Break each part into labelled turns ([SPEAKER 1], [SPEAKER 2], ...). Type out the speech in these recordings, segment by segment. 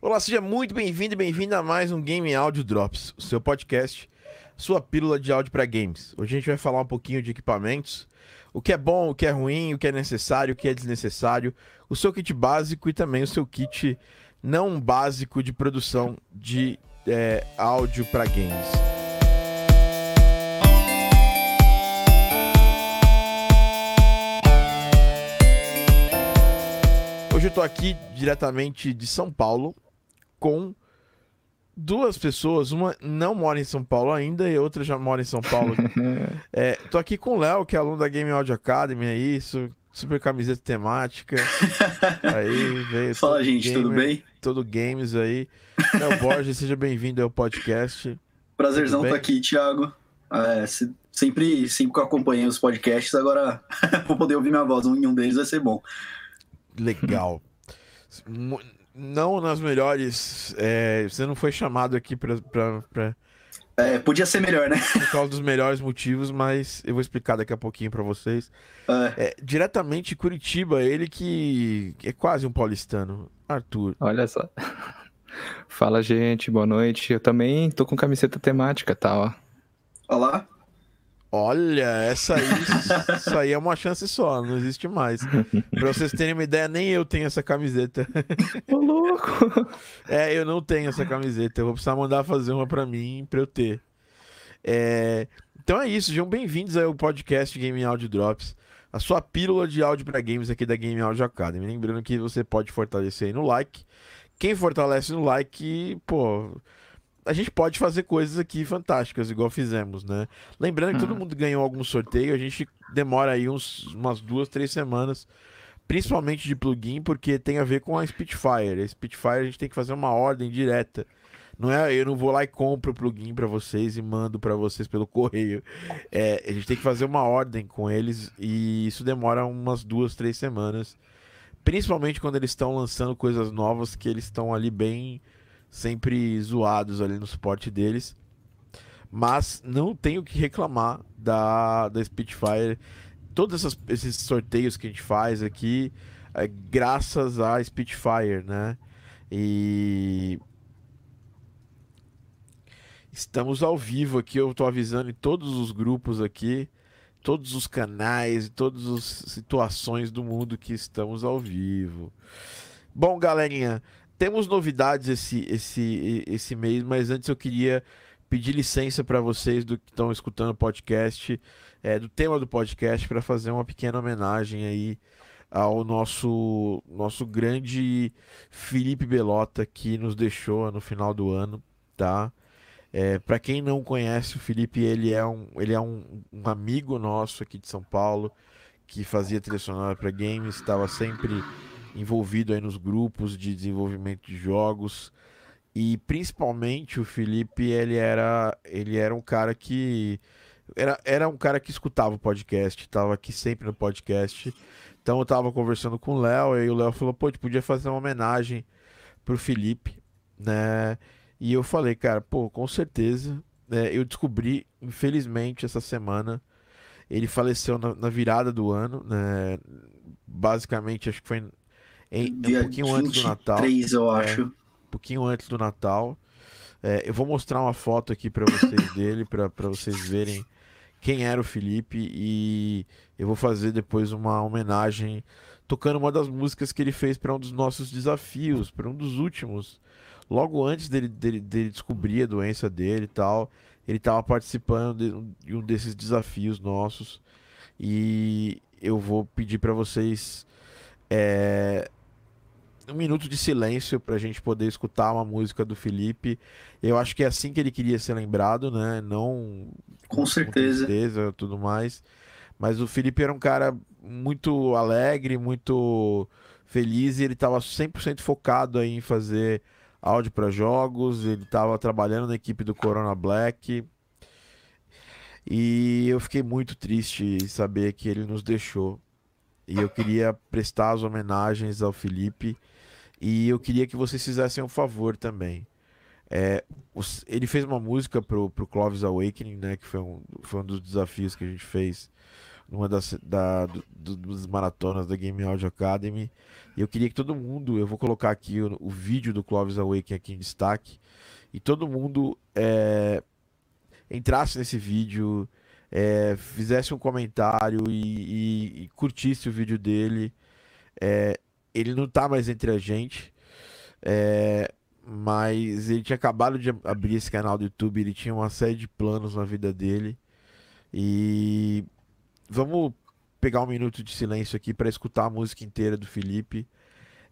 [SPEAKER 1] Olá, seja muito bem-vindo e bem-vinda a mais um Game Audio Drops, o seu podcast, sua pílula de áudio para games. Hoje a gente vai falar um pouquinho de equipamentos, o que é bom, o que é ruim, o que é necessário, o que é desnecessário, o seu kit básico e também o seu kit não básico de produção de é, áudio para games. Hoje eu tô aqui diretamente de São Paulo com duas pessoas. Uma não mora em São Paulo ainda e outra já mora em São Paulo. é, tô aqui com o Léo, que é aluno da Game Audio Academy, é isso. Super camiseta temática. Aí veio.
[SPEAKER 2] Fala, gente, gamer, tudo bem?
[SPEAKER 1] Todo games aí. Léo Borges, seja bem-vindo ao podcast.
[SPEAKER 2] Prazerzão estar tá aqui, Thiago. É, sempre, sempre que eu acompanhei os podcasts, agora vou poder ouvir minha voz em um deles vai ser bom.
[SPEAKER 1] Legal. Não nas melhores. É, você não foi chamado aqui pra. pra, pra...
[SPEAKER 2] É, podia ser melhor, né?
[SPEAKER 1] Por causa dos melhores motivos, mas eu vou explicar daqui a pouquinho para vocês. É. É, diretamente Curitiba, ele que é quase um paulistano, Arthur.
[SPEAKER 3] Olha só. Fala, gente, boa noite. Eu também tô com camiseta temática, tá, ó.
[SPEAKER 2] Olá.
[SPEAKER 1] Olha, essa aí, isso aí é uma chance só, não existe mais. Pra vocês terem uma ideia, nem eu tenho essa camiseta.
[SPEAKER 3] Ô, louco!
[SPEAKER 1] É, eu não tenho essa camiseta. Eu vou precisar mandar fazer uma pra mim, pra eu ter. É... Então é isso, sejam bem-vindos ao podcast Game Audio Drops, a sua pílula de áudio para games aqui da Game Audio Academy. Lembrando que você pode fortalecer aí no like. Quem fortalece no like, pô a gente pode fazer coisas aqui fantásticas, igual fizemos, né? Lembrando que todo uhum. mundo ganhou algum sorteio, a gente demora aí uns, umas duas, três semanas, principalmente de plugin, porque tem a ver com a Spitfire. A Spitfire a gente tem que fazer uma ordem direta. Não é, eu não vou lá e compro o plugin para vocês e mando para vocês pelo correio. É, a gente tem que fazer uma ordem com eles e isso demora umas duas, três semanas. Principalmente quando eles estão lançando coisas novas que eles estão ali bem sempre zoados ali no suporte deles. Mas não tenho que reclamar da, da Spitfire. Todos essas, esses sorteios que a gente faz aqui, é graças à Spitfire, né? E estamos ao vivo aqui. Eu estou avisando em todos os grupos aqui, todos os canais, todas as situações do mundo que estamos ao vivo. Bom, galerinha, temos novidades esse, esse, esse mês, mas antes eu queria pedir licença para vocês do que estão escutando o podcast, é, do tema do podcast, para fazer uma pequena homenagem aí ao nosso, nosso grande Felipe Belota, que nos deixou no final do ano, tá? É, para quem não conhece o Felipe, ele é, um, ele é um, um amigo nosso aqui de São Paulo, que fazia trilha sonora para games, estava sempre envolvido aí nos grupos de desenvolvimento de jogos e principalmente o Felipe ele era ele era um cara que era, era um cara que escutava o podcast, estava aqui sempre no podcast. Então eu estava conversando com o Léo e o Léo falou: "Pô, gente podia fazer uma homenagem pro Felipe", né? E eu falei: "Cara, pô, com certeza". É, eu descobri, infelizmente, essa semana ele faleceu na, na virada do ano, né? Basicamente, acho que foi em, um pouquinho antes do Natal.
[SPEAKER 2] eu é, acho.
[SPEAKER 1] um pouquinho antes do Natal. É, eu vou mostrar uma foto aqui para vocês dele, para vocês verem quem era o Felipe e eu vou fazer depois uma homenagem tocando uma das músicas que ele fez para um dos nossos desafios, para um dos últimos. Logo antes dele, dele, dele, descobrir a doença dele e tal, ele estava participando de, de um desses desafios nossos e eu vou pedir para vocês é, um minuto de silêncio para a gente poder escutar uma música do Felipe. Eu acho que é assim que ele queria ser lembrado, né? Não
[SPEAKER 2] com certeza,
[SPEAKER 1] com tudo mais. Mas o Felipe era um cara muito alegre, muito feliz e ele estava 100% focado aí em fazer áudio para jogos. Ele estava trabalhando na equipe do Corona Black. E eu fiquei muito triste em saber que ele nos deixou. E eu queria prestar as homenagens ao Felipe e eu queria que vocês fizessem um favor também. É, os, ele fez uma música pro, pro Clovis Awakening, né? Que foi um, foi um dos desafios que a gente fez numa das, da, do, do, dos maratonas da Game Audio Academy. E eu queria que todo mundo, eu vou colocar aqui o, o vídeo do Clovis Awakening aqui em destaque, e todo mundo é, entrasse nesse vídeo, é, fizesse um comentário e, e, e, curtisse o vídeo dele. É, ele não tá mais entre a gente, é, mas ele tinha acabado de abrir esse canal do YouTube, ele tinha uma série de planos na vida dele. E vamos pegar um minuto de silêncio aqui para escutar a música inteira do Felipe.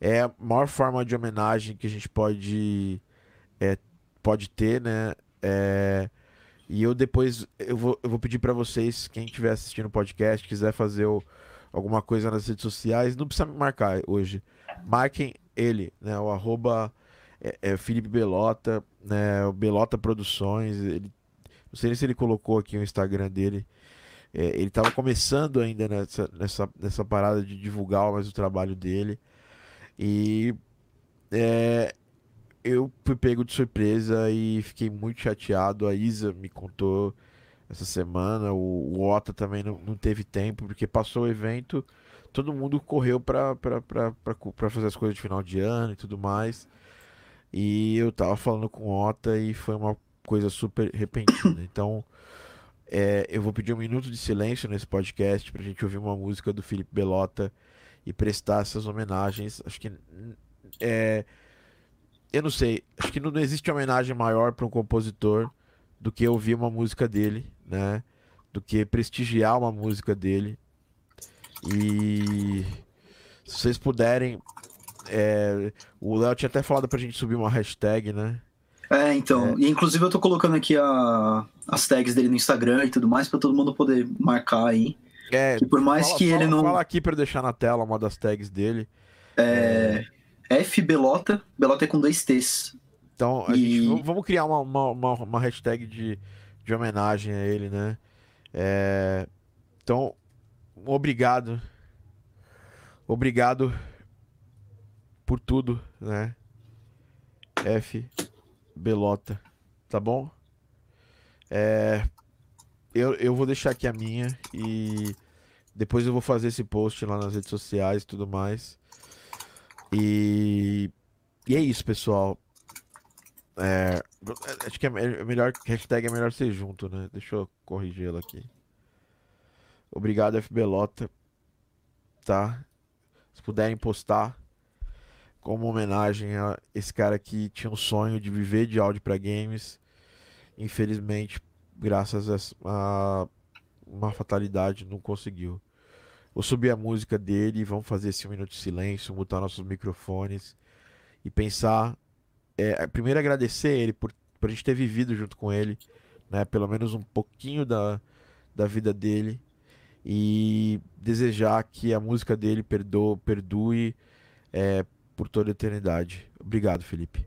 [SPEAKER 1] É a maior forma de homenagem que a gente pode, é, pode ter, né? É, e eu depois eu vou, eu vou pedir para vocês, quem estiver assistindo o podcast, quiser fazer o, alguma coisa nas redes sociais, não precisa me marcar hoje. Marquem ele, né? O arroba é, é Felipe Belota, né? O Belota Produções. Ele, não sei se ele colocou aqui o Instagram dele. É, ele estava começando ainda nessa, nessa, nessa parada de divulgar mais o trabalho dele. E é, eu fui pego de surpresa e fiquei muito chateado. A Isa me contou essa semana. O, o Ota também não, não teve tempo, porque passou o evento, todo mundo correu para fazer as coisas de final de ano e tudo mais. E eu tava falando com o Ota e foi uma coisa super repentina. Então. É, eu vou pedir um minuto de silêncio nesse podcast para a gente ouvir uma música do Felipe Belota e prestar essas homenagens. Acho que é, eu não sei, acho que não, não existe homenagem maior para um compositor do que ouvir uma música dele, né? Do que prestigiar uma música dele. E se vocês puderem, é, o Léo tinha até falado pra gente subir uma hashtag, né?
[SPEAKER 2] É, então. É. E inclusive eu tô colocando aqui a, as tags dele no Instagram e tudo mais para todo mundo poder marcar aí.
[SPEAKER 1] É, que por mais fala, que fala, ele não. Fala aqui para deixar na tela uma das tags dele.
[SPEAKER 2] É. é... F Belota, Belota é com dois T's.
[SPEAKER 1] Então, a e... gente, vamos criar uma, uma, uma, hashtag de, de homenagem a ele, né? É... Então, obrigado. Obrigado por tudo, né? F Belota, tá bom? É, eu, eu vou deixar aqui a minha e depois eu vou fazer esse post lá nas redes sociais e tudo mais. E, e é isso, pessoal. É, acho que é melhor, hashtag é melhor ser junto, né? Deixa eu corrigi-la aqui. Obrigado, FBLota. Tá? Se puderem postar como homenagem a esse cara que tinha um sonho de viver de áudio para games. Infelizmente, graças a uma fatalidade, não conseguiu. Vou subir a música dele, vamos fazer esse minuto de silêncio, mutar nossos microfones e pensar. É, primeiro agradecer ele por, por a gente ter vivido junto com ele, né? Pelo menos um pouquinho da, da vida dele. E desejar que a música dele perdoe, é, por toda a eternidade. Obrigado, Felipe.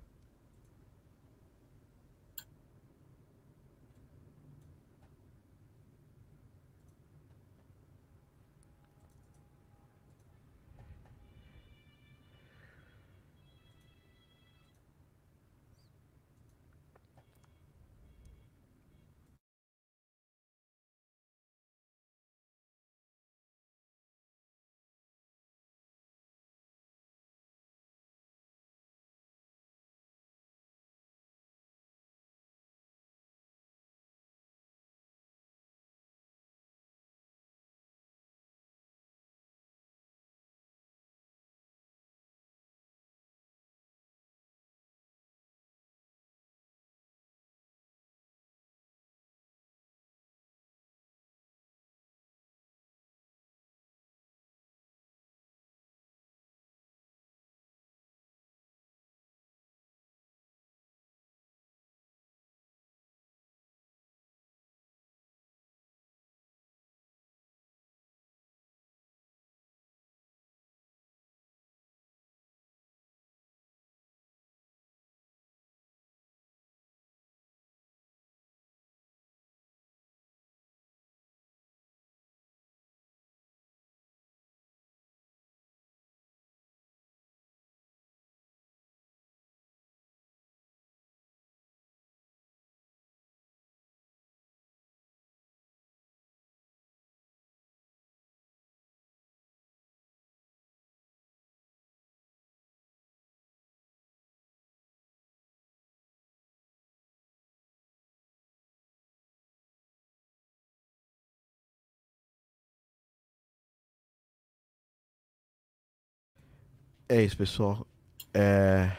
[SPEAKER 1] É isso, pessoal. É...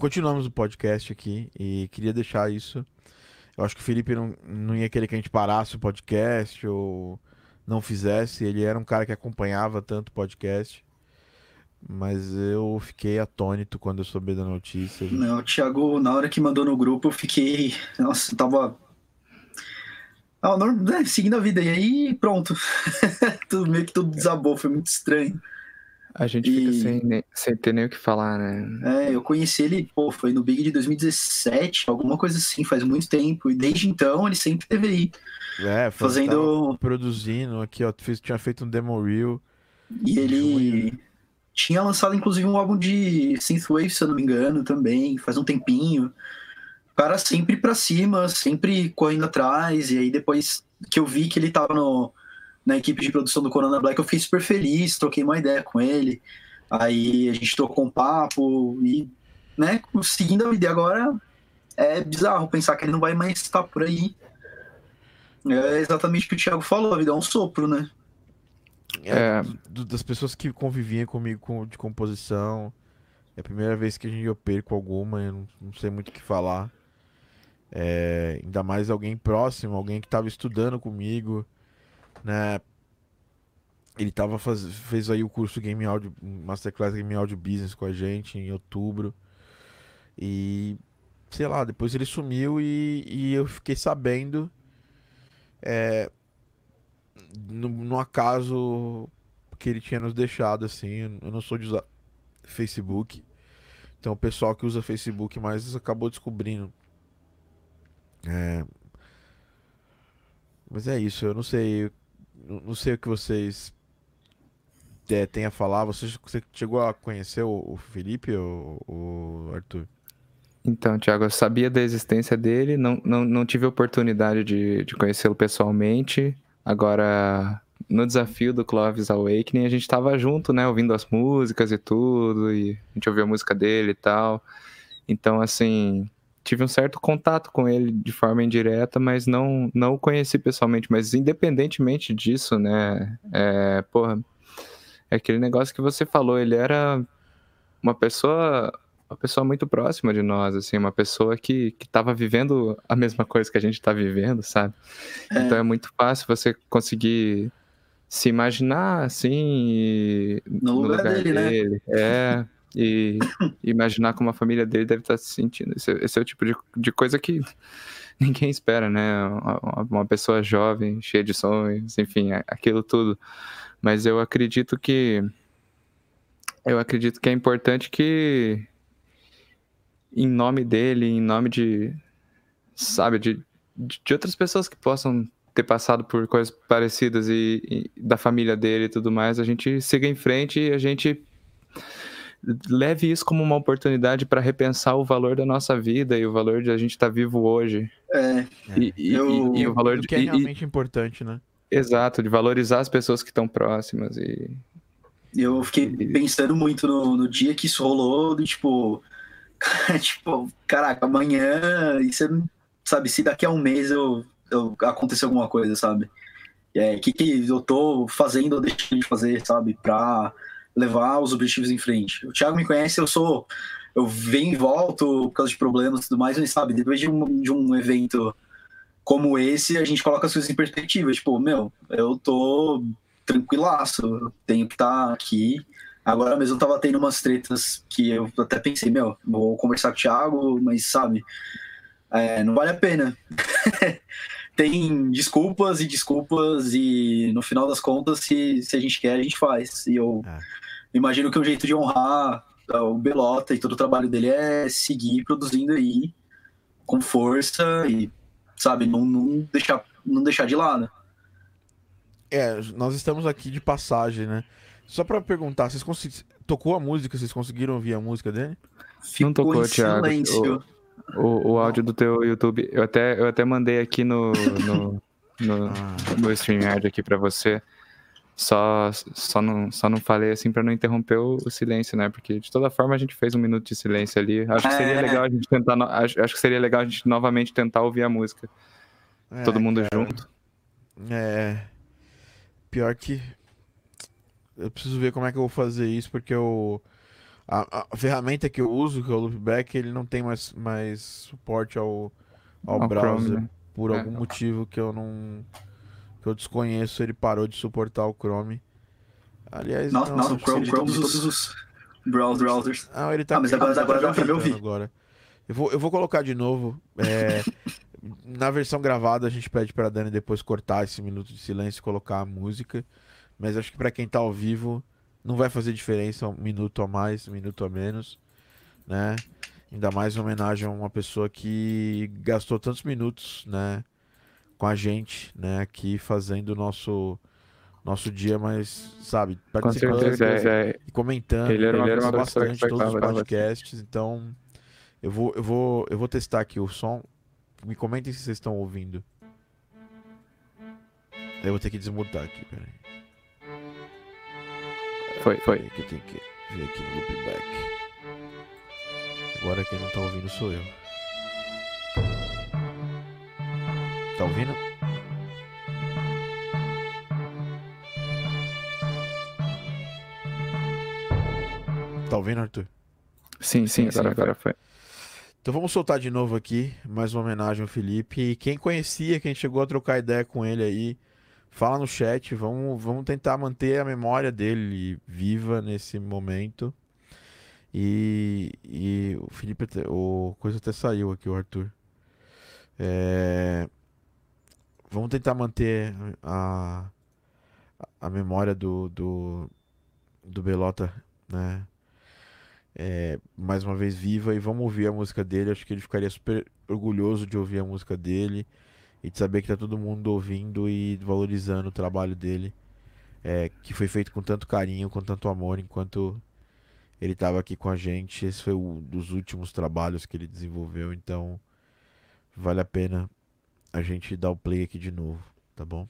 [SPEAKER 1] Continuamos o podcast aqui e queria deixar isso. Eu acho que o Felipe não, não ia querer que a gente parasse o podcast ou não fizesse. Ele era um cara que acompanhava tanto o podcast. Mas eu fiquei atônito quando eu soube da notícia.
[SPEAKER 2] Não, o Thiago, na hora que mandou no grupo, eu fiquei. Nossa, tava. Ah, né, seguindo a vida. E aí, pronto. tudo, meio que tudo desabou, foi muito estranho.
[SPEAKER 3] A gente e... fica sem, sem ter nem o que falar,
[SPEAKER 2] né? É, eu conheci ele, pô, foi no Big de 2017, alguma coisa assim, faz muito tempo. E desde então ele sempre teve aí.
[SPEAKER 1] É, fazendo. Produzindo aqui, ó. tinha feito um demo reel.
[SPEAKER 2] E ele. Junho. Tinha lançado, inclusive, um álbum de Synthwave, se eu não me engano, também, faz um tempinho. O cara sempre pra cima, sempre correndo atrás. E aí, depois que eu vi que ele tava no na equipe de produção do Corona Black, eu fiquei super feliz, troquei uma ideia com ele. Aí a gente trocou um papo e, né, seguindo a vida. E agora é bizarro pensar que ele não vai mais estar por aí. É exatamente o que o Thiago falou, a vida é um sopro, né?
[SPEAKER 1] É, das pessoas que conviviam comigo com, de composição. É a primeira vez que eu perco alguma, eu não, não sei muito o que falar. É, ainda mais alguém próximo, alguém que estava estudando comigo né? Ele tava faz... fez aí o curso Game Audio, Masterclass Game Audio Business com a gente em outubro. E sei lá, depois ele sumiu e, e eu fiquei sabendo é, no, no acaso que ele tinha nos deixado assim. Eu não sou de usar Facebook. Então o pessoal que usa Facebook mais acabou descobrindo. É, mas é isso, eu não sei não sei o que vocês é, têm a falar. Você, você chegou a conhecer o, o Felipe ou o Arthur?
[SPEAKER 3] Então, Thiago, eu sabia da existência dele, não, não, não tive oportunidade de, de conhecê-lo pessoalmente. Agora, no desafio do Clovis Awakening, a gente estava junto, né, ouvindo as músicas e tudo, e a gente ouvia a música dele e tal. Então, assim, tive um certo contato com ele de forma indireta, mas não, não o conheci pessoalmente. Mas independentemente disso, né? É, porra, é aquele negócio que você falou, ele era uma pessoa uma pessoa muito próxima de nós, assim, uma pessoa que, que tava vivendo a mesma coisa que a gente está vivendo, sabe? É. Então é muito fácil você conseguir se imaginar, assim,
[SPEAKER 2] no, no lugar, lugar, dele, né? dele. né?
[SPEAKER 3] É, e imaginar como a família dele deve estar se sentindo. Esse, esse é o tipo de, de coisa que ninguém espera, né? Uma, uma, pessoa jovem, cheia de sonhos, enfim, aquilo tudo. Mas eu acredito que. Eu acredito que é importante que, em nome dele, em nome de. Sabe, de, de outras pessoas que possam ter passado por coisas parecidas e, e da família dele e tudo mais, a gente siga em frente e a gente leve isso como uma oportunidade para repensar o valor da nossa vida e o valor de a gente estar tá vivo hoje.
[SPEAKER 2] É.
[SPEAKER 3] E, e, eu... e, e o valor
[SPEAKER 1] de, que é realmente importante, né?
[SPEAKER 3] Exato, de valorizar as pessoas que estão próximas e.
[SPEAKER 2] Eu fiquei pensando muito no, no dia que isso rolou, do tipo, tipo, caraca, amanhã, e você sabe, se daqui a um mês eu, eu acontecer alguma coisa, sabe? O é, que, que eu tô fazendo ou deixando de fazer, sabe? Pra levar os objetivos em frente. O Thiago me conhece, eu sou. Eu venho e volto por causa de problemas e tudo mais, mas sabe, depois de um, de um evento como esse, a gente coloca as coisas em perspectiva. Tipo, meu, eu tô tranquilaço, tenho que estar tá aqui. Agora mesmo eu tava tendo umas tretas que eu até pensei, meu, vou conversar com o Thiago, mas sabe, é, não vale a pena. Tem desculpas e desculpas, e no final das contas, se, se a gente quer, a gente faz. E eu. É imagino que um jeito de honrar é, o Belota e todo o trabalho dele é seguir produzindo aí com força e, sabe, não, não, deixar, não deixar de lado.
[SPEAKER 1] É, nós estamos aqui de passagem, né? Só para perguntar, vocês consegu... tocou a música? Vocês conseguiram ouvir a música dele?
[SPEAKER 3] Ficou não tocou, Thiago. Silêncio. O, o, o áudio do teu YouTube, eu até, eu até mandei aqui no, no, no, ah. no StreamYard aqui para você. Só, só, não, só não falei assim para não interromper o, o, silêncio, né? Porque de toda forma a gente fez um minuto de silêncio ali. Acho que seria é. legal a gente tentar. Acho, acho que seria legal a gente novamente tentar ouvir a música. É, Todo mundo cara. junto.
[SPEAKER 1] É. Pior que. eu preciso ver como é que eu vou fazer isso, porque eu, a, a ferramenta que eu uso, que é o Loopback, ele não tem mais, mais suporte ao, ao,
[SPEAKER 3] Ao
[SPEAKER 1] browser.
[SPEAKER 3] Chrome, né?
[SPEAKER 1] Por
[SPEAKER 3] É.
[SPEAKER 1] algum motivo que eu não. Que eu desconheço, ele parou de suportar o Chrome. Aliás,
[SPEAKER 2] Nossa,
[SPEAKER 1] não,
[SPEAKER 2] nossa, o Chrome, Chrome de todos os browsers. browsers.
[SPEAKER 1] Ah, ele tá
[SPEAKER 2] Ah, mas agora- agora dá pra me ouvir.
[SPEAKER 1] Agora. Eu vou, eu vou colocar de novo. é, na versão gravada, a gente pede pra Dani depois cortar esse minuto de silêncio e colocar a música. Mas acho que pra quem tá ao vivo, não vai fazer diferença um minuto a mais, um minuto a menos, né? Ainda mais em homenagem a uma pessoa que gastou tantos minutos, né? Com a gente, né? Aqui fazendo o nosso, nosso dia, mas, sabe, participando
[SPEAKER 3] certeza, é,
[SPEAKER 1] e comentando.
[SPEAKER 3] Ele era uma
[SPEAKER 1] ele
[SPEAKER 3] pessoa
[SPEAKER 1] bastante
[SPEAKER 3] que
[SPEAKER 1] todos os podcasts, então eu vou, eu vou, eu vou testar aqui o som. Me comentem se vocês estão ouvindo. Eu vou ter que desmutar aqui, peraí.
[SPEAKER 3] foi, foi.
[SPEAKER 1] Eu tenho que ver aqui no loopback. Agora quem não tá ouvindo sou eu. Tá ouvindo? Tá ouvindo, Arthur?
[SPEAKER 3] Sim, sim, agora, agora foi.
[SPEAKER 1] Então vamos soltar de novo aqui, mais uma homenagem ao Felipe. E quem conhecia, quem chegou a trocar ideia com ele aí, fala no chat. Vamos, vamos tentar manter a memória dele viva nesse momento. E, e o Felipe, o coisa até saiu aqui, o Arthur. É, vamos tentar manter a, a memória do, do, do Belota, né? é, mais uma vez viva e vamos ouvir a música dele. Acho que ele ficaria super orgulhoso de ouvir a música dele e de saber que tá todo mundo ouvindo e valorizando o trabalho dele, é, que foi feito com tanto carinho, com tanto amor, enquanto ele estava aqui com a gente. Esse foi um dos últimos trabalhos que ele desenvolveu, então vale a pena a gente dar o play aqui de novo, tá bom?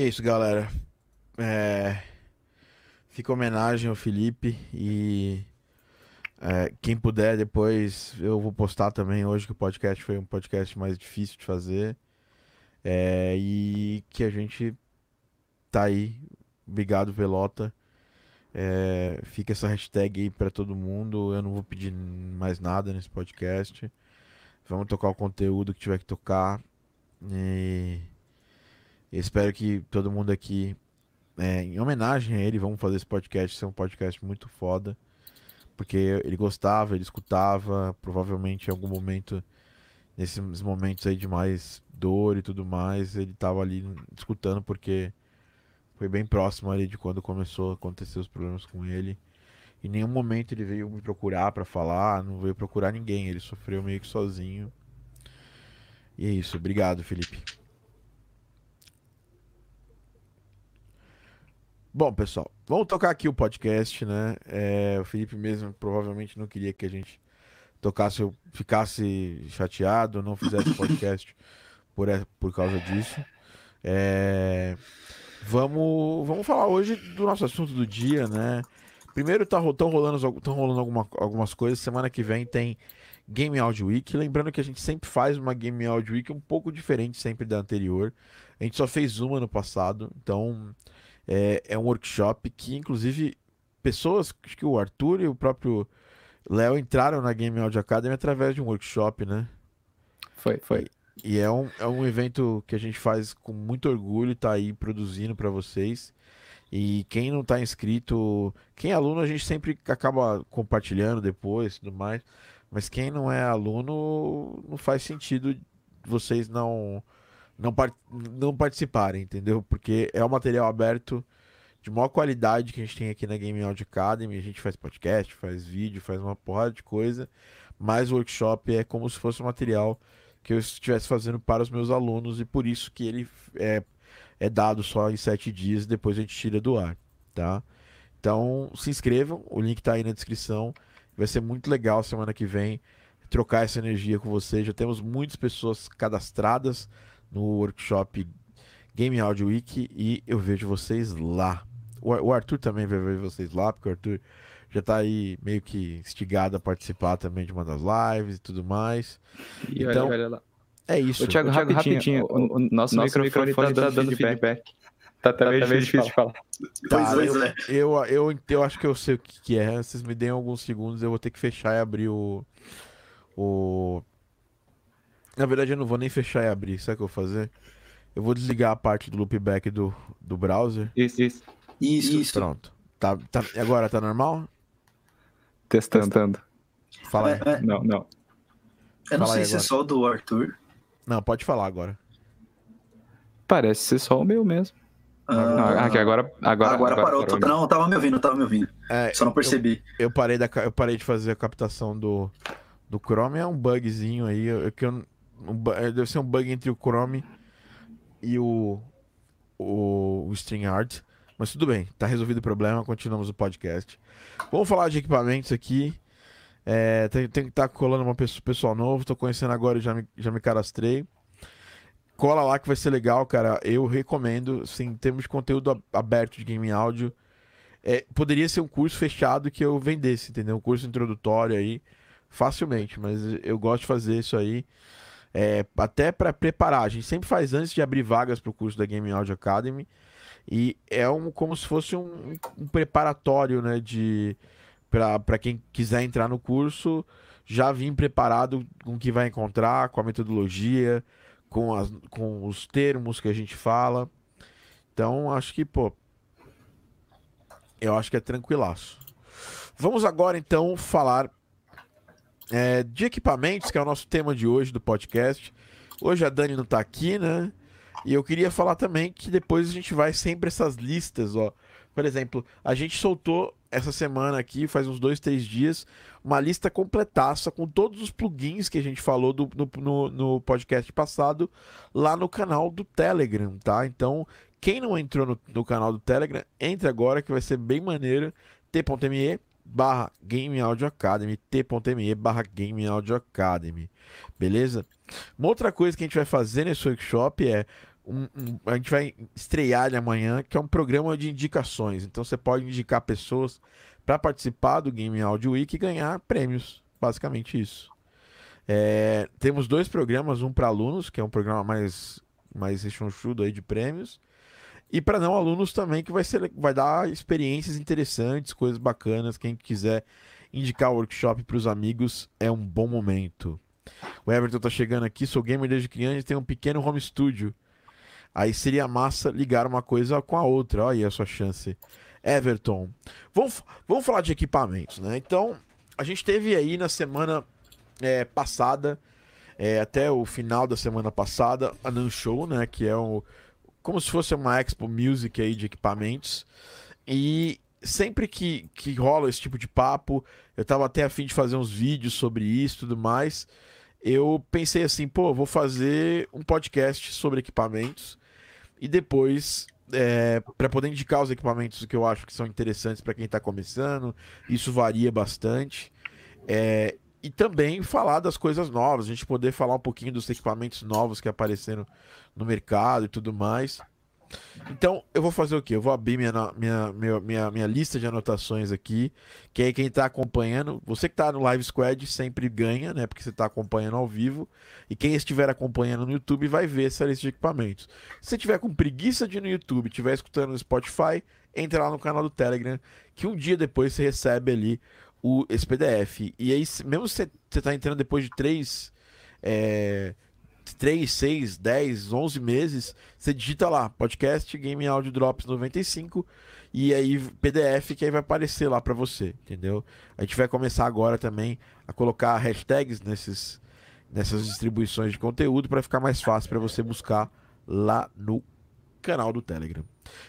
[SPEAKER 1] E é isso, galera. É, Fica homenagem ao Felipe e é, quem puder depois eu vou postar também hoje que o podcast foi um podcast mais difícil de fazer É, e que a gente tá aí. Obrigado, Velota. É, fica essa hashtag aí pra todo mundo. Eu não vou pedir mais nada nesse podcast. Vamos tocar o conteúdo que tiver que tocar. E espero que todo mundo aqui, é, em homenagem a ele, vamos fazer esse podcast ser um podcast muito foda. Porque ele gostava, ele escutava, provavelmente em algum momento, nesses momentos aí de mais dor e tudo mais, ele tava ali escutando porque foi bem próximo ali de quando começou a acontecer os problemas com ele. Em nenhum momento ele veio me procurar pra falar, não veio procurar ninguém, ele sofreu meio que sozinho. E é isso, obrigado, Felipe. Bom, pessoal, vamos tocar aqui o podcast, né? É, o Felipe mesmo provavelmente não queria que a gente tocasse, ficasse chateado, não fizesse podcast por, por causa disso. É... Vamos, vamos falar hoje do nosso assunto do dia, né? Primeiro, tá, tão rolando, tão rolando alguma, algumas coisas. Semana que vem tem Game Audio Week. Lembrando que a gente sempre faz uma Game Audio Week um pouco diferente sempre da anterior. A gente só fez uma no passado, então é, é um workshop que, inclusive, pessoas, acho que o Arthur e o próprio Léo entraram na Game Audio Academy através de um workshop, né?
[SPEAKER 3] Foi, foi.
[SPEAKER 1] E, e é um, é um evento que a gente faz com muito orgulho, tá aí produzindo para vocês. E quem não está inscrito, quem é aluno, a gente sempre acaba compartilhando depois tudo mais. Mas quem não é aluno, não faz sentido vocês não, não, não participarem, entendeu? Porque é um material aberto de maior qualidade que a gente tem aqui na Game Audio Academy. A gente faz podcast, faz vídeo, faz uma porrada de coisa. Mas o workshop é como se fosse um material que eu estivesse fazendo para os meus alunos e por isso que ele é, é dado só em sete dias. Depois a gente tira do ar, tá? Então se inscrevam, o link está aí na descrição. Vai ser muito legal semana que vem trocar essa energia com vocês. Já temos muitas pessoas cadastradas no workshop Game Audio Week e eu vejo vocês lá. O Arthur também vai ver vocês lá, porque o Arthur já tá aí meio que instigado a participar também de uma das lives e tudo mais.
[SPEAKER 3] E então, olha, olha lá.
[SPEAKER 1] É isso.
[SPEAKER 3] O Thiago, Thiago rapidinho, rapidinho o, o, nosso, nosso microfone, microfone tá, tá dando feedback. feedback. Tá, tá, meio difícil de falar.
[SPEAKER 1] Tá, pois eu, é. eu, eu, eu, acho que eu sei o que, que é. Vocês me deem alguns segundos, eu vou ter que fechar e abrir o. O. Na verdade, eu não vou nem fechar e abrir. Sabe o que eu vou fazer? Eu vou desligar a parte do loopback do, do browser.
[SPEAKER 3] Isso, isso.
[SPEAKER 2] Isso, isso.
[SPEAKER 1] Pronto. Tá, tá, agora tá normal?
[SPEAKER 3] Testando.
[SPEAKER 1] Fala aí.
[SPEAKER 2] É, é.
[SPEAKER 3] Não, não.
[SPEAKER 2] Eu não Fala sei se é só o do Arthur.
[SPEAKER 1] Não, pode falar agora.
[SPEAKER 3] Parece ser só o meu mesmo. Ah, aqui, agora, agora,
[SPEAKER 2] agora, agora parou. parou. Não, tava me ouvindo, tava me ouvindo. É, Só não percebi.
[SPEAKER 1] Eu, eu, parei da, eu parei de fazer a captação do, do Chrome. É um bugzinho aí. Eu, que eu, um, deve ser um bug entre o Chrome e o, o, o StreamYard. Mas tudo bem, tá resolvido o problema. Continuamos o podcast. Vamos falar de equipamentos aqui. É, tem, tem que estar tá colando uma pessoa, pessoal novo. Tô conhecendo agora e já me, já me cadastrei cola lá que vai ser legal, cara. Eu recomendo, assim, em termos de conteúdo aberto de game áudio. É, poderia ser um curso fechado que eu vendesse, entendeu? Um curso introdutório aí, facilmente, mas eu gosto de fazer isso aí. É, até para preparar, a gente sempre faz antes de abrir vagas para o curso da Game Audio Academy. E é um, como se fosse um, um preparatório, né? De para quem quiser entrar no curso, já vir preparado com o que vai encontrar, com a metodologia, com, as, com os termos que a gente fala. Então, acho que, pô, eu acho que é tranquilaço. Vamos agora, então, falar é, de equipamentos, que é o nosso tema de hoje do podcast. Hoje a Dani não tá aqui, né? E eu queria falar também que depois a gente vai sempre essas listas, ó. Por exemplo, a gente soltou essa semana aqui, faz uns dois, três dias, uma lista completaça com todos os plugins que a gente falou do, no, no, no, podcast passado lá no canal do Telegram, tá? Então, quem não entrou no, no canal do Telegram, entre agora que vai ser bem maneiro. t.me barra Game Audio Academy, t.me barra Game Audio Academy, beleza? Uma outra coisa que a gente vai fazer nesse workshop é um, um, a gente vai estrear ele amanhã, que é um programa de indicações. Então você pode indicar pessoas para participar do Game Audio Week e ganhar prêmios. Basicamente isso. É, temos dois programas, um para alunos, que é um programa mais, mais rechonchudo aí de prêmios, e para não alunos também, que vai, ser, vai dar experiências interessantes, coisas bacanas. Quem quiser indicar o workshop para os amigos, é um bom momento. O Everton tá chegando aqui, sou gamer desde criança e tenho um pequeno home studio. Aí seria massa ligar uma coisa com a outra. Olha aí a sua chance. Everton. Vamos, vamos falar de equipamentos, né? Então, a gente teve aí na semana é, passada, é, até o final da semana passada, a NAN Show, né? Que é um, como se fosse uma Expo Music aí de equipamentos. E sempre que, que rola esse tipo de papo, eu tava até afim de fazer uns vídeos sobre isso e tudo mais. Eu pensei assim, pô, vou fazer um podcast sobre equipamentos e depois é, para poder indicar os equipamentos que eu acho que são interessantes para quem está começando. Isso varia bastante. É, e também falar das coisas novas, a gente poder falar um pouquinho dos equipamentos novos que apareceram no mercado e tudo mais. Então, eu vou fazer o quê? Eu vou abrir minha, minha, minha, minha, minha lista de anotações aqui, que aí quem está acompanhando, você que está no Live Squad sempre ganha, né? Porque você está acompanhando ao vivo. E quem estiver acompanhando no YouTube vai ver essa lista de equipamentos. Se você tiver com preguiça de ir no YouTube, estiver escutando no Spotify, entra lá no canal do Telegram, que um dia depois você recebe ali o, esse PDF. E aí, mesmo se você está entrando depois de três. É, 3, 6, 10, 11 meses, você digita lá, podcast Game Audio Drops 95 e aí PDF que aí vai aparecer lá para você, entendeu? A gente vai começar agora também a colocar hashtags nesses, nessas distribuições de conteúdo para ficar mais fácil para você buscar lá no canal do Telegram.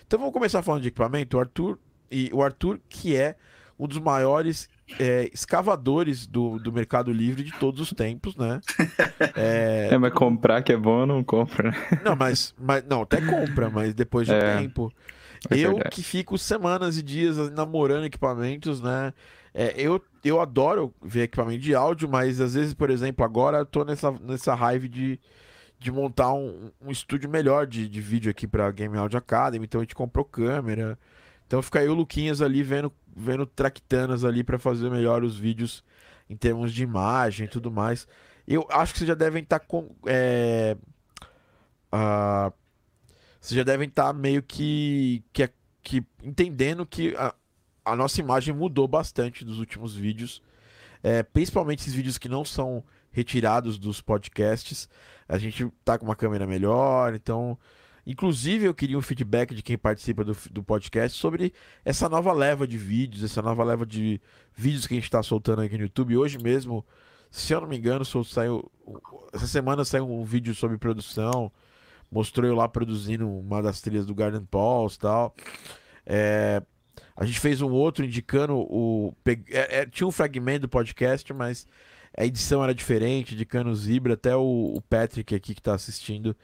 [SPEAKER 1] Então vamos começar falando de equipamento, o Arthur e o Arthur que é um dos maiores é, escavadores do, do Mercado Livre de todos os tempos, né?
[SPEAKER 3] É, é mas comprar que é bom não compra, né?
[SPEAKER 1] Não, mas, mas não, até compra, mas depois de um é, tempo. É eu verdade. que fico semanas e dias namorando equipamentos, né? É, eu, eu adoro ver equipamento de áudio, mas às vezes, por exemplo, agora eu tô nessa, nessa raiva de, de montar um, um estúdio melhor de, de vídeo aqui para Game Audio Academy, então a gente comprou câmera. Então fica aí o Luquinhas ali vendo vendo tractanas ali para fazer melhor os vídeos em termos de imagem e tudo mais. Eu acho que vocês já devem estar tá com. É, uh, vocês já devem estar tá meio que, que, que entendendo que a, a, nossa imagem mudou bastante dos últimos vídeos. É, principalmente esses vídeos que não são retirados dos podcasts. A gente tá com uma câmera melhor, então Inclusive, eu queria um feedback de quem participa do, do podcast sobre essa nova leva de vídeos, essa nova leva de vídeos que a gente está soltando aqui no YouTube. Hoje mesmo, se eu não me engano, saiu, essa semana saiu um vídeo sobre produção. Mostrou eu lá produzindo uma das trilhas do Garden Pulse e tal. É, a gente fez um outro indicando o. É, é, tinha um fragmento do podcast, mas a edição era diferente, indicando o Zebra. Até o, o Patrick aqui que está assistindo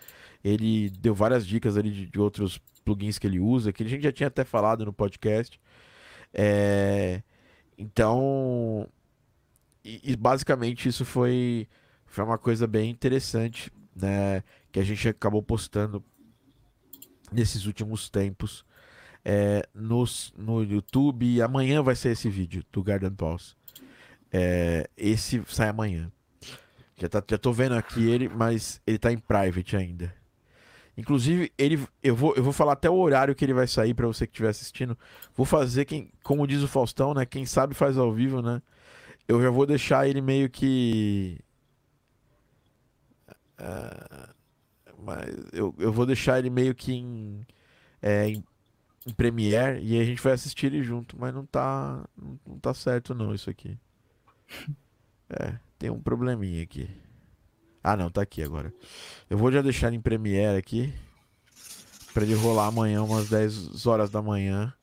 [SPEAKER 1] ele deu várias dicas ali de, de, outros plugins que ele usa, que a gente já tinha até falado no podcast. É, então, e, e, basicamente isso foi, foi uma coisa bem interessante, né? Que a gente acabou postando nesses últimos tempos é, nos, no YouTube. Amanhã vai ser esse vídeo do Garden Pulse. É, esse sai amanhã. Já, tá, já tô vendo aqui ele, mas ele tá em private ainda. Inclusive, ele, eu, vou, eu vou falar até o horário que ele vai sair para você que estiver assistindo. Vou fazer, quem, como diz o Faustão, né? Quem sabe faz ao vivo, né? Eu já vou deixar ele meio que. Uh, mas eu, eu vou deixar ele meio que em, é, em, em Premiere e a gente vai assistir ele junto. Mas não tá, não, não tá certo, não, isso aqui. É, tem um probleminha aqui. Ah, não, tá aqui agora. Eu vou já deixar em Premiere aqui. Pra ele rolar amanhã, umas 10 horas da manhã.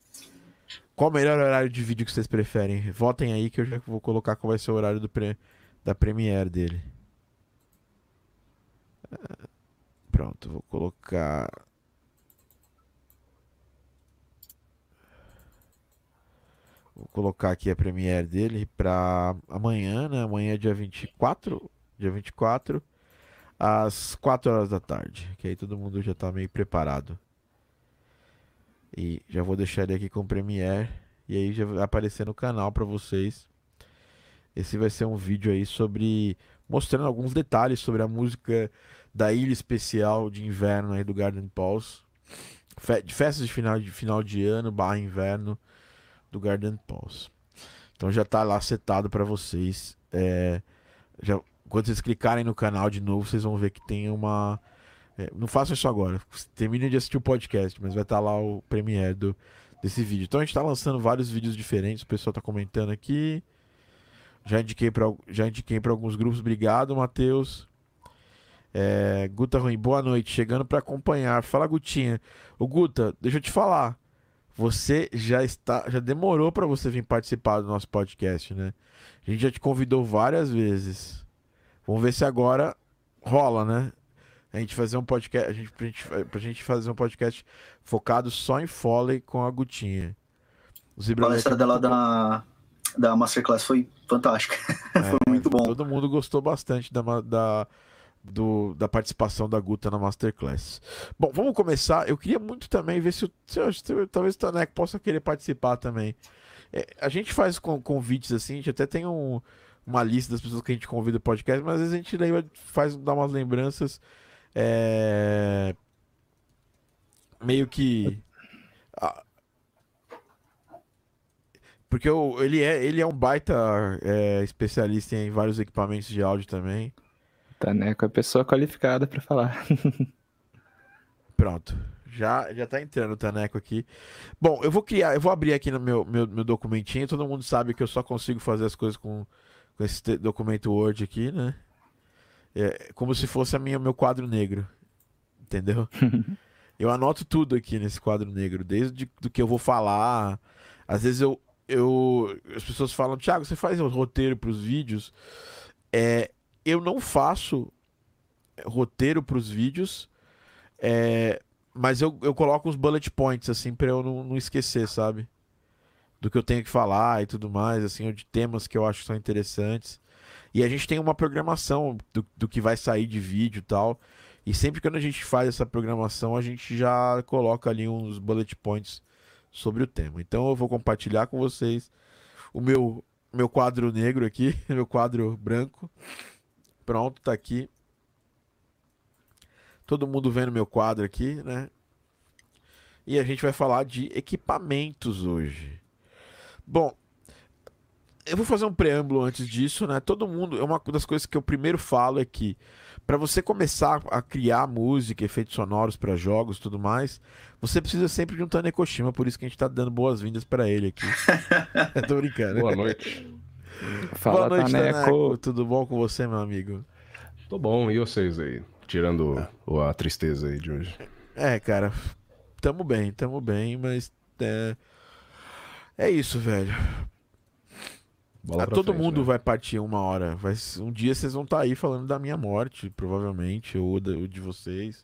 [SPEAKER 1] Qual o melhor horário de vídeo que vocês preferem? Votem aí que eu já vou colocar qual vai ser o horário do pre... da Premiere dele. Pronto, vou colocar. Vou colocar aqui a Premiere dele pra amanhã, né? Amanhã é dia 24. Dia 24 às 4 horas da tarde. Que aí todo mundo já tá meio preparado. E já vou deixar ele aqui com o Premiere. E aí já vai aparecer no canal para vocês. Esse vai ser um vídeo aí sobre. Mostrando alguns detalhes sobre a música da ilha especial de inverno aí do Garden Pulse. Fe festas de final, de final de ano, barra inverno do Garden Pulse. Então já tá lá setado para vocês. É, já quando vocês clicarem no canal de novo, vocês vão ver que tem uma. É, não façam isso agora. Terminem de assistir o podcast, mas vai estar tá lá o premiere do, desse vídeo. Então a gente está lançando vários vídeos diferentes. O pessoal está comentando aqui. Já indiquei para já indiquei para alguns grupos. Obrigado, Matheus. É, Guta Ruim, boa noite. Chegando para acompanhar. Fala, Gutinha. O Guta, deixa eu te falar. Você já está, já demorou para você vir participar do nosso podcast, né? A gente já te convidou várias vezes. Vamos ver se agora rola, né? A gente fazer um podcast, a gente, pra, gente, pra gente fazer um podcast focado só em Foley com a Gutinha.
[SPEAKER 2] O palestra dela da da Masterclass foi fantástica. foi
[SPEAKER 1] É,
[SPEAKER 2] muito bom.
[SPEAKER 1] Todo mundo gostou bastante da, da, do- da participação da Guta na Masterclass. Bom, vamos começar. Eu queria muito também ver se, o- se, se talvez o Tanek possa querer participar também. É, a gente faz com, convites assim, a gente até tem um- uma lista das pessoas que a gente convida o podcast, mas às vezes a gente lembra, faz dá umas lembranças é, meio que. porque o- ele, é, ele é um baita é, especialista em vários equipamentos de áudio também.
[SPEAKER 3] Taneco é pessoa qualificada pra falar.
[SPEAKER 1] Pronto. Já, já tá entrando o Taneco aqui. Bom, eu vou criar, eu vou abrir aqui no meu, meu, meu documentinho. Todo mundo sabe que eu só consigo fazer as coisas com, com esse documento Word aqui, né? É como se fosse a minha, meu quadro negro. Entendeu? eu anoto tudo aqui nesse quadro negro, desde do que eu vou falar. Às vezes eu, eu as pessoas falam, Thiago, você faz o roteiro para os vídeos? É, eu não faço roteiro para os vídeos. É, mas eu, eu coloco uns bullet points, assim, pra eu não, não esquecer, sabe? Do que eu tenho que falar e tudo mais, assim, ou de temas que eu acho que são interessantes. E a gente tem uma programação do, do que vai sair de vídeo e tal. E sempre que a gente faz essa programação, a gente já coloca ali uns bullet points sobre o tema. Então eu vou compartilhar com vocês o meu, meu quadro negro aqui, meu quadro branco. Pronto, tá aqui. Todo mundo vendo meu quadro aqui, né? E a gente vai falar de equipamentos hoje. Bom, eu vou fazer um preâmbulo antes disso, né? Todo mundo, é uma das coisas que eu primeiro falo é que para você começar a criar música, efeitos sonoros para jogos, e tudo mais, você precisa sempre de um Tanekoshima, por isso que a gente tá dando boas-vindas para ele aqui. Eu tô brincando.
[SPEAKER 4] Boa noite.
[SPEAKER 3] Fala,
[SPEAKER 1] Boa noite,
[SPEAKER 3] Taneco.
[SPEAKER 1] Taneco. Tudo bom com você, meu amigo?
[SPEAKER 4] Tô bom, e vocês aí? Tirando o- a tristeza aí de hoje.
[SPEAKER 1] É, cara, tamo bem, tamo bem, mas é, é isso, velho.
[SPEAKER 4] Bola
[SPEAKER 1] Ah, todo
[SPEAKER 4] frente,
[SPEAKER 1] mundo
[SPEAKER 4] né?
[SPEAKER 1] vai partir uma hora. Vai, um dia vocês vão estar aí falando da minha morte, provavelmente, ou, da- ou de vocês.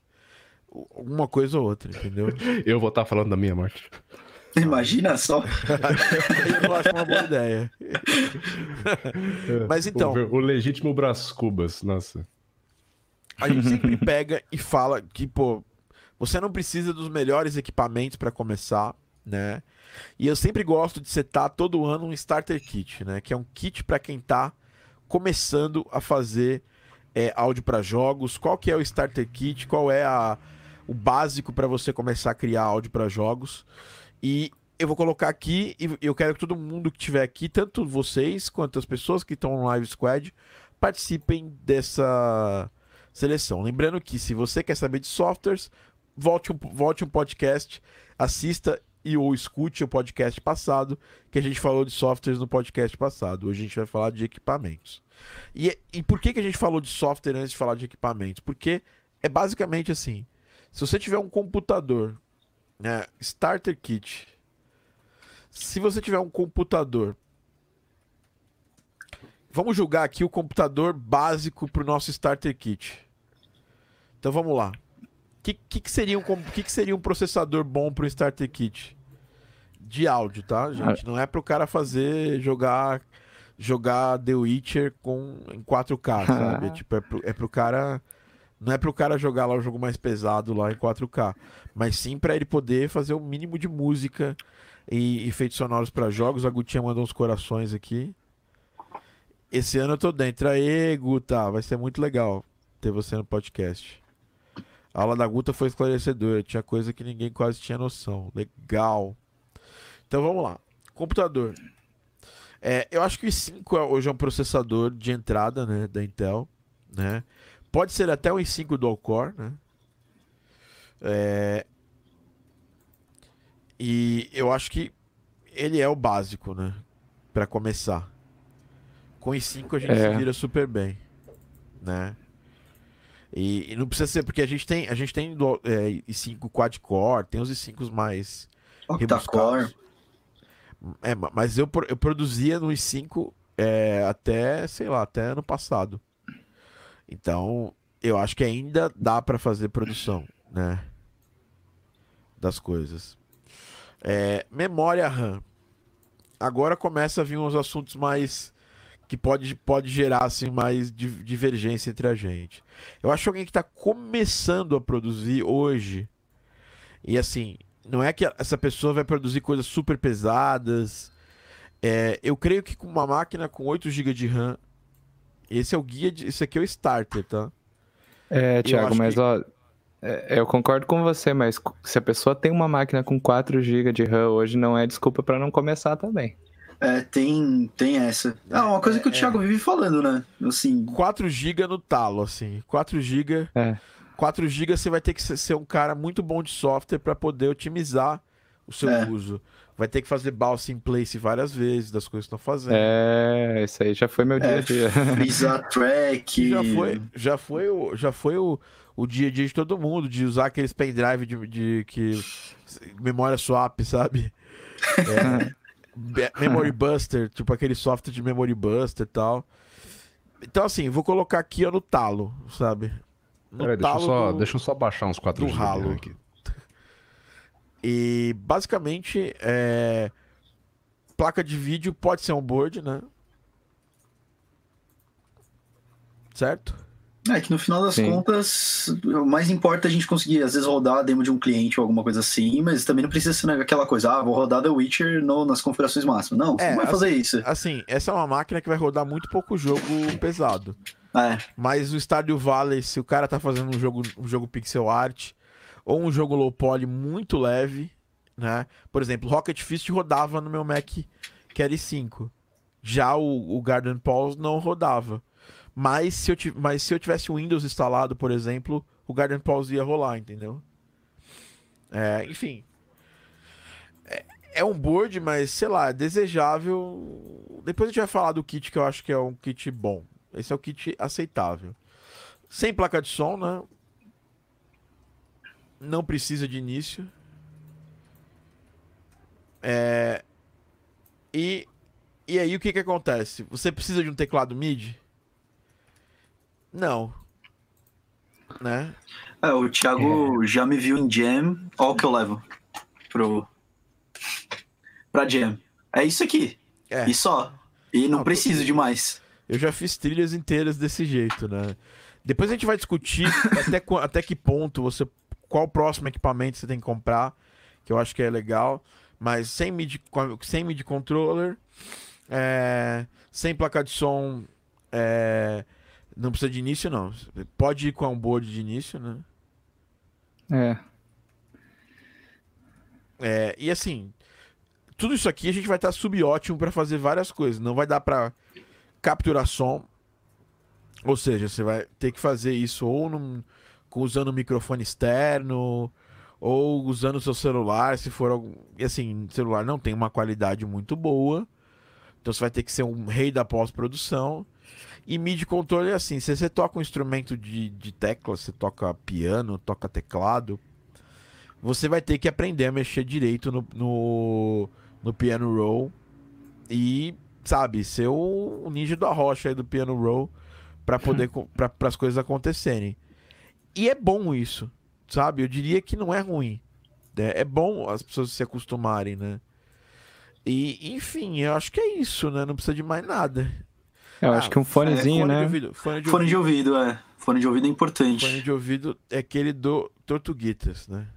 [SPEAKER 1] Alguma coisa ou outra, entendeu?
[SPEAKER 4] Eu vou estar falando da minha morte.
[SPEAKER 2] Imagina só.
[SPEAKER 1] Eu acho uma boa ideia. Mas então,
[SPEAKER 4] O, o legítimo Brás Cubas, nossa.
[SPEAKER 1] a gente sempre pega e fala que, pô, você não precisa dos melhores equipamentos para começar, né? E eu sempre gosto de setar todo ano um starter kit, né? Que é um kit para quem tá começando a fazer é, áudio para jogos. Qual que é o starter kit? Qual é a, o básico para você começar a criar áudio para jogos? E eu vou colocar aqui e eu quero que todo mundo que estiver aqui, tanto vocês quanto as pessoas que estão no Live Squad, participem dessa seleção. Lembrando que se você quer saber de softwares, volte um, volte um podcast, assista e ou escute o podcast passado, que a gente falou de softwares no podcast passado. Hoje a gente vai falar de equipamentos. E, e por que, que a gente falou de software antes de falar de equipamentos? Porque é basicamente assim: se você tiver um computador, né, starter kit, se você tiver um computador, vamos julgar aqui o computador básico para o nosso starter kit. Então vamos lá. O que, que, que seria um, que, que seria um processador bom para o starter kit? De áudio, tá, gente? Não é para o cara fazer, jogar jogar The Witcher com, em 4K, sabe? Tipo, é, pro, é pro cara. Não é pro cara jogar lá o jogo mais pesado lá em 4K. Mas sim para ele poder fazer o mínimo de música e efeitos sonoros para jogos. A Gutinha mandou uns corações aqui. Esse ano eu tô dentro. Aê, Guta, vai ser muito legal ter você no podcast. A aula da Guta foi esclarecedora, tinha coisa que ninguém quase tinha noção. Legal. Então vamos lá. Computador. É, eu acho que o i5 é- hoje é um processador de entrada né, da Intel. Né? Pode ser até o i5 dual core. Né? É, e eu acho que ele é o básico, né? Para começar. Com i5 a gente
[SPEAKER 3] É.
[SPEAKER 1] se vira super bem, né? E, e não precisa ser porque a gente tem a gente tem do- é, i5 quad core, tem os i5 mais
[SPEAKER 2] Octa-core.
[SPEAKER 1] É, ma- mas eu, eu produzia no i5 é, até, sei lá, até ano passado. Então, eu acho que ainda dá para fazer produção, né? Das coisas. É, memória RAM. agora começa a vir uns assuntos mais que pode, pode gerar assim mais di- divergência entre a gente. Eu acho que alguém que está começando a produzir hoje e assim, não é que essa pessoa vai produzir coisas super pesadas. É, eu creio que com uma máquina com 8 GB de RAM, esse é o guia, de, esse aqui é o starter, tá?
[SPEAKER 3] É, Thiago, mas
[SPEAKER 1] que-
[SPEAKER 3] ó, é, eu concordo com você, mas se a pessoa tem uma máquina com 4 GB de RAM hoje, não é desculpa pra não começar também.
[SPEAKER 2] É, tem, tem essa. Ah, uma coisa que o
[SPEAKER 1] É,
[SPEAKER 2] Thiago vive falando, né? Assim,
[SPEAKER 1] 4 GB no talo, assim. 4 GB.
[SPEAKER 3] É.
[SPEAKER 1] 4 GB você vai ter que ser- um cara muito bom de software para poder otimizar o seu
[SPEAKER 2] É.
[SPEAKER 1] uso. Vai ter que fazer balsa in place várias vezes das coisas que estão fazendo.
[SPEAKER 3] É, isso aí já foi meu dia
[SPEAKER 2] É,
[SPEAKER 3] a dia.
[SPEAKER 2] freezer track.
[SPEAKER 1] Já foi, já foi, o, já foi o, o dia a dia de todo mundo, de usar aqueles pendrive de, de que memória swap, sabe? É, memory Buster, tipo aquele software de Memory Buster e tal. Então, assim, vou colocar aqui ó, no talo, sabe? No
[SPEAKER 4] Peraí, deixa eu,
[SPEAKER 1] talo
[SPEAKER 4] só,
[SPEAKER 1] do-
[SPEAKER 4] deixa eu só baixar uns 4
[SPEAKER 1] do
[SPEAKER 4] GB
[SPEAKER 1] ralo.
[SPEAKER 4] aqui.
[SPEAKER 1] E basicamente, é... placa de vídeo pode ser um board, né? Certo?
[SPEAKER 2] É que no final das
[SPEAKER 3] Sim.
[SPEAKER 2] contas, o mais importa é a gente conseguir, às vezes, rodar a demo de um cliente ou alguma coisa assim, mas também não precisa ser aquela coisa, ah, vou rodar The Witcher no- nas configurações máximas. Não, você
[SPEAKER 1] É,
[SPEAKER 2] não vai
[SPEAKER 1] assim-
[SPEAKER 2] fazer isso.
[SPEAKER 1] Assim, essa é uma máquina que vai rodar muito pouco jogo pesado.
[SPEAKER 2] É,
[SPEAKER 1] Mas o Stardew Valley, se o cara tá fazendo um jogo, um jogo pixel art ou um jogo low poly muito leve, né? Por exemplo, Rocket Fist rodava no meu Mac que era i5. Já o, o Garden Pause não rodava. Mas se, eu mas se eu tivesse o Windows instalado, por exemplo, o Garden Pause ia rolar, entendeu? É, enfim. É, é um board, mas sei lá, é desejável. Depois a gente vai falar do kit que eu acho que é um kit bom. Esse é o kit aceitável. Sem placa de som, né? Não precisa de início. É... E, e aí o que que acontece? Você precisa de um teclado MIDI? Não. Né?
[SPEAKER 2] é, o Thiago já me viu em Jam, ó o que eu levo pro... pra Jam. É isso aqui,
[SPEAKER 1] É.
[SPEAKER 2] e só. E não
[SPEAKER 1] Não,
[SPEAKER 2] preciso de mais.
[SPEAKER 1] Eu já fiz trilhas inteiras desse jeito, né? Depois a gente vai discutir até, até que ponto você. Qual o próximo equipamento você tem que comprar, que eu acho que é legal. Mas sem MIDI, sem MIDI controller, é, sem placa de som, é, não precisa de início, não. Pode ir com um board de início, né?
[SPEAKER 3] É.
[SPEAKER 1] É, e assim, tudo isso aqui a gente vai estar subótimo para fazer várias coisas. Não vai dar para capturar som. Ou seja, você vai ter que fazer isso ou num- usando um microfone externo, ou usando o seu celular, se for algum. E assim, celular não tem uma qualidade muito boa. Então você vai ter que ser um rei da pós-produção. E MIDI controle é assim, se você toca um instrumento de, de tecla, você toca piano, toca teclado, você vai ter que aprender a mexer direito no, no, no piano roll e, sabe, ser o, o ninja da rocha aí do piano roll para poder para as coisas acontecerem. E é bom isso, sabe? Eu diria que não é ruim. né? É bom as pessoas se acostumarem, né? E, enfim, eu acho que é isso, né? Não precisa de mais nada.
[SPEAKER 3] Eu
[SPEAKER 1] Ah,
[SPEAKER 3] acho que um
[SPEAKER 1] fone-
[SPEAKER 3] fonezinho,
[SPEAKER 1] fone de
[SPEAKER 3] né?
[SPEAKER 1] ouvido, fone de
[SPEAKER 2] Fone de
[SPEAKER 1] ouvido,
[SPEAKER 2] ouvido, é. Fone de ouvido é importante.
[SPEAKER 1] fone de ouvido é aquele do Tortuguitas, né?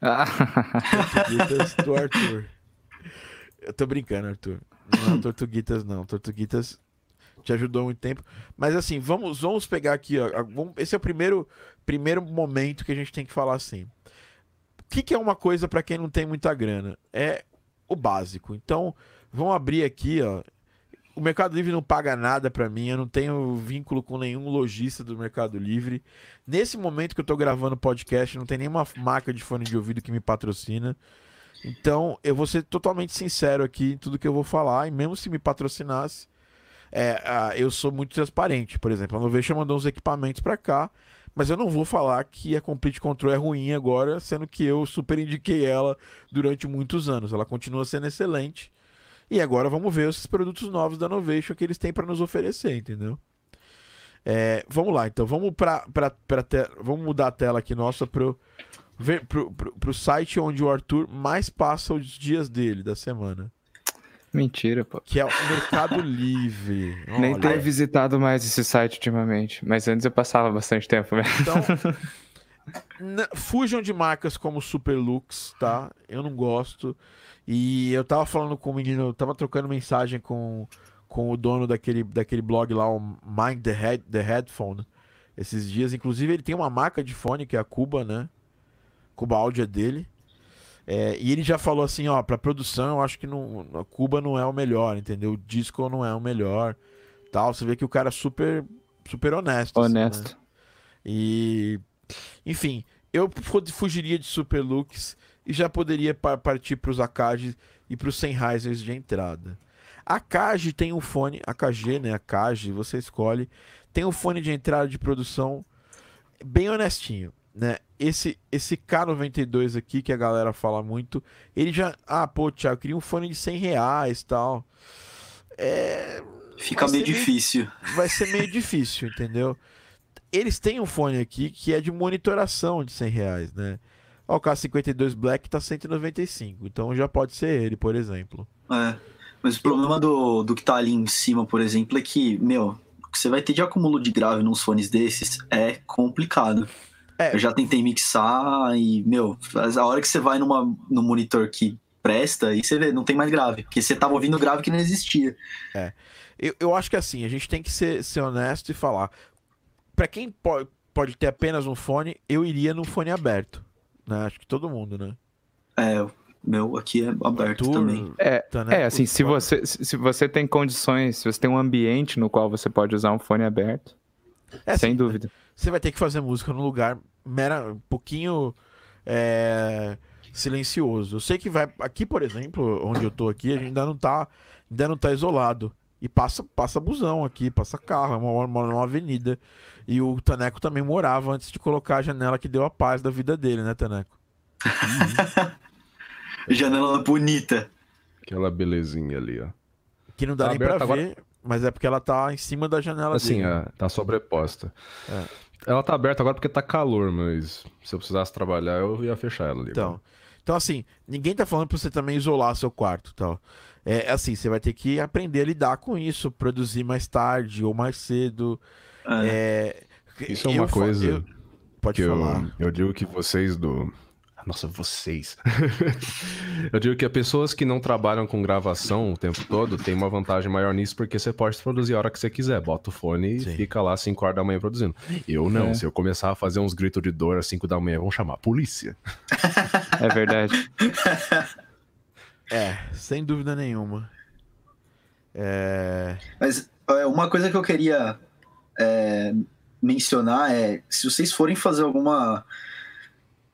[SPEAKER 3] Ah,
[SPEAKER 1] Tortuguitas do Arthur. Eu tô brincando, Arthur. Não é Tortuguitas, não. Tortuguitas te ajudou muito tempo. Mas assim, vamos, vamos pegar aqui, ó. Esse é o primeiro, primeiro momento que a gente tem que falar assim. O que, que é uma coisa para quem não tem muita grana? É o básico. Então, vamos abrir aqui, ó. O Mercado Livre não paga nada para mim, eu não tenho vínculo com nenhum lojista do Mercado Livre. Nesse momento que eu tô gravando podcast, não tem nenhuma marca de fone de ouvido que me patrocina. Então, eu vou ser totalmente sincero aqui em tudo que eu vou falar, e mesmo se me patrocinasse, é, ah, eu sou muito transparente. Por exemplo, a Novation mandou uns equipamentos para cá, mas eu não vou falar que a Complete Control é ruim agora, sendo que eu super indiquei ela durante muitos anos. Ela continua sendo excelente. E agora vamos ver esses produtos novos da Novation que eles têm para nos oferecer, entendeu? É, vamos lá, então vamos para vamos mudar a tela aqui nossa pro, pro, pro, pro site onde o Arthur mais passa os dias dele da semana.
[SPEAKER 3] Mentira, pô.
[SPEAKER 1] que é o Mercado Livre.
[SPEAKER 3] Nem tenho visitado mais esse site ultimamente, mas antes eu passava bastante tempo mesmo.
[SPEAKER 1] Então, fujam de marcas como Superlux, tá? Eu não gosto. E eu tava falando com o menino, eu tava trocando mensagem com, com o dono daquele, daquele blog lá, o Mind the, Head, the Headphone, esses dias. Inclusive, ele tem uma marca de fone, que é a Cuba, né? Cuba Audio é dele. É, e ele já falou assim, ó, pra produção, eu acho que não, a Cuba não é o melhor, entendeu? O disco não é o melhor, tal. Você vê que o cara é super, super honesto. assim, né?
[SPEAKER 3] Honesto.
[SPEAKER 1] E, enfim, eu fu- fugiria de Superlux e já poderia pa- partir para os Akagi e para os Sennheisers de entrada. A tem um fone, a KG, né? A você escolhe, tem um fone de entrada de produção bem honestinho, né? Esse, esse K92 aqui, que a galera fala muito, ele já. Ah, pô, Thiago, eu queria um fone de 100 reais tal. É,
[SPEAKER 2] Fica meio
[SPEAKER 1] ser meio-
[SPEAKER 2] difícil.
[SPEAKER 1] vai ser meio difícil, entendeu? Eles têm um fone aqui que é de monitoração de 100 reais, né? Ó, o K52 Black tá 195, então já pode ser ele, por exemplo.
[SPEAKER 2] É. Mas o problema do, do que tá ali em cima, por exemplo, é que, meu, o que você vai ter de acúmulo de grave nos fones desses é complicado.
[SPEAKER 1] É.
[SPEAKER 2] Eu já tentei mixar e, meu, a hora que você vai numa, num monitor que presta, aí você vê, não tem mais grave. Porque você tava ouvindo grave que não existia.
[SPEAKER 1] Eu, eu acho que assim, a gente tem que ser, ser honesto e falar. Pra quem po pode ter apenas um fone, eu iria num fone aberto. Né? Acho que todo mundo, né?
[SPEAKER 2] É, meu aqui é aberto
[SPEAKER 1] Arthur,
[SPEAKER 2] também.
[SPEAKER 3] É,
[SPEAKER 1] Taneco,
[SPEAKER 3] É, assim, se você, se se você tem condições, se você tem um ambiente no qual você pode usar um fone aberto,
[SPEAKER 1] É,
[SPEAKER 3] sem
[SPEAKER 1] assim,
[SPEAKER 3] dúvida.
[SPEAKER 1] Você vai ter que fazer música num lugar mera, um pouquinho é, silencioso. Eu sei que vai. Aqui, por exemplo, onde eu tô aqui, a gente ainda não tá, ainda não tá isolado. E passa, passa busão aqui, passa carro, é uma, uma, uma avenida. E o Taneco também morava antes de colocar a janela que deu a paz da vida dele, né, Taneco?
[SPEAKER 2] Janela bonita.
[SPEAKER 4] Aquela belezinha ali, ó.
[SPEAKER 1] Que não dá
[SPEAKER 4] Tá
[SPEAKER 1] nem pra
[SPEAKER 4] agora?
[SPEAKER 1] ver, mas é porque ela tá em cima da janela
[SPEAKER 4] Assim,
[SPEAKER 1] dele.
[SPEAKER 4] ó, tá sobreposta.
[SPEAKER 1] É.
[SPEAKER 4] Ela tá aberta agora porque tá calor, mas se eu precisasse trabalhar, eu ia fechar ela ali.
[SPEAKER 1] Então, então assim, ninguém tá falando pra você também isolar seu quarto, tal. É assim, você vai ter que aprender a lidar com isso, produzir mais tarde ou mais cedo.
[SPEAKER 2] É.
[SPEAKER 1] É,
[SPEAKER 4] Isso é uma coisa
[SPEAKER 1] eu- Pode
[SPEAKER 4] que eu,
[SPEAKER 1] falar.
[SPEAKER 4] eu digo que vocês do. Nossa, vocês. eu digo que as pessoas que não trabalham com gravação o tempo todo têm uma vantagem maior nisso, porque você pode produzir a hora que você quiser. Bota o fone
[SPEAKER 1] Sim.
[SPEAKER 4] e fica lá às 5 horas da manhã produzindo. Eu não.
[SPEAKER 3] É.
[SPEAKER 4] Se eu começar a fazer uns gritos de dor às 5 da manhã, vão chamar a polícia.
[SPEAKER 3] É verdade.
[SPEAKER 1] É, sem dúvida nenhuma. É,
[SPEAKER 2] Mas uma coisa que eu queria é, mencionar é se vocês forem fazer alguma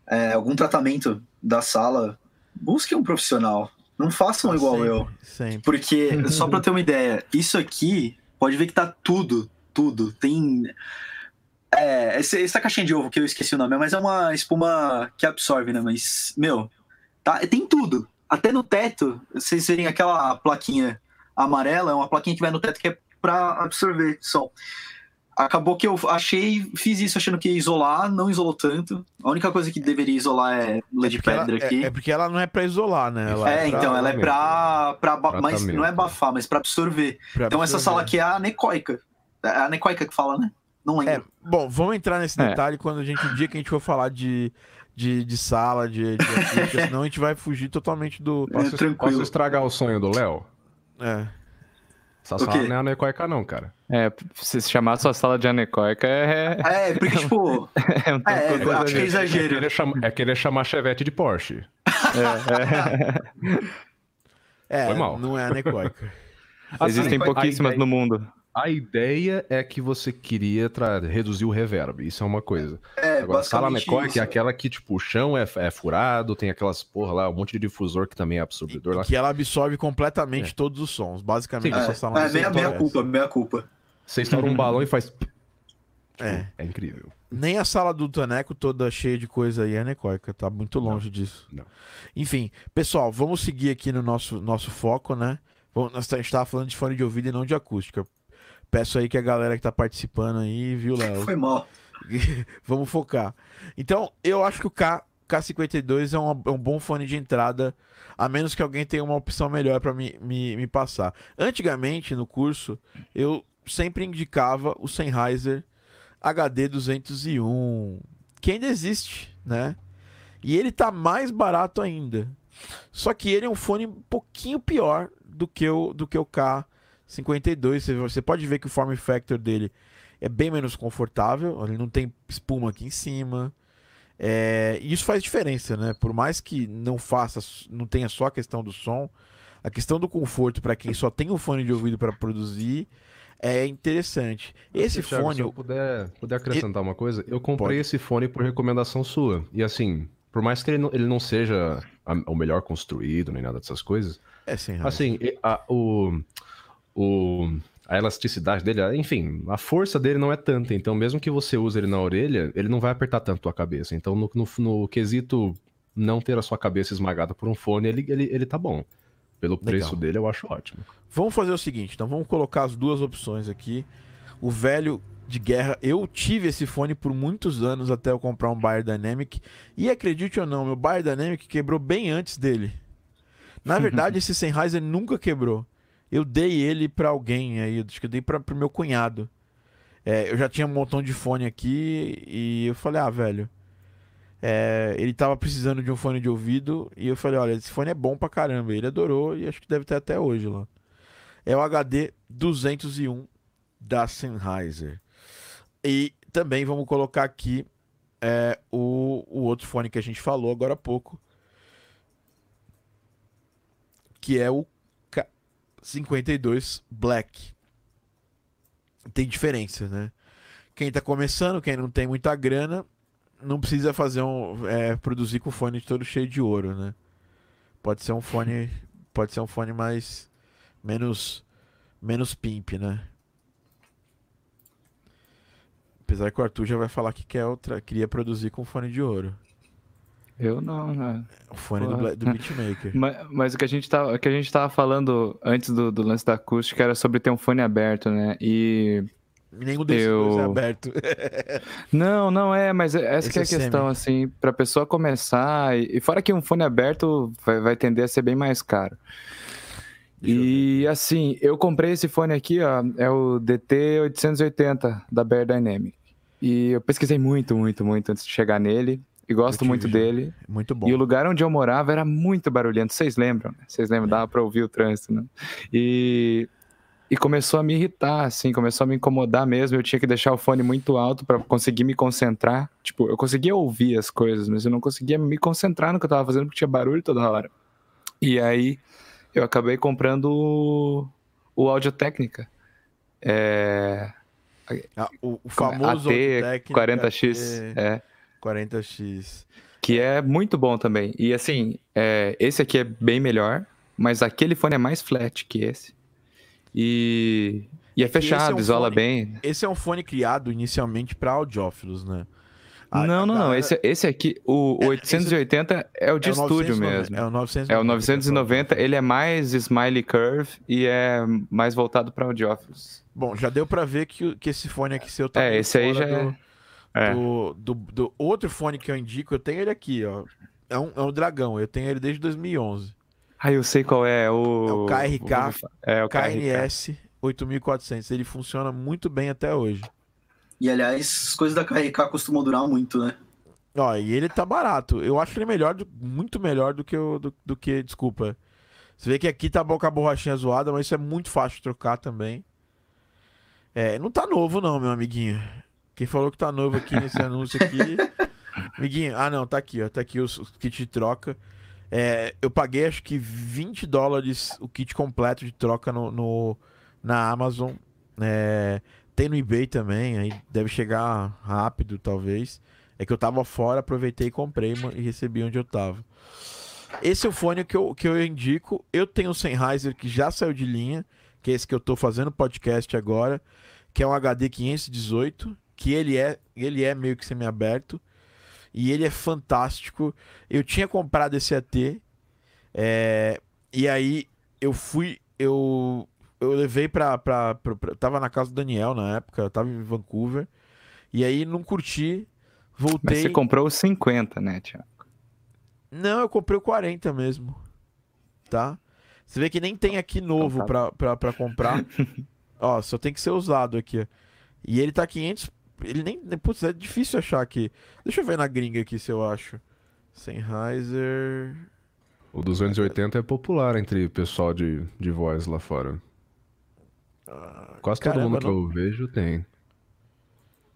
[SPEAKER 2] é, algum tratamento da sala, busquem um profissional. Não façam igual
[SPEAKER 1] sempre,
[SPEAKER 2] eu.
[SPEAKER 1] Sempre.
[SPEAKER 2] Porque, só pra ter uma ideia, isso aqui pode ver que tá tudo, tudo. Tem. É, esse- essa caixinha de ovo que eu esqueci o nome, mas é uma espuma que absorve, né? Mas, meu, tá, tem tudo. Até no teto, vocês verem aquela plaquinha amarela, é uma plaquinha que vai no teto que é pra absorver som. Acabou que eu achei, fiz isso achando que ia isolar, não isolou tanto. A única coisa que deveria isolar é lã de
[SPEAKER 1] Porque ela-
[SPEAKER 2] pedra aqui.
[SPEAKER 1] é, é porque ela não é pra isolar, né? Ela
[SPEAKER 2] É,
[SPEAKER 1] pra-
[SPEAKER 2] então, ela é pra. pra mas não é abafar, mas pra absorver.
[SPEAKER 1] pra
[SPEAKER 2] Então, essa
[SPEAKER 1] absorver.
[SPEAKER 2] sala aqui é a anecoica. É a anecoica que fala, né? Não
[SPEAKER 1] É,
[SPEAKER 2] lembro.
[SPEAKER 1] bom, vamos entrar nesse
[SPEAKER 3] É.
[SPEAKER 1] detalhe quando a gente, o dia que a gente for falar de, de, de sala, de, de acústica, senão a gente vai fugir totalmente do.
[SPEAKER 4] Posso,
[SPEAKER 2] tranquilo.
[SPEAKER 4] posso estragar o sonho do Léo?
[SPEAKER 1] É.
[SPEAKER 4] Essa sala não é anecoica, não, cara.
[SPEAKER 3] É, se chamar sua sala de anecoica é,
[SPEAKER 2] É, porque, tipo.
[SPEAKER 3] é um
[SPEAKER 2] É, acho que é
[SPEAKER 3] exagero.
[SPEAKER 2] exagero.
[SPEAKER 4] Querer chama- é querer chamar Chevette de Porsche.
[SPEAKER 1] É,
[SPEAKER 4] Foi mal.
[SPEAKER 1] não é anecoica.
[SPEAKER 3] Existem
[SPEAKER 4] Assim,
[SPEAKER 3] pouquíssimas
[SPEAKER 4] a
[SPEAKER 3] no
[SPEAKER 4] ideia-
[SPEAKER 3] mundo.
[SPEAKER 4] A ideia é que você queria tra- reduzir o reverb. Isso é uma coisa.
[SPEAKER 2] É,
[SPEAKER 4] Agora, a sala anecoica é aquela que, tipo, o chão é, é furado, tem aquelas porra lá, um monte de difusor que também é absorvedor lá.
[SPEAKER 1] que ela absorve completamente todos os sons. Basicamente,
[SPEAKER 4] Sim,
[SPEAKER 2] É,
[SPEAKER 1] sala
[SPEAKER 2] é meia,
[SPEAKER 1] não
[SPEAKER 2] meia culpa, meia culpa.
[SPEAKER 4] Você estoura um balão e faz.
[SPEAKER 1] É.
[SPEAKER 4] É incrível.
[SPEAKER 1] Nem a sala do Taneco toda cheia de coisa aí é anecoica, tá muito longe disso.
[SPEAKER 4] não.
[SPEAKER 1] Enfim, pessoal, vamos seguir aqui no nosso, nosso foco, né? Vamos, nós, a gente tava falando de fone de ouvido e não de acústica. Peço aí que a galera que tá participando aí, viu, Léo?
[SPEAKER 2] Foi mal.
[SPEAKER 1] Vamos focar. Então, eu acho que o K K52 é um, é um bom fone de entrada, a menos que alguém tenha uma opção melhor para me, me, me passar. Antigamente, no curso, eu sempre indicava o Sennheiser HD 201, que ainda existe, né? E ele tá mais barato ainda. Só que ele é um fone um pouquinho pior do que o, do que o K52. Você pode ver que o form factor dele é bem menos confortável. Ele não tem espuma aqui em cima. É, e isso faz diferença, né? Por mais que não faça, não tenha só a questão do som, a questão do conforto para quem só tem um fone de ouvido para produzir é interessante. Esse
[SPEAKER 4] Thiago,
[SPEAKER 1] fone.
[SPEAKER 4] Se eu puder, puder acrescentar uma coisa, eu comprei
[SPEAKER 1] Pode.
[SPEAKER 4] esse fone por recomendação sua. E assim, por mais que ele não, ele não seja a- o melhor construído, nem nada dessas coisas,
[SPEAKER 1] É razão.
[SPEAKER 4] assim, a, o, o, a elasticidade dele, enfim, a força dele não é tanta. Então, mesmo que você use ele na orelha, ele não vai apertar tanto a cabeça. Então, no, no, no quesito não ter a sua cabeça esmagada por um fone, ele, ele, ele tá bom. Pelo preço
[SPEAKER 1] Legal.
[SPEAKER 4] dele, eu acho ótimo.
[SPEAKER 1] Vamos fazer o seguinte, então vamos colocar as duas opções aqui. O velho de guerra, eu tive esse fone por muitos anos até eu comprar um Bayer Dynamic. E acredite ou não, meu Bayer Dynamic quebrou bem antes dele. Na verdade, esse Sennheiser nunca quebrou. Eu dei ele pra alguém aí, acho que eu dei pra, pro meu cunhado. É, eu já tinha um montão de fone aqui e eu falei, ah, velho. É, ele tava precisando de um fone de ouvido e eu falei, olha, esse fone é bom pra caramba. Ele adorou e acho que deve ter até hoje lá. É o HD 201 da Sennheiser. E também vamos colocar aqui é, o, o outro fone que a gente falou agora há pouco, que é o K52 Black. Tem diferença, né? Quem tá começando, quem não tem muita grana, não precisa fazer um é, produzir com fone todo cheio de ouro, né? Pode ser um fone, pode ser um fone mais menos menos pimp, né? Apesar que o Arthur já vai falar que quer outra, queria produzir com fone de ouro.
[SPEAKER 3] Eu não, né?
[SPEAKER 1] O fone do,
[SPEAKER 3] Porra.
[SPEAKER 1] Do beatmaker.
[SPEAKER 3] Mas, mas o que a gente tava, que a gente tava falando antes do, do lance da acústica era sobre ter um fone aberto, né? E.
[SPEAKER 1] Nenhum desses
[SPEAKER 3] Eu-
[SPEAKER 1] dois é aberto.
[SPEAKER 3] Não, não é, mas essa
[SPEAKER 1] Esse
[SPEAKER 3] que é a
[SPEAKER 1] é semi.
[SPEAKER 3] questão, assim, pra pessoa começar. E, fora que um fone aberto vai, vai tender a ser bem mais caro.
[SPEAKER 1] Deixa eu
[SPEAKER 3] E assim, eu comprei esse fone aqui, ó, é o DT880 da Bear Dynamic. E eu pesquisei muito, muito, muito antes de chegar nele. E gosto muito dele.
[SPEAKER 1] Muito bom.
[SPEAKER 3] E o lugar onde eu morava era muito barulhento. Vocês lembram? né? Vocês lembram? Dava pra ouvir o trânsito, né? E, e começou a me irritar, assim, começou a me incomodar mesmo. Eu tinha que deixar o fone muito alto pra conseguir me concentrar. Tipo, eu conseguia ouvir as coisas, mas eu não conseguia me concentrar no que eu tava fazendo porque tinha barulho toda hora. E aí eu acabei comprando o, o Audio Técnica. É,
[SPEAKER 1] Ah, o, o famoso
[SPEAKER 3] AT
[SPEAKER 1] Audio-Técnica
[SPEAKER 3] 40X. É.
[SPEAKER 1] 40X.
[SPEAKER 3] Que é muito bom também. E assim, é, esse aqui é bem melhor, mas aquele fone é mais flat que esse. E, e é
[SPEAKER 1] que esse é
[SPEAKER 3] fechado,
[SPEAKER 1] um
[SPEAKER 3] isola
[SPEAKER 1] fone-
[SPEAKER 3] bem.
[SPEAKER 1] Esse é um fone criado inicialmente para audiófilos, né? A-
[SPEAKER 3] não, não, não. Esse, esse aqui, o, o
[SPEAKER 1] É,
[SPEAKER 3] 880 é o de
[SPEAKER 1] é
[SPEAKER 3] estúdio
[SPEAKER 1] 990,
[SPEAKER 3] mesmo.
[SPEAKER 1] É o 990.
[SPEAKER 3] É o 990, ele é mais smiley curve e é mais voltado para audiófilos.
[SPEAKER 1] Bom, já deu pra ver que, que esse fone aqui seu tá
[SPEAKER 3] É, esse aí já é-
[SPEAKER 1] do,
[SPEAKER 3] É.
[SPEAKER 1] do, do, do outro fone que eu indico, eu tenho ele aqui, ó. É um, é um dragão, eu tenho ele desde 2011.
[SPEAKER 3] Ah, eu sei qual é. O,
[SPEAKER 1] É o KRK,
[SPEAKER 3] É o KRK.
[SPEAKER 1] KNS 8400. Ele funciona muito bem até hoje.
[SPEAKER 2] E aliás, as coisas da KRK costumam durar muito, né?
[SPEAKER 1] Ó, e ele tá barato. Eu acho ele melhor, do- muito melhor do que o do, do que, desculpa. Você vê que aqui tá bom com a borrachinha zoada, mas isso é muito fácil de trocar também. É, não tá novo não, meu amiguinho. Quem falou que tá novo aqui nesse anúncio aqui, amiguinho, ah não, tá aqui, ó, tá aqui os kits de troca. É, eu paguei acho que 20 dólares o kit completo de troca no, no- na Amazon. É, tem no eBay também, aí deve chegar rápido, talvez. É que eu tava fora, aproveitei e comprei e recebi onde eu tava. Esse é o fone que eu, que eu indico. Eu tenho o Sennheiser que já saiu de linha, que é esse que eu tô fazendo podcast agora, que é um HD 518, que ele é, ele é meio que semi-aberto. E ele é fantástico. Eu tinha comprado esse AT. é, e aí eu fui. Eu, eu levei pra, pra, pra, pra- Tava na casa do Daniel na época, eu tava em Vancouver. E aí não curti.
[SPEAKER 3] Mas
[SPEAKER 1] Voltei.
[SPEAKER 3] você comprou os 50, né, Tiago?
[SPEAKER 1] Não, eu comprei o 40 mesmo. Tá? Você vê que nem tem aqui novo
[SPEAKER 3] Então
[SPEAKER 1] pra, pra, pra comprar. ó, só tem que ser usado aqui. E ele tá 500. Ele nem. Putz, é difícil achar aqui. Deixa eu ver na gringa aqui se eu acho. Sennheiser.
[SPEAKER 4] O 280 é popular entre o pessoal de, de voz lá fora. Quase todo
[SPEAKER 1] caramba,
[SPEAKER 4] mundo que
[SPEAKER 1] não-
[SPEAKER 4] eu vejo tem.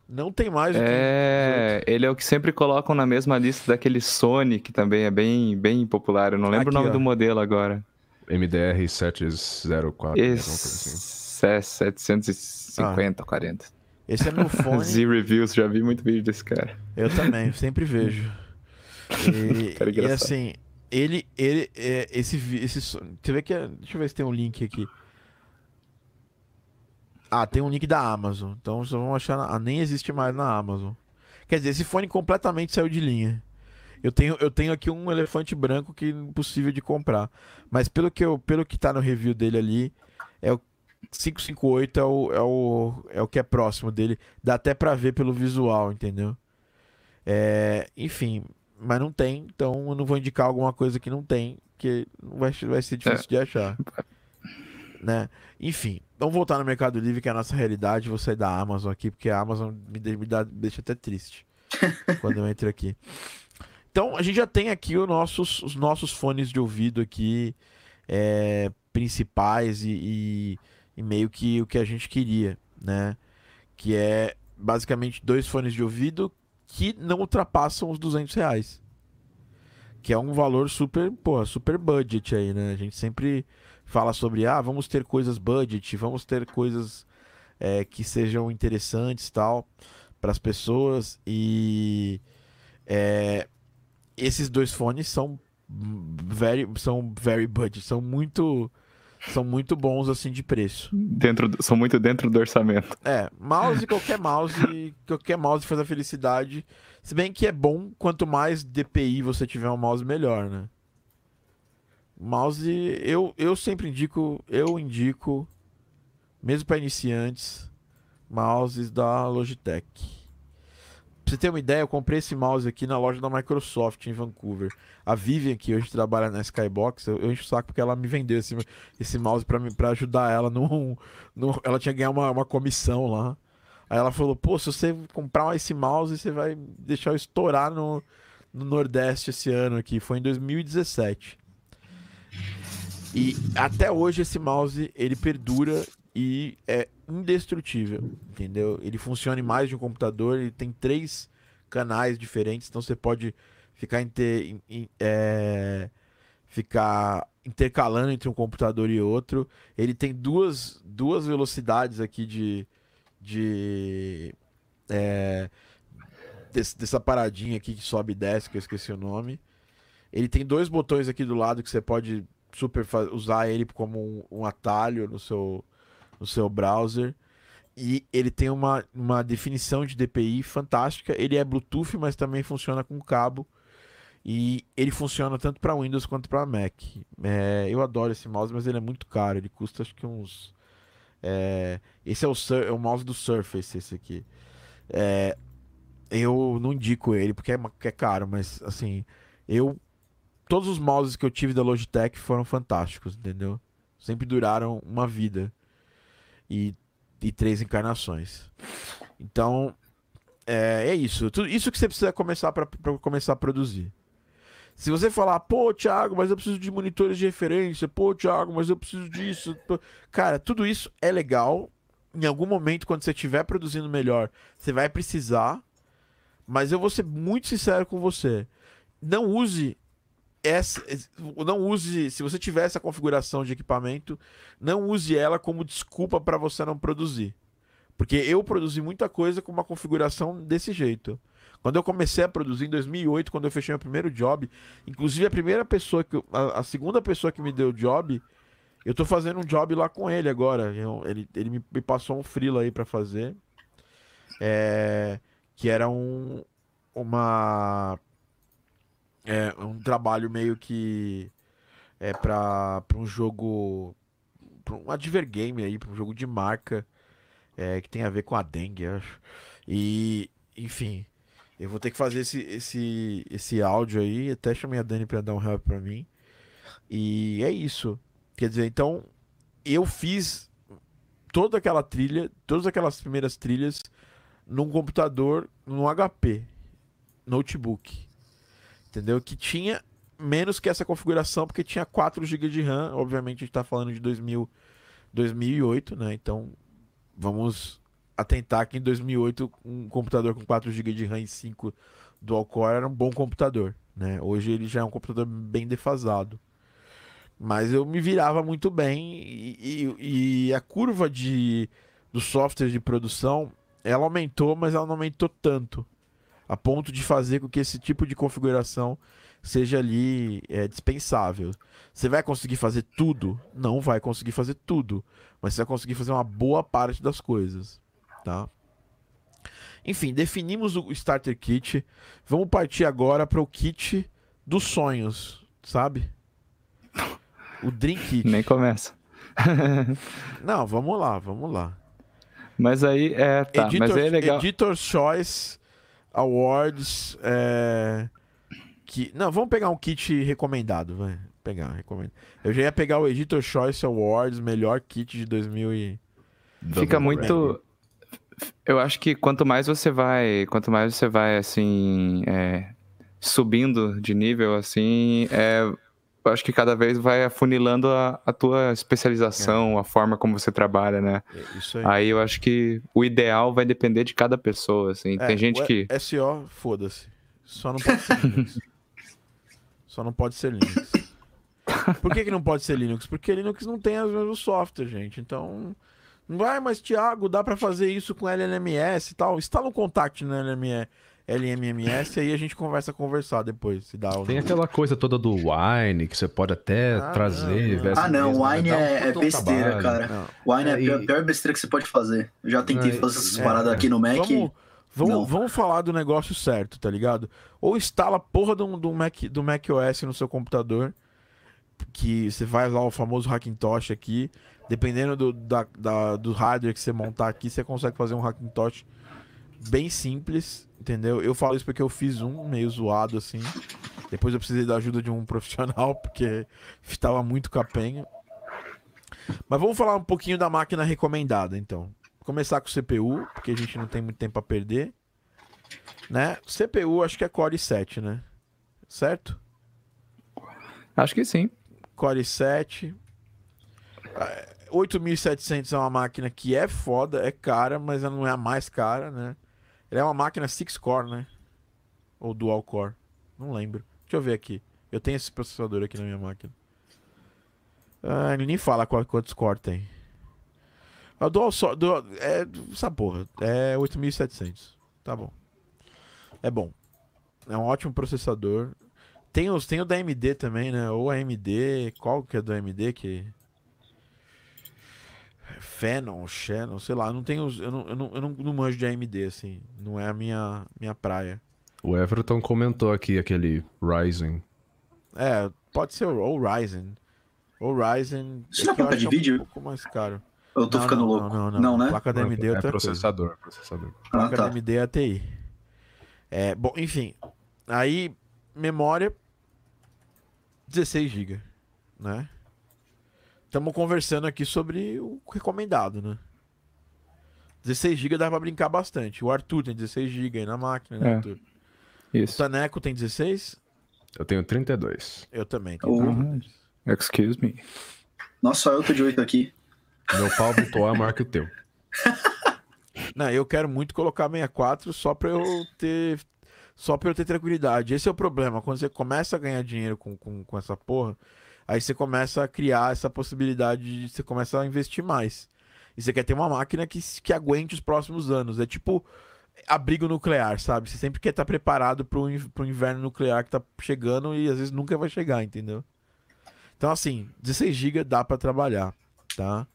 [SPEAKER 1] Não tem mais o que-
[SPEAKER 3] É, ele é o que sempre colocam na mesma lista daquele Sony, que também é bem, bem popular. Eu não lembro
[SPEAKER 1] Aqui,
[SPEAKER 3] o nome
[SPEAKER 1] ó.
[SPEAKER 3] do modelo agora.
[SPEAKER 4] MDR 704. alguma coisa assim.
[SPEAKER 3] Esse é 750, 40.
[SPEAKER 1] Esse é meu fone.
[SPEAKER 3] Z-Reviews, já vi muito vídeo desse cara.
[SPEAKER 1] Eu também, sempre vejo. E,
[SPEAKER 3] Cara
[SPEAKER 1] e assim, ele, ele, é, esse, esse, você vê que, é- deixa eu ver se tem um link aqui. Ah, tem um link da Amazon, então só vamos achar, na- ah, nem existe mais na Amazon. Quer dizer, esse fone completamente saiu de linha. Eu tenho, eu tenho aqui um elefante branco que é impossível de comprar, mas pelo que eu, pelo que tá no review dele ali, é o 558 é o, é o, é o que é próximo dele, dá até pra ver pelo visual, entendeu? É, enfim, mas não tem, então eu não vou indicar alguma coisa que não tem, que vai, vai ser difícil de achar. Né? Enfim, vamos voltar no Mercado Livre, que é a nossa realidade. Vou sair da Amazon aqui, porque a Amazon me, me dá, deixa até triste quando eu entro aqui. Então, a gente já tem aqui os nossos, os nossos fones de ouvido aqui é, principais e, e- e meio que o que a gente queria, né? Que é basicamente dois fones de ouvido que não ultrapassam os 200 reais. Que é um valor super, pô, super budget aí, né? A gente sempre fala sobre, ah, vamos ter coisas budget, vamos ter coisas é, que sejam interessantes tal para as pessoas e é, esses dois fones são very, são very budget, são muito são muito bons assim de preço.
[SPEAKER 3] Dentro, são muito dentro do orçamento.
[SPEAKER 1] É, mouse, qualquer mouse, qualquer mouse faz a felicidade. Se bem que é bom, quanto mais DPI você tiver um mouse, melhor, né? Mouse, eu, eu sempre indico, eu indico, mesmo para iniciantes, mouses da Logitech. Você ter uma ideia, eu comprei esse mouse aqui na loja da Microsoft em Vancouver. A Vivian, que hoje trabalha na Skybox, eu, eu encho o saco porque ela me vendeu esse, esse mouse pra ajudar ela no- Ela tinha que ganhar uma, uma comissão lá. Aí ela falou, pô, se você comprar esse mouse, você vai deixar eu estourar no, no Nordeste esse ano aqui. Foi em 2017. E até hoje esse mouse, ele perdura e é indestrutível, entendeu? Ele funciona em mais de um computador, ele tem três canais diferentes, então você pode ficar, inter, in- in- é, ficar intercalando entre um computador e outro. Ele tem duas, duas velocidades aqui de, de é, desse- dessa paradinha aqui que sobe e desce, que eu esqueci o nome. Ele tem dois botões aqui do lado que você pode super usar ele como um, um atalho no seu, no seu browser. E ele tem uma, uma definição de DPI fantástica. Ele é Bluetooth, mas também funciona com cabo. E ele funciona tanto para Windows quanto para Mac. É, eu adoro esse mouse, mas ele é muito caro. Ele custa acho que uns. é, esse é o, é o mouse do Surface, esse aqui. É, eu não indico ele porque é, é caro, mas assim, eu. Todos os mouses que eu tive da Logitech foram fantásticos, entendeu? Sempre duraram uma vida. E, e três encarnações. Então, é, é isso. Tudo, isso que você precisa começar para começar a produzir. Se você falar, pô, Thiago, mas eu preciso de monitores de referência, pô, Thiago, mas eu preciso disso. pô." Cara, tudo isso é legal. Em algum momento, quando você estiver produzindo melhor, você vai precisar. Mas eu vou ser muito sincero com você. Não use essa. Não use. Se você tiver essa configuração de equipamento, não use ela como desculpa para você não produzir. Porque eu produzi muita coisa com uma configuração desse jeito. Quando eu comecei a produzir em 2008, quando eu fechei meu primeiro job, inclusive a primeira pessoa que a, a segunda pessoa que me deu o job, eu tô fazendo um job lá com ele agora. Eu- ele ele me, passou um freela aí pra fazer. É, que era um uma é, um trabalho meio que é para um jogo pra um advergame aí, para um jogo de marca é, que tem a ver com a dengue, acho. E enfim, Eu vou ter que fazer esse, esse, esse áudio aí. Até chamei a Dani pra dar um help pra mim. E é isso. Quer dizer, então, eu fiz toda aquela trilha, todas aquelas primeiras trilhas num computador, num HP, notebook. Entendeu? Que tinha menos que essa configuração, porque tinha 4 GB de RAM. Obviamente, a gente está falando de 2000, 2008, né? Então, vamos atentar que em 2008 um computador com 4 GB de RAM e 5 dual core era um bom computador, né? Hoje ele já é um computador bem defasado. Mas eu me virava muito bem e, e, e a curva de, do software de produção ela aumentou, mas ela não aumentou tanto a ponto de fazer com que esse tipo de configuração seja ali é, dispensável. Você vai conseguir fazer tudo? Não vai conseguir fazer tudo, mas você vai conseguir fazer uma boa parte das coisas, tá? Enfim, definimos o starter kit. Vamos partir agora para o kit dos sonhos, sabe? O Dream Kit.
[SPEAKER 3] Nem começa.
[SPEAKER 1] Não, vamos lá, vamos lá.
[SPEAKER 3] Mas aí, é, tá,
[SPEAKER 1] Editor,
[SPEAKER 3] mas aí é legal.
[SPEAKER 1] Editor's Choice Awards. É... Que... Não, vamos pegar um kit recomendado, vai. Pegar, recomendo. Eu já ia pegar o Editor Choice Awards, melhor kit de 2000 e...
[SPEAKER 3] Fica muito. Eu acho que quanto mais você vai, quanto mais você vai assim, é, subindo de nível, assim, é, acho que cada vez vai afunilando a, a tua especialização, a forma como você trabalha, né?
[SPEAKER 1] É, Isso aí.
[SPEAKER 3] Aí eu acho que o ideal vai depender de cada pessoa, assim.
[SPEAKER 1] É,
[SPEAKER 3] Tem gente que
[SPEAKER 1] SO, foda-se. Só não pode ser Linux. Só não pode ser Linux. Por que, que não pode ser Linux? Porque Linux não tem os mesmos softwares, gente. Então. Não vai, mas Thiago, dá pra fazer isso com LLMS e tal. Instala um contact no LME, LMMS e aí a gente conversa conversar depois, se dá ou
[SPEAKER 4] Tem
[SPEAKER 1] não.
[SPEAKER 4] aquela coisa toda do Wine que você pode até
[SPEAKER 1] Ah,
[SPEAKER 4] trazer.
[SPEAKER 1] não,
[SPEAKER 4] versus
[SPEAKER 2] Ah, não,
[SPEAKER 4] mesmo,
[SPEAKER 2] Wine
[SPEAKER 4] dá um
[SPEAKER 2] é, é besteira,
[SPEAKER 4] trabalho.
[SPEAKER 2] cara.
[SPEAKER 1] Não.
[SPEAKER 2] Wine é a
[SPEAKER 4] É,
[SPEAKER 2] pior,
[SPEAKER 4] e-
[SPEAKER 2] pior besteira que você pode fazer. Eu já tentei
[SPEAKER 4] É,
[SPEAKER 2] fazer essas
[SPEAKER 1] é,
[SPEAKER 2] paradas aqui no Mac.
[SPEAKER 1] Vamos, vamos,
[SPEAKER 2] Não.
[SPEAKER 1] vamos falar do negócio certo, tá ligado? Ou instala a porra do, do, Mac, do Mac OS no seu computador, que você vai lá o famoso Hackintosh aqui, dependendo do, da, da- do hardware que você montar aqui, você consegue fazer um Hackintosh bem simples, entendeu? Eu falo isso porque eu fiz um meio zoado assim. Depois eu precisei da ajuda de um profissional, porque estava muito capenga. Mas vamos falar um pouquinho da máquina recomendada, então. Vou começar com o CPU, porque a gente não tem muito tempo para perder. Né? CPU acho que é Core 7, né? Certo?
[SPEAKER 3] Acho que sim.
[SPEAKER 1] Core 7. Ah, 8700 é uma máquina que é foda, é cara, mas ela não é a mais cara, né? Ela é uma máquina 6 core, né? Ou dual core. Não lembro. Deixa eu ver aqui. Eu tenho esse processador aqui na minha máquina. Ah, ele nem fala qual, quantos core tem. A dual, so, dual é essa porra. É 8700. Tá bom. É bom. É um ótimo processador. Tem, os, tem o da AMD também, né? Ou AMD. Qual que é do AMD que. Phenon, Shannon, sei lá. Não tenho, os- eu não, eu, não, eu não, não manjo de AMD, assim. Não é a minha, minha praia.
[SPEAKER 4] O Everton comentou aqui aquele Ryzen.
[SPEAKER 1] É, pode ser o ou Ryzen. Ou Ryzen.
[SPEAKER 2] Isso não é
[SPEAKER 1] eu
[SPEAKER 2] placa de
[SPEAKER 1] é
[SPEAKER 2] vídeo?
[SPEAKER 1] um pouco mais caro.
[SPEAKER 2] Eu tô
[SPEAKER 1] Não,
[SPEAKER 2] ficando
[SPEAKER 1] não,
[SPEAKER 2] louco.
[SPEAKER 1] Não, não, não.
[SPEAKER 2] né?
[SPEAKER 1] Placa da AMD é
[SPEAKER 4] é
[SPEAKER 1] outra coisa.
[SPEAKER 4] processador, processador.
[SPEAKER 2] Ah,
[SPEAKER 1] Placa da
[SPEAKER 2] tá.
[SPEAKER 1] AMD é ATI. É, bom, enfim. Aí, memória 16 GB, né? Estamos conversando aqui sobre o recomendado, né? 16 GB dá pra brincar bastante. O Arthur tem 16 GB aí na máquina, né,
[SPEAKER 3] É.
[SPEAKER 1] Arthur? O
[SPEAKER 3] Isso.
[SPEAKER 1] Taneco tem 16?
[SPEAKER 4] Eu tenho 32.
[SPEAKER 1] Eu também. tenho. 16.
[SPEAKER 3] Excuse me.
[SPEAKER 2] Nossa, só eu tô de 8 aqui.
[SPEAKER 4] Meu pau virtual é maior que o teu.
[SPEAKER 1] Não, eu quero muito colocar 64 só pra eu ter. Só pra eu ter tranquilidade. Esse é o problema. Quando você começa a ganhar dinheiro com, com, com essa porra, aí você começa a criar essa possibilidade de. Você começa a investir mais. E você quer ter uma máquina que, que aguente os próximos anos. É tipo abrigo nuclear, sabe? Você sempre quer estar preparado pro, in- pro inverno nuclear que tá chegando e às vezes nunca vai chegar, entendeu? Então, assim, 16 GB dá pra trabalhar, tá?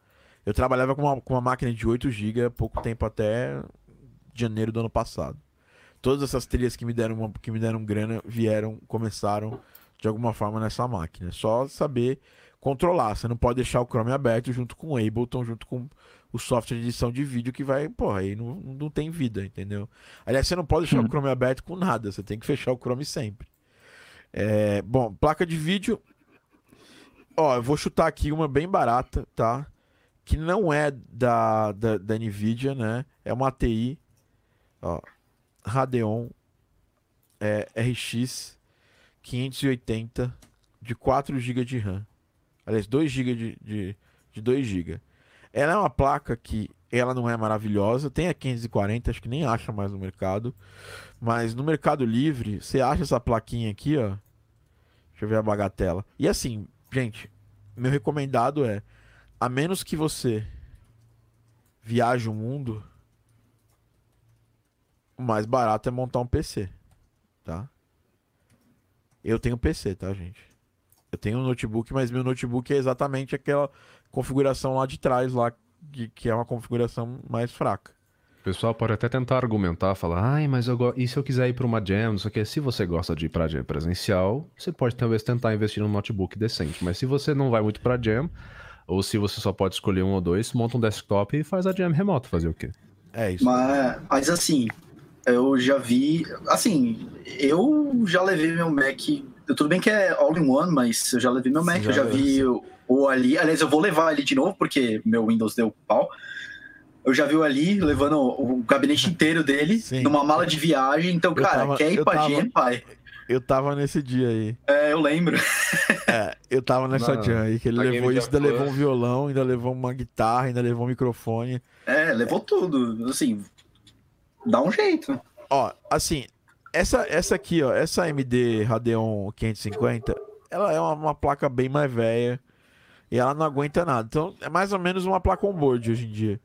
[SPEAKER 1] Eu trabalhava com uma, com uma máquina de 8 GB pouco tempo até janeiro do ano passado. Todas essas trilhas que me deram, uma- que me deram grana vieram, começaram de alguma forma nessa máquina. É só saber controlar. Você não pode deixar o Chrome aberto junto com o Ableton, junto com o software de edição de vídeo que vai, porra, aí não, não tem vida, entendeu? Aliás, você não pode deixar o Chrome aberto com nada, você tem que fechar o Chrome sempre. É, bom, placa de vídeo. Ó, eu vou chutar aqui uma bem barata, tá? Que não é da, da, da Nvidia, né? É uma ATI, ó, Radeon é, RX 580 de 4 GB de RAM. Aliás, 2 GB de, de, de 2 GB. Ela é uma placa que ela não é maravilhosa, tem a 540, acho que nem acha mais no mercado. Mas no Mercado Livre, você acha essa plaquinha aqui, ó. Deixa eu ver a bagatela. E assim, gente, meu recomendado é, a menos que você viaje o mundo, o mais barato é montar um PC, tá? Eu tenho PC, tá, gente? Eu tenho um notebook, mas meu notebook é exatamente aquela configuração lá de trás, lá, que, que é uma configuração mais fraca.
[SPEAKER 4] O pessoal pode até tentar argumentar, falar, ai, mas eu go... e se eu quiser ir para uma jam, não sei o que, se você gosta de ir para jam presencial, você pode talvez tentar investir num notebook decente, mas se você não vai muito para jam, ou se você só pode escolher um ou dois, monta um desktop e faz a jam remoto, fazer o quê?
[SPEAKER 1] É isso.
[SPEAKER 2] Mas, mas assim, eu já vi, assim, eu já levei meu Mac, tudo bem que é all-in-one, mas eu já levei meu Mac,
[SPEAKER 1] Já
[SPEAKER 2] eu já vi o, o Ali, aliás, eu vou levar ele de novo, porque meu Windows deu pau. Eu já vi o Ali levando o, o gabinete inteiro dele
[SPEAKER 1] Sim.
[SPEAKER 2] numa mala de viagem. Então,
[SPEAKER 1] Eu
[SPEAKER 2] cara,
[SPEAKER 1] tava-
[SPEAKER 2] quer ir pra
[SPEAKER 1] tava-
[SPEAKER 2] pai?
[SPEAKER 1] Eu tava nesse dia aí.
[SPEAKER 2] É, eu lembro.
[SPEAKER 1] É, eu tava nessa jam aí, que ele levou isso, ainda levou um violão, ainda levou uma guitarra, ainda levou um microfone.
[SPEAKER 2] É, levou tudo. Assim, dá um jeito.
[SPEAKER 1] Ó, assim, essa, essa aqui, ó, essa AMD Radeon 550, ela é uma, uma placa bem mais velha e ela não aguenta nada. Então, é mais ou menos uma placa on-board hoje em dia.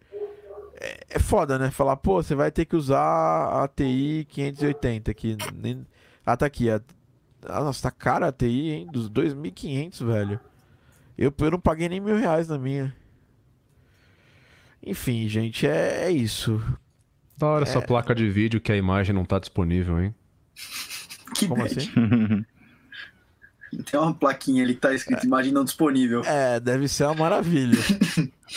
[SPEAKER 1] É, é foda, né? Falar, pô, você vai ter que usar a TI 580 que nem... Ah, tá aqui. A... Ah, nossa, tá cara a TI, hein? Dos 2.500, velho. Eu, eu não paguei nem mil reais na minha. Enfim, gente, é, é isso.
[SPEAKER 4] Da hora essa placa de vídeo que a imagem não tá disponível, hein?
[SPEAKER 2] Que
[SPEAKER 1] Como
[SPEAKER 2] bad.
[SPEAKER 1] assim?
[SPEAKER 2] Tem uma plaquinha ali que tá escrito imagem não disponível.
[SPEAKER 1] É, deve ser uma maravilha.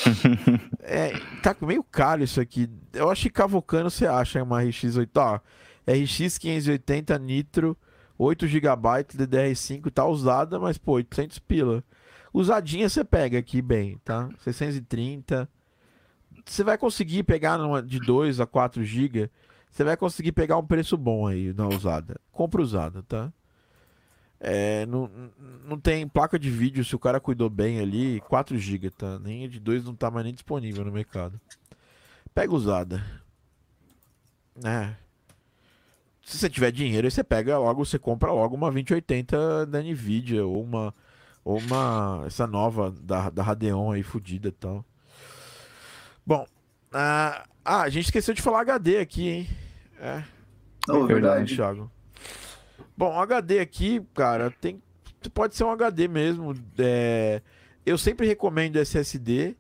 [SPEAKER 1] é, tá meio caro isso aqui. Eu acho que cavocando você acha uma RX8. Ó, RX 580 Nitro, 8 GB DDR5, tá usada, mas pô, 800 pila. Usadinha você pega aqui bem, tá? 630. Você vai conseguir pegar numa de 2 a 4 GB. Você vai conseguir pegar um preço bom aí na usada. Compra usada, tá? É, não, não tem placa de vídeo, se o cara cuidou bem ali, 4 GB, tá? Nem de 2 não tá mais nem disponível no mercado. Pega usada. É. Se você tiver dinheiro, você pega logo, você compra logo uma 2080 da Nvidia ou uma ou uma essa nova da, da Radeon aí fodida e tal. Bom, ah, ah, a gente esqueceu de falar HD aqui, hein? É.
[SPEAKER 2] Oh, verdade.
[SPEAKER 1] Thiago. Bom, HD aqui, cara, tem pode ser um HD mesmo. é, Eu sempre recomendo SSD,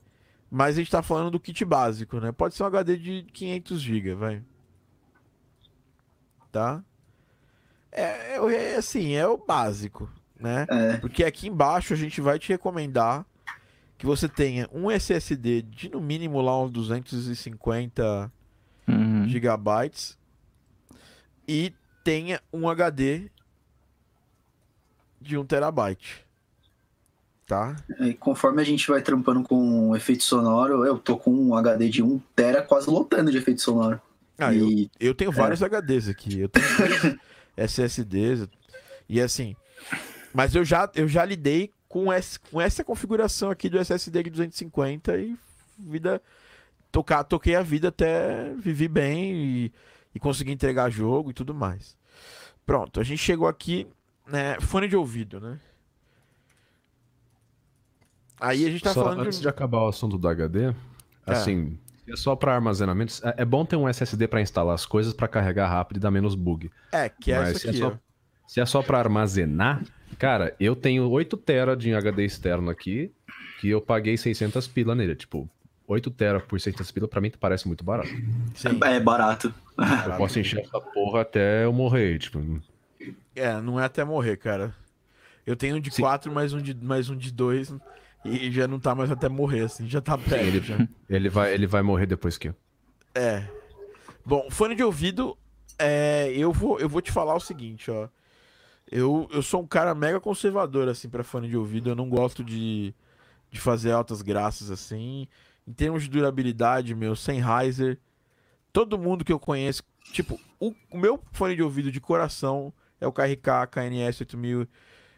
[SPEAKER 1] mas a gente tá falando do kit básico, né? Pode ser um HD de 500 GB, vai. Tá? É, é, é assim, é o básico, né?
[SPEAKER 2] É,
[SPEAKER 1] Porque aqui embaixo a gente vai te recomendar que você tenha um SSD de no mínimo lá uns 250
[SPEAKER 3] Uhum.
[SPEAKER 1] gigabytes e tenha um HD de 1 terabyte. Tá?
[SPEAKER 2] e conforme a gente vai trampando com efeito sonoro, eu tô com um HD de 1 tera quase lotando de efeito sonoro.
[SPEAKER 1] Ah, eu,
[SPEAKER 2] e
[SPEAKER 1] eu tenho vários HDs aqui. Eu tenho SSDs. E assim. Mas eu já, eu já lidei com, esse, com essa configuração aqui do SSD de 250 e vida. Tocar, toquei a vida até vivi bem e, e consegui entregar jogo e tudo mais. Pronto, a gente chegou aqui, né? Fone de ouvido, né? Aí a gente tá
[SPEAKER 4] Só
[SPEAKER 1] falando
[SPEAKER 4] antes
[SPEAKER 1] de.
[SPEAKER 4] de acabar o assunto do HD, assim, é só para armazenamento. É é bom ter um SSD para instalar as coisas para carregar rápido e dar menos bug.
[SPEAKER 1] É, que é
[SPEAKER 4] Mas se é
[SPEAKER 1] aqui,
[SPEAKER 4] só-
[SPEAKER 1] ó.
[SPEAKER 4] Se é só para armazenar, cara, eu tenho 8 TB de HD externo aqui, que eu paguei 600 pila nele. Tipo, 8 TB por 600 pila pra mim parece muito barato.
[SPEAKER 1] Sim.
[SPEAKER 2] É barato.
[SPEAKER 4] Eu posso encher essa porra até eu morrer, tipo.
[SPEAKER 1] É, não é até morrer, cara. Eu tenho um de
[SPEAKER 4] Sim.
[SPEAKER 1] 4, mais um de, mais um de 2. E já não tá mais até morrer, assim. Já tá perto.
[SPEAKER 4] ele-
[SPEAKER 1] já.
[SPEAKER 4] Ele vai, ele vai morrer depois que eu.
[SPEAKER 1] É. Bom, fone de ouvido, é, eu, vou, eu vou te falar o seguinte, ó. Eu, eu sou um cara mega conservador, assim, pra fone de ouvido. Eu não gosto de, de fazer altas graças, assim. Em termos de durabilidade, meu, Sennheiser. Todo mundo que eu conheço, tipo, o, o meu fone de ouvido de coração é o KRK KNS 8000,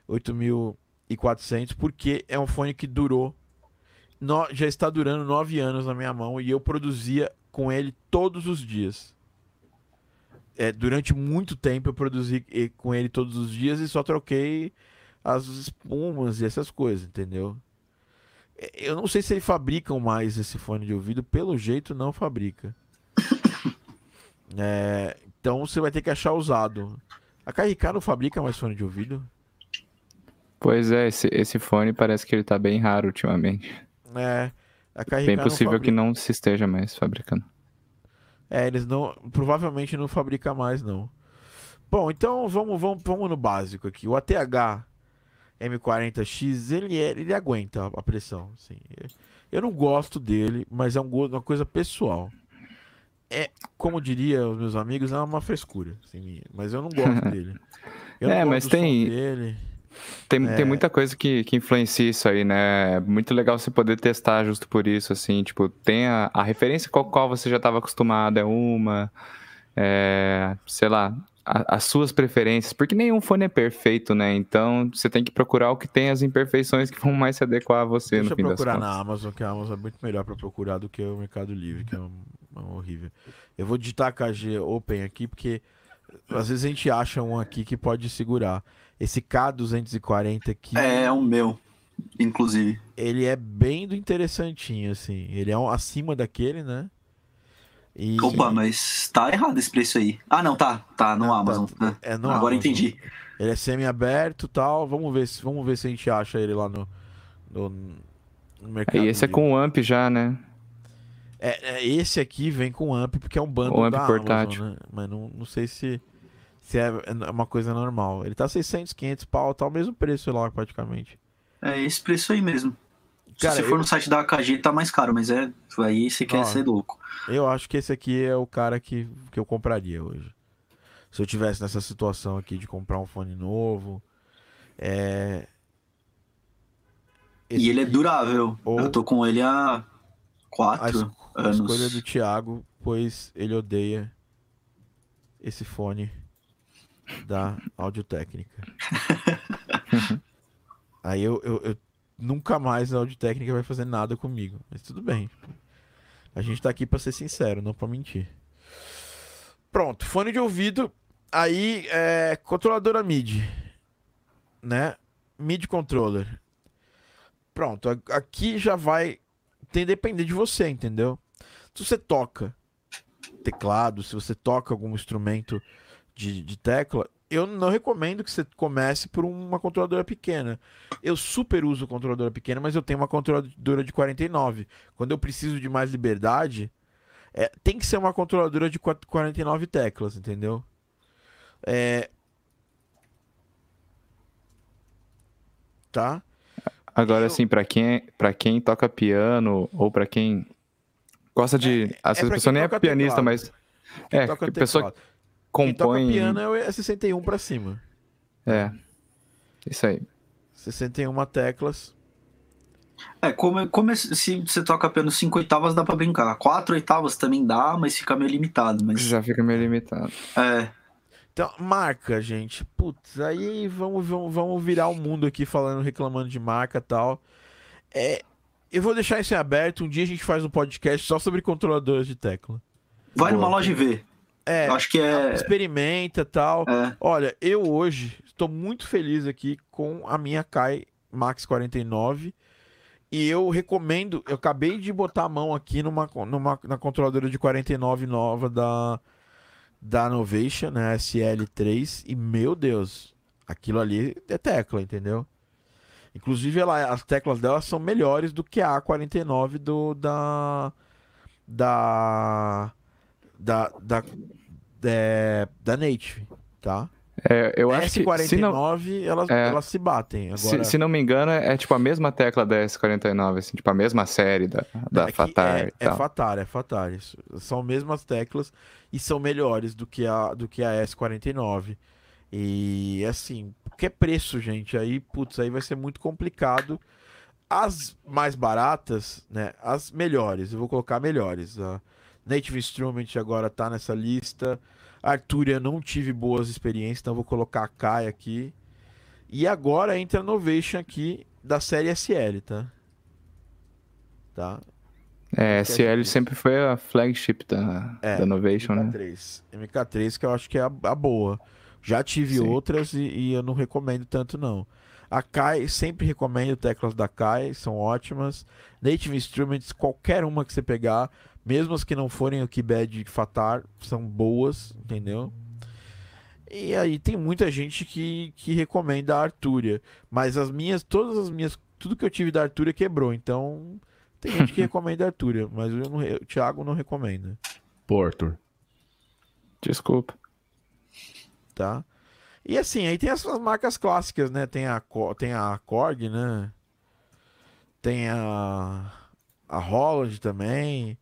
[SPEAKER 1] 8400, porque é um fone que durou no- já está durando nove anos na minha mão e eu produzia com ele todos os dias. É, durante muito tempo eu produzi e- com ele todos os dias e só troquei as espumas e essas coisas, entendeu? É, Eu não sei se eles fabricam mais esse fone de ouvido, pelo jeito não fabrica. É, então você vai ter que achar usado. A KRK não fabrica mais fone de ouvido?
[SPEAKER 3] Pois é, esse, esse fone parece que ele tá bem raro ultimamente.
[SPEAKER 1] É, a KRK
[SPEAKER 3] Bem
[SPEAKER 1] não
[SPEAKER 3] possível que
[SPEAKER 1] fabrica.
[SPEAKER 3] não se esteja mais fabricando.
[SPEAKER 1] É, eles não. Provavelmente não fabrica mais, não. Bom, então vamos, vamos, vamos no básico aqui. O ATH M40X, ele, é, ele aguenta a pressão. Assim. Eu não gosto dele, mas é um, uma coisa pessoal. É, como diria os meus amigos, é uma frescura. assim, mas eu não gosto dele. Eu não
[SPEAKER 3] É, mas tem-
[SPEAKER 1] dele.
[SPEAKER 3] Tem,
[SPEAKER 1] É.
[SPEAKER 3] tem muita coisa que, que influencia isso aí, né? É muito legal você poder testar justo por isso, assim, tipo, tem a, a referência com a qual você já estava acostumado é uma, é, sei lá, a- as suas preferências, porque nenhum fone é perfeito, né? Então você tem que procurar o que tem as imperfeições que vão mais se adequar a você
[SPEAKER 1] Deixa
[SPEAKER 3] no
[SPEAKER 1] eu
[SPEAKER 3] fim das
[SPEAKER 1] procurar na Amazon, que a Amazon é muito melhor pra procurar do que o Mercado Livre, que é, um, é um horrível. Eu vou digitar KG Open aqui, porque às vezes a gente acha um aqui que pode segurar. Esse K240 aqui,
[SPEAKER 2] É o meu, inclusive.
[SPEAKER 1] ele é bem do interessantinho, assim. Ele é um- acima daquele, né? E...
[SPEAKER 2] Opa, mas tá errado esse preço aí. Ah, não, tá. Tá no
[SPEAKER 1] Não, tá-
[SPEAKER 2] Amazon. né?
[SPEAKER 1] É no
[SPEAKER 2] Agora
[SPEAKER 1] Amazon.
[SPEAKER 2] entendi.
[SPEAKER 1] Ele é semi-aberto e tal. Vamos ver, se, vamos ver se a gente acha ele lá no, no, no Mercado
[SPEAKER 3] E esse é
[SPEAKER 1] Livre.
[SPEAKER 3] com amp já, né?
[SPEAKER 1] É, é, esse aqui vem com amp, porque é um bundle
[SPEAKER 3] O amp
[SPEAKER 1] da
[SPEAKER 3] portátil.
[SPEAKER 1] Amazon, né? Mas não, não sei se, se é é uma coisa normal. Ele tá 600, 500 pau, tá o mesmo preço lá, praticamente.
[SPEAKER 2] É esse preço aí mesmo.
[SPEAKER 1] Cara,
[SPEAKER 2] Se você
[SPEAKER 1] eu-
[SPEAKER 2] for no site da AKG, tá mais caro, mas é. Aí você quer
[SPEAKER 1] Ó.
[SPEAKER 2] ser louco.
[SPEAKER 1] Eu acho que esse aqui é o cara que, que eu compraria hoje. Se eu tivesse nessa situação aqui de comprar um fone novo. É...
[SPEAKER 2] E ele é
[SPEAKER 1] aqui-
[SPEAKER 2] durável.
[SPEAKER 1] Ou-
[SPEAKER 2] Eu tô com ele há
[SPEAKER 1] a,
[SPEAKER 2] quatro
[SPEAKER 1] a
[SPEAKER 2] anos.
[SPEAKER 1] escolha do Thiago, pois ele odeia esse fone da Audio Técnica. Aí eu, eu, eu- nunca mais a Audio Técnica vai fazer nada comigo, mas tudo bem. A gente tá aqui pra ser sincero, não pra mentir. Pronto, fone de ouvido, aí é controladora MIDI, né? MIDI controller. Pronto, aqui já vai tem depender de você, entendeu? Se você toca teclado, se você toca algum instrumento de, de tecla, eu não recomendo que você comece por uma controladora pequena. Eu super uso controladora pequena, mas eu tenho uma controladora de 49. Quando eu preciso de mais liberdade, é, tem que ser uma controladora de 4- 49 teclas, entendeu? É... Tá?
[SPEAKER 3] Agora,
[SPEAKER 1] Eu-
[SPEAKER 3] assim, pra quem, pra quem toca piano ou pra quem gosta de.
[SPEAKER 1] é
[SPEAKER 3] vezes
[SPEAKER 1] pra
[SPEAKER 3] a pessoa
[SPEAKER 1] quem
[SPEAKER 3] nem é pianista,
[SPEAKER 1] teclado.
[SPEAKER 3] mas.
[SPEAKER 1] Quem
[SPEAKER 3] É, pessoa
[SPEAKER 1] teclado. Quem toca
[SPEAKER 3] compõe.
[SPEAKER 1] piano é 61 pra cima.
[SPEAKER 3] É. Isso aí.
[SPEAKER 1] 61 teclas.
[SPEAKER 2] É, como, como se você toca apenas 5 oitavas, dá pra brincar. 4 oitavas também dá, mas fica meio limitado. Mas
[SPEAKER 3] Já fica meio limitado.
[SPEAKER 2] é,
[SPEAKER 1] Então, marca, gente. Putz, aí vamos, vamos, vamos virar o mundo aqui falando, reclamando de marca e tal. É, eu vou deixar isso em aberto. Um dia a gente faz um podcast só sobre controladores de tecla.
[SPEAKER 2] vai
[SPEAKER 1] Boa.
[SPEAKER 2] numa loja e vê.
[SPEAKER 1] É,
[SPEAKER 2] acho que é.
[SPEAKER 1] experimenta e tal.
[SPEAKER 2] é,
[SPEAKER 1] Olha, eu hoje estou muito feliz aqui com a minha Kai Max 49 e eu recomendo, eu acabei de botar a mão aqui numa, numa na controladora de 49 nova da da Novation, né, SL3 e meu Deus, aquilo ali é tecla, entendeu? Inclusive ela, as teclas dela são melhores do que a A49 do da da da, da, é, da Native, tá?
[SPEAKER 3] É, eu acho que se não,
[SPEAKER 1] S49, elas,
[SPEAKER 3] É.
[SPEAKER 1] elas se batem. Agora,
[SPEAKER 3] se, se não me engano, é tipo a mesma tecla da S49, assim, tipo a mesma série da, da
[SPEAKER 1] é
[SPEAKER 3] Fatar
[SPEAKER 1] é,
[SPEAKER 3] e
[SPEAKER 1] é. Fatar, é Fatar. Isso. São mesmas teclas e são melhores do que a, do que a S49. E assim, que preço, gente? Aí, putz, aí vai ser muito complicado. As mais baratas, né? As melhores, eu vou colocar melhores. A Native Instrument agora tá nessa lista. Arturia não tive boas experiências, então vou colocar a Kai aqui. E agora entra a Novation aqui da série SL, tá? Tá?
[SPEAKER 3] É,
[SPEAKER 1] é
[SPEAKER 3] SL sempre foi a flagship da,
[SPEAKER 1] É,
[SPEAKER 3] da Novation, né?
[SPEAKER 1] MK3. MK3 que eu acho que é a, a boa. Já tive
[SPEAKER 3] Sim.
[SPEAKER 1] outras e, e eu não recomendo tanto não. A Kai, sempre recomendo teclas da Kai, são ótimas. Native Instruments, qualquer uma que você pegar, mesmo as que não forem o Keypad Fatar, são boas, entendeu? E aí tem muita gente que, que recomenda a Arturia, mas as minhas, todas as minhas, tudo que eu tive da Arturia quebrou, então tem gente que recomenda a Arturia, mas eu não, o Thiago não recomenda.
[SPEAKER 4] Pô, Arthur.
[SPEAKER 3] Desculpa.
[SPEAKER 1] tá? E assim, aí tem as, as marcas clássicas, né? Tem a, Co- tem a Korg, né? Tem a, a Holland também.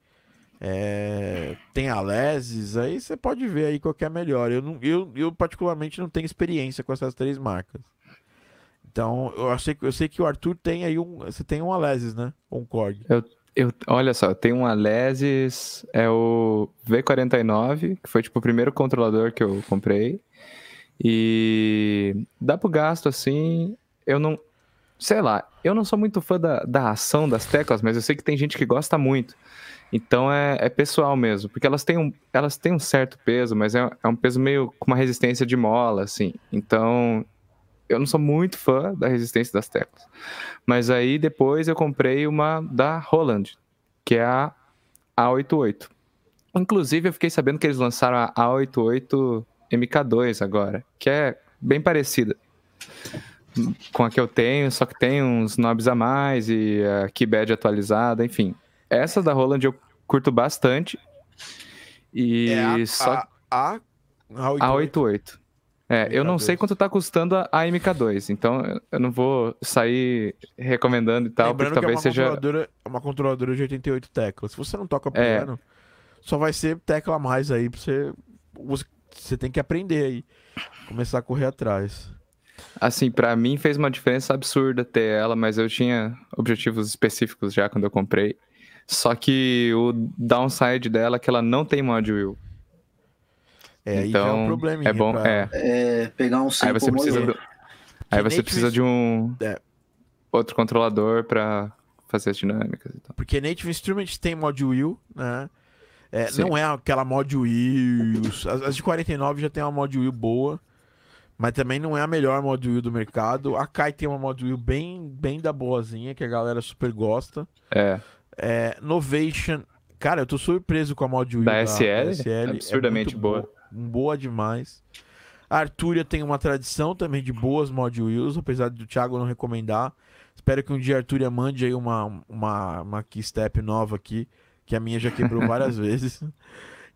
[SPEAKER 1] É, tem a Lesis, aí você pode ver aí qual que é melhor. Eu, não, eu, eu particularmente não tenho experiência com essas três marcas. Então, eu que- eu sei que o Arthur tem aí um. Você tem um Alesis, né? Um Korg.
[SPEAKER 3] Eu, olha só, tem um Alesis, é o V49, que foi tipo o primeiro controlador que eu comprei. E dá pro gasto assim, eu não. Sei lá, eu não sou muito fã da, da ação das teclas, mas eu sei que tem gente que gosta muito. Então é, é pessoal mesmo, porque elas têm um, elas têm um certo peso, mas é, é um peso meio com uma resistência de mola, assim. Então eu não sou muito fã da resistência das teclas. Mas aí depois eu comprei uma da Roland, que é a A88. Inclusive eu fiquei sabendo que eles lançaram a A88 MK2 agora, que é bem parecida com a que eu tenho, só que tem uns knobs a mais e a keypad atualizada, enfim. Essa da Roland eu curto bastante. E
[SPEAKER 1] É a,
[SPEAKER 3] só
[SPEAKER 1] a, a, a,
[SPEAKER 3] a 88. É, eu não
[SPEAKER 1] MK2.
[SPEAKER 3] sei quanto tá custando a a MK2, então eu- não vou sair recomendando e tal,
[SPEAKER 1] Lembrando
[SPEAKER 3] porque
[SPEAKER 1] que é
[SPEAKER 3] talvez
[SPEAKER 1] uma,
[SPEAKER 3] seja.
[SPEAKER 1] controladora, é uma controladora de 88 teclas. Se você não toca
[SPEAKER 3] É.
[SPEAKER 1] piano, só vai ser tecla a mais aí pra você. Você, você tem que aprender aí. Começar a correr atrás.
[SPEAKER 3] Assim, pra mim fez uma diferença absurda ter ela, mas eu tinha objetivos específicos já quando eu comprei. Só que o downside dela é que ela não tem mod wheel.
[SPEAKER 1] É, aí já é um
[SPEAKER 3] Então,
[SPEAKER 1] probleminha.
[SPEAKER 3] é bom,
[SPEAKER 1] pra
[SPEAKER 3] é.
[SPEAKER 2] É, pegar um
[SPEAKER 3] Aí você precisa do, aí você precisa de um
[SPEAKER 1] É.
[SPEAKER 3] outro controlador pra fazer as dinâmicas e tal.
[SPEAKER 1] Porque Native Instruments tem mod wheel, né? É, não é aquela mod wheel. As, as de 49 já tem uma mod wheel boa. Mas também não é a melhor mod wheel do mercado. A Kai tem uma mod wheel bem, bem da boazinha, que a galera super gosta.
[SPEAKER 3] É,
[SPEAKER 1] É, Novation. Cara, eu tô surpreso com a mod wheel
[SPEAKER 3] Da SL?
[SPEAKER 1] é
[SPEAKER 3] Absurdamente
[SPEAKER 1] muito
[SPEAKER 3] boa.
[SPEAKER 1] Boa demais. A Arturia tem uma tradição também de boas mod wheels, apesar do Thiago não recomendar. Espero que um dia a Arturia mande aí uma, uma, uma keystep nova aqui, que a minha já quebrou várias vezes.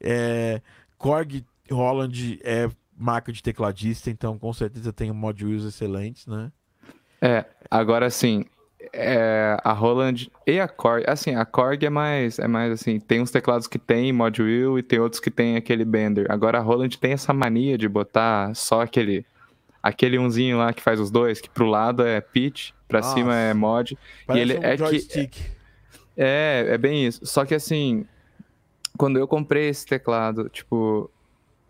[SPEAKER 1] É, Korg Holland é marca de tecladista, então com certeza tem mod wheels excelentes, né?
[SPEAKER 3] É, agora assim, é, a Roland e a Korg, assim, a Korg é mais, é mais assim, tem uns teclados que tem mod wheel e tem outros que tem aquele bender. Agora a Roland tem essa mania de botar só aquele aquele unzinho lá que faz os dois, que pro lado é pitch, pra
[SPEAKER 1] Nossa.
[SPEAKER 3] cima é mod.
[SPEAKER 1] Parece
[SPEAKER 3] ele
[SPEAKER 1] um
[SPEAKER 3] é que-
[SPEAKER 1] joystick.
[SPEAKER 3] É, é bem isso. Só que assim, quando eu comprei esse teclado, tipo,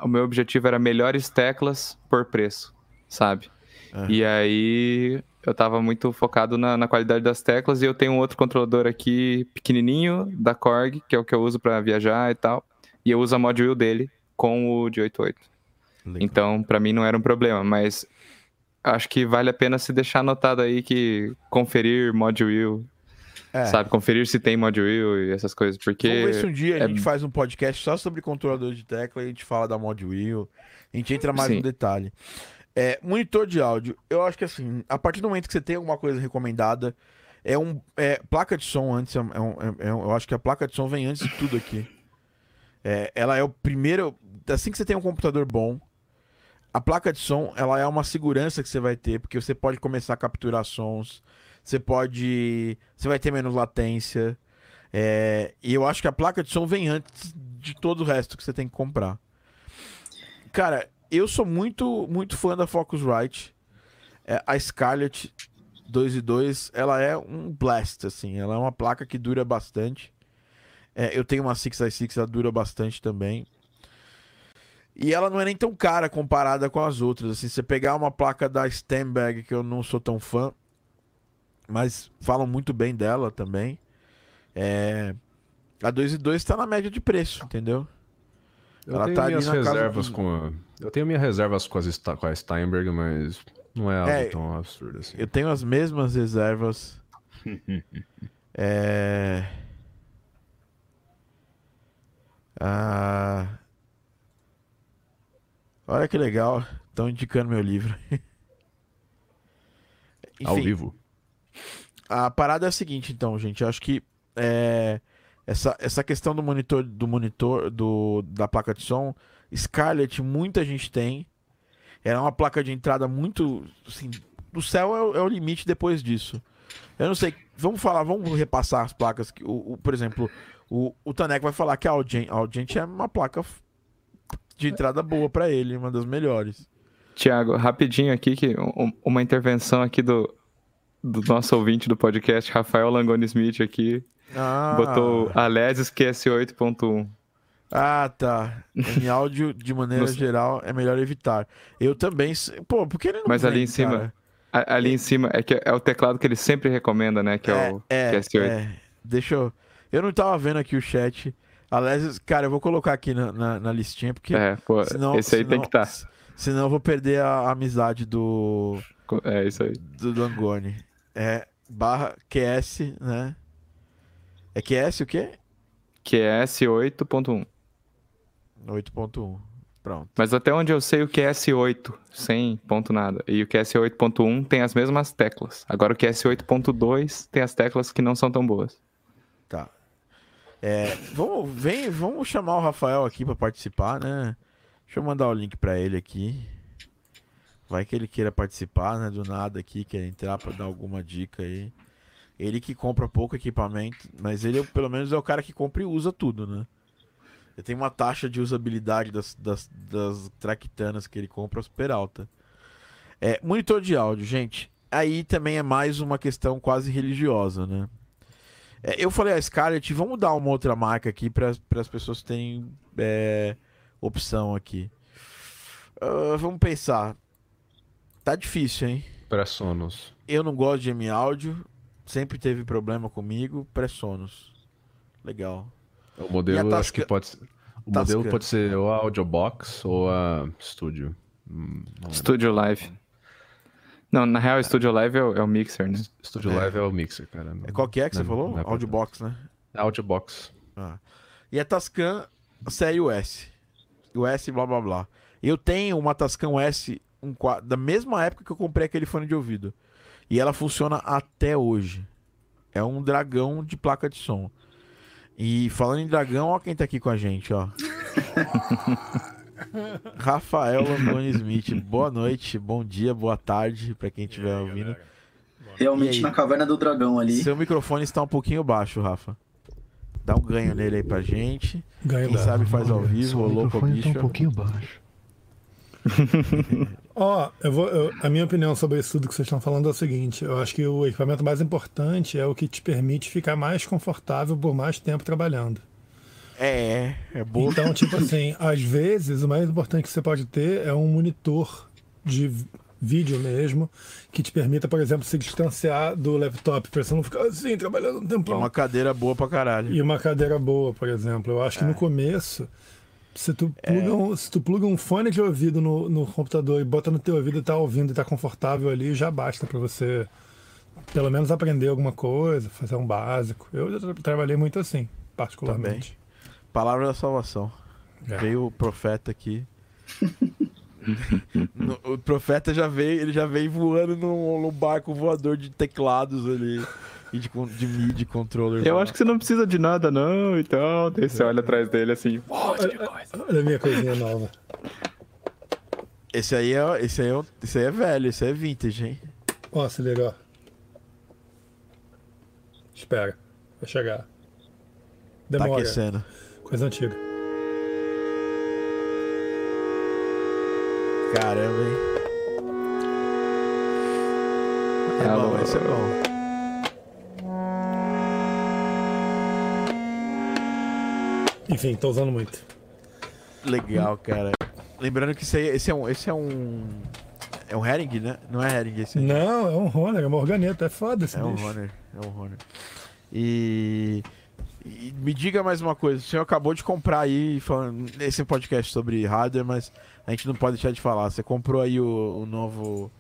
[SPEAKER 3] o meu objetivo era melhores teclas por preço, sabe?
[SPEAKER 1] Aham.
[SPEAKER 3] E aí eu tava muito focado na, na qualidade das teclas e eu tenho um outro controlador aqui pequenininho da Korg, que é o que eu uso pra viajar e tal. E eu uso a mod wheel dele com o de 88.
[SPEAKER 1] Legal.
[SPEAKER 3] Então, pra mim não era um problema, mas acho que vale a pena se deixar anotado aí que conferir mod wheel,
[SPEAKER 1] É.
[SPEAKER 3] sabe? Conferir se tem mod wheel e essas coisas, porque
[SPEAKER 1] Vamos ver se um dia a
[SPEAKER 3] é-
[SPEAKER 1] gente faz um podcast só sobre controlador de tecla e a gente fala da mod wheel. A gente entra mais
[SPEAKER 3] Sim.
[SPEAKER 1] no detalhe. É, monitor de áudio. Eu acho que assim, a partir do momento que você tem alguma coisa recomendada, é um. É, placa de som antes. É um, é um- é um- eu acho que a placa de som vem antes de tudo aqui. É, ela é o primeiro. Assim que você tem um computador bom, a placa de som, ela é uma segurança que você vai ter, porque você pode começar a capturar sons, você pode. Você vai ter menos latência. É, e eu acho que a placa de som vem antes de todo o resto que você tem que comprar. Cara, eu sou muito, muito fã da Focusrite. É, a Scarlett 2 e 2, ela é um blast, assim. Ela é uma placa que dura bastante. É, eu tenho uma 6i6, ela dura bastante também. E ela não é nem tão cara comparada com as outras. Assim, você pegar uma placa da Stenberg, que eu não sou tão fã, mas falam muito bem dela também. É... A 2 e 2 tá na média de preço, entendeu?
[SPEAKER 4] Eu ela tenho tá minhas reservas com a... Eu tenho minhas reservas com, as, com a Steinberg, mas não é algo é, tão absurdo assim.
[SPEAKER 1] Eu tenho as mesmas reservas. é... Ah... Olha que legal. Estão indicando meu livro.
[SPEAKER 4] Enfim, Ao vivo.
[SPEAKER 1] A parada é a seguinte, então, gente. Eu acho que é, essa, essa questão do monitor, do monitor, do, da placa de som, Scarlett, muita gente tem. Era uma placa de entrada muito. Assim, do céu é, é, o limite depois disso. Eu não sei. Vamos falar, vamos repassar as placas. O, o por exemplo, o, o Tanek vai falar que a Audient, a Audient é uma placa de entrada boa para ele, uma das melhores.
[SPEAKER 3] Tiago, rapidinho aqui, que uma intervenção aqui do, do nosso ouvinte do podcast, Rafael Langoni Smith aqui. Ah. Botou Alesis QS8.1.
[SPEAKER 1] Ah, tá. Em áudio, de maneira geral, é melhor evitar. Eu também. Pô, porque ele não
[SPEAKER 3] Mas vem, ali em cima. Ali em cima é que é o teclado que ele sempre recomenda, né? Que é, é o é, QS8. É.
[SPEAKER 1] Deixa eu. Eu não tava vendo aqui o chat. Aliás, cara, eu vou colocar aqui na, na, na listinha, porque.
[SPEAKER 3] É, pô, senão, esse aí senão, tem que estar. Tá.
[SPEAKER 1] Senão eu vou perder a, amizade do.
[SPEAKER 3] É isso aí.
[SPEAKER 1] Do Langoni. É barra QS, né? É QS o quê?
[SPEAKER 3] QS 8.1.
[SPEAKER 1] 8.1. Pronto.
[SPEAKER 3] Mas até onde eu sei o QS 8, sem ponto nada. E o QS 8.1 tem as mesmas teclas. Agora o QS 8.2 tem as teclas que não são tão boas.
[SPEAKER 1] Tá. É, vamos, vem, vamos chamar o Rafael aqui para participar, né? Deixa eu mandar o link para ele aqui. Vai que ele queira participar, né? Do nada aqui, quer entrar para dar alguma dica aí. Ele que compra pouco equipamento, mas ele pelo menos é o cara que compra e usa tudo, né? Ele tem uma taxa de usabilidade das, das, das traquitanas que ele compra super alta. É, monitor de áudio, gente. Aí também é mais uma questão quase religiosa, né? É, eu falei a Scarlett, vamos dar uma outra marca aqui para as pessoas terem é, opção aqui. Uh, vamos pensar. Tá difícil, hein?
[SPEAKER 4] Pré-Sonos.
[SPEAKER 1] Eu não gosto de M áudio. Sempre teve problema comigo. Pré-Sonos. Legal.
[SPEAKER 4] O modelo acho que pode ser. O Tasca. modelo pode ser ou a Audiobox ou a Studio.
[SPEAKER 3] Hum, Studio Live. Não, na real, Studio Live é o, é o mixer, né?
[SPEAKER 4] Studio é. Live é o mixer, cara.
[SPEAKER 1] Não, Qual que é que você não, falou? Não é Audiobox, né?
[SPEAKER 4] Audiobox.
[SPEAKER 1] Ah. E a Tascam série US. US blá blá blá. Eu tenho uma Tascam S um, da mesma época que eu comprei aquele fone de ouvido. E ela funciona até hoje. É um dragão de placa de som. E falando em dragão, ó quem tá aqui com a gente, ó. Rafael Langoni Smith, boa noite, bom dia, boa tarde para quem estiver ouvindo.
[SPEAKER 2] Realmente na caverna do dragão ali.
[SPEAKER 1] Seu microfone está um pouquinho baixo, Rafa. Dá um ganho nele aí pra gente. Ganho Quem dá. sabe faz ao vivo, o louco bicho.
[SPEAKER 5] Tá um pouquinho baixo. Ó, oh, eu vou, eu, a minha opinião sobre isso tudo que vocês estão falando é o seguinte: eu acho que o equipamento mais importante é o que te permite ficar mais confortável por mais tempo trabalhando.
[SPEAKER 1] É, é bom.
[SPEAKER 5] Então, tipo assim, às vezes o mais importante que você pode ter é um monitor de vídeo mesmo, que te permita, por exemplo, se distanciar do laptop, pra você não ficar assim, trabalhando um tempão.
[SPEAKER 1] E uma cadeira boa pra caralho.
[SPEAKER 5] E uma cadeira boa, por exemplo. Eu acho é. que no começo, se tu, pluga é. um, se tu pluga um fone de ouvido no, no computador e bota no teu ouvido e tá ouvindo e tá confortável ali, já basta para você pelo menos aprender alguma coisa, fazer um básico. Eu já trabalhei muito assim, particularmente. Também.
[SPEAKER 1] Palavra da salvação. É. Veio o profeta aqui. o profeta já veio, ele já veio voando no, no barco voador de teclados ali. E de, de MIDI controller.
[SPEAKER 3] Eu acho que você não precisa de nada, não, então. Daí você olha atrás dele assim.
[SPEAKER 5] Olha, olha a minha coisinha nova.
[SPEAKER 1] Esse aí é, esse aí é, esse aí é velho, esse aí é vintage, hein?
[SPEAKER 5] Ó, acelerou. Espera, vai chegar.
[SPEAKER 1] Tá
[SPEAKER 5] Demora.
[SPEAKER 1] aquecendo.
[SPEAKER 5] Coisa antiga.
[SPEAKER 1] Caramba, hein? É
[SPEAKER 3] Alô.
[SPEAKER 1] bom, esse é bom.
[SPEAKER 5] Enfim, tô usando muito.
[SPEAKER 1] Legal, cara. Lembrando que esse, aí, esse é um. Esse é um. É um herring, né? Não é herring esse aí.
[SPEAKER 5] Não, é um Honor, é uma organeta. É foda esse
[SPEAKER 1] É um
[SPEAKER 5] bicho.
[SPEAKER 1] Honor. É um Honor. E, e me diga mais uma coisa. O senhor acabou de comprar aí, falando, esse é um podcast sobre hardware, mas a gente não pode deixar de falar. Você comprou aí o, o novo.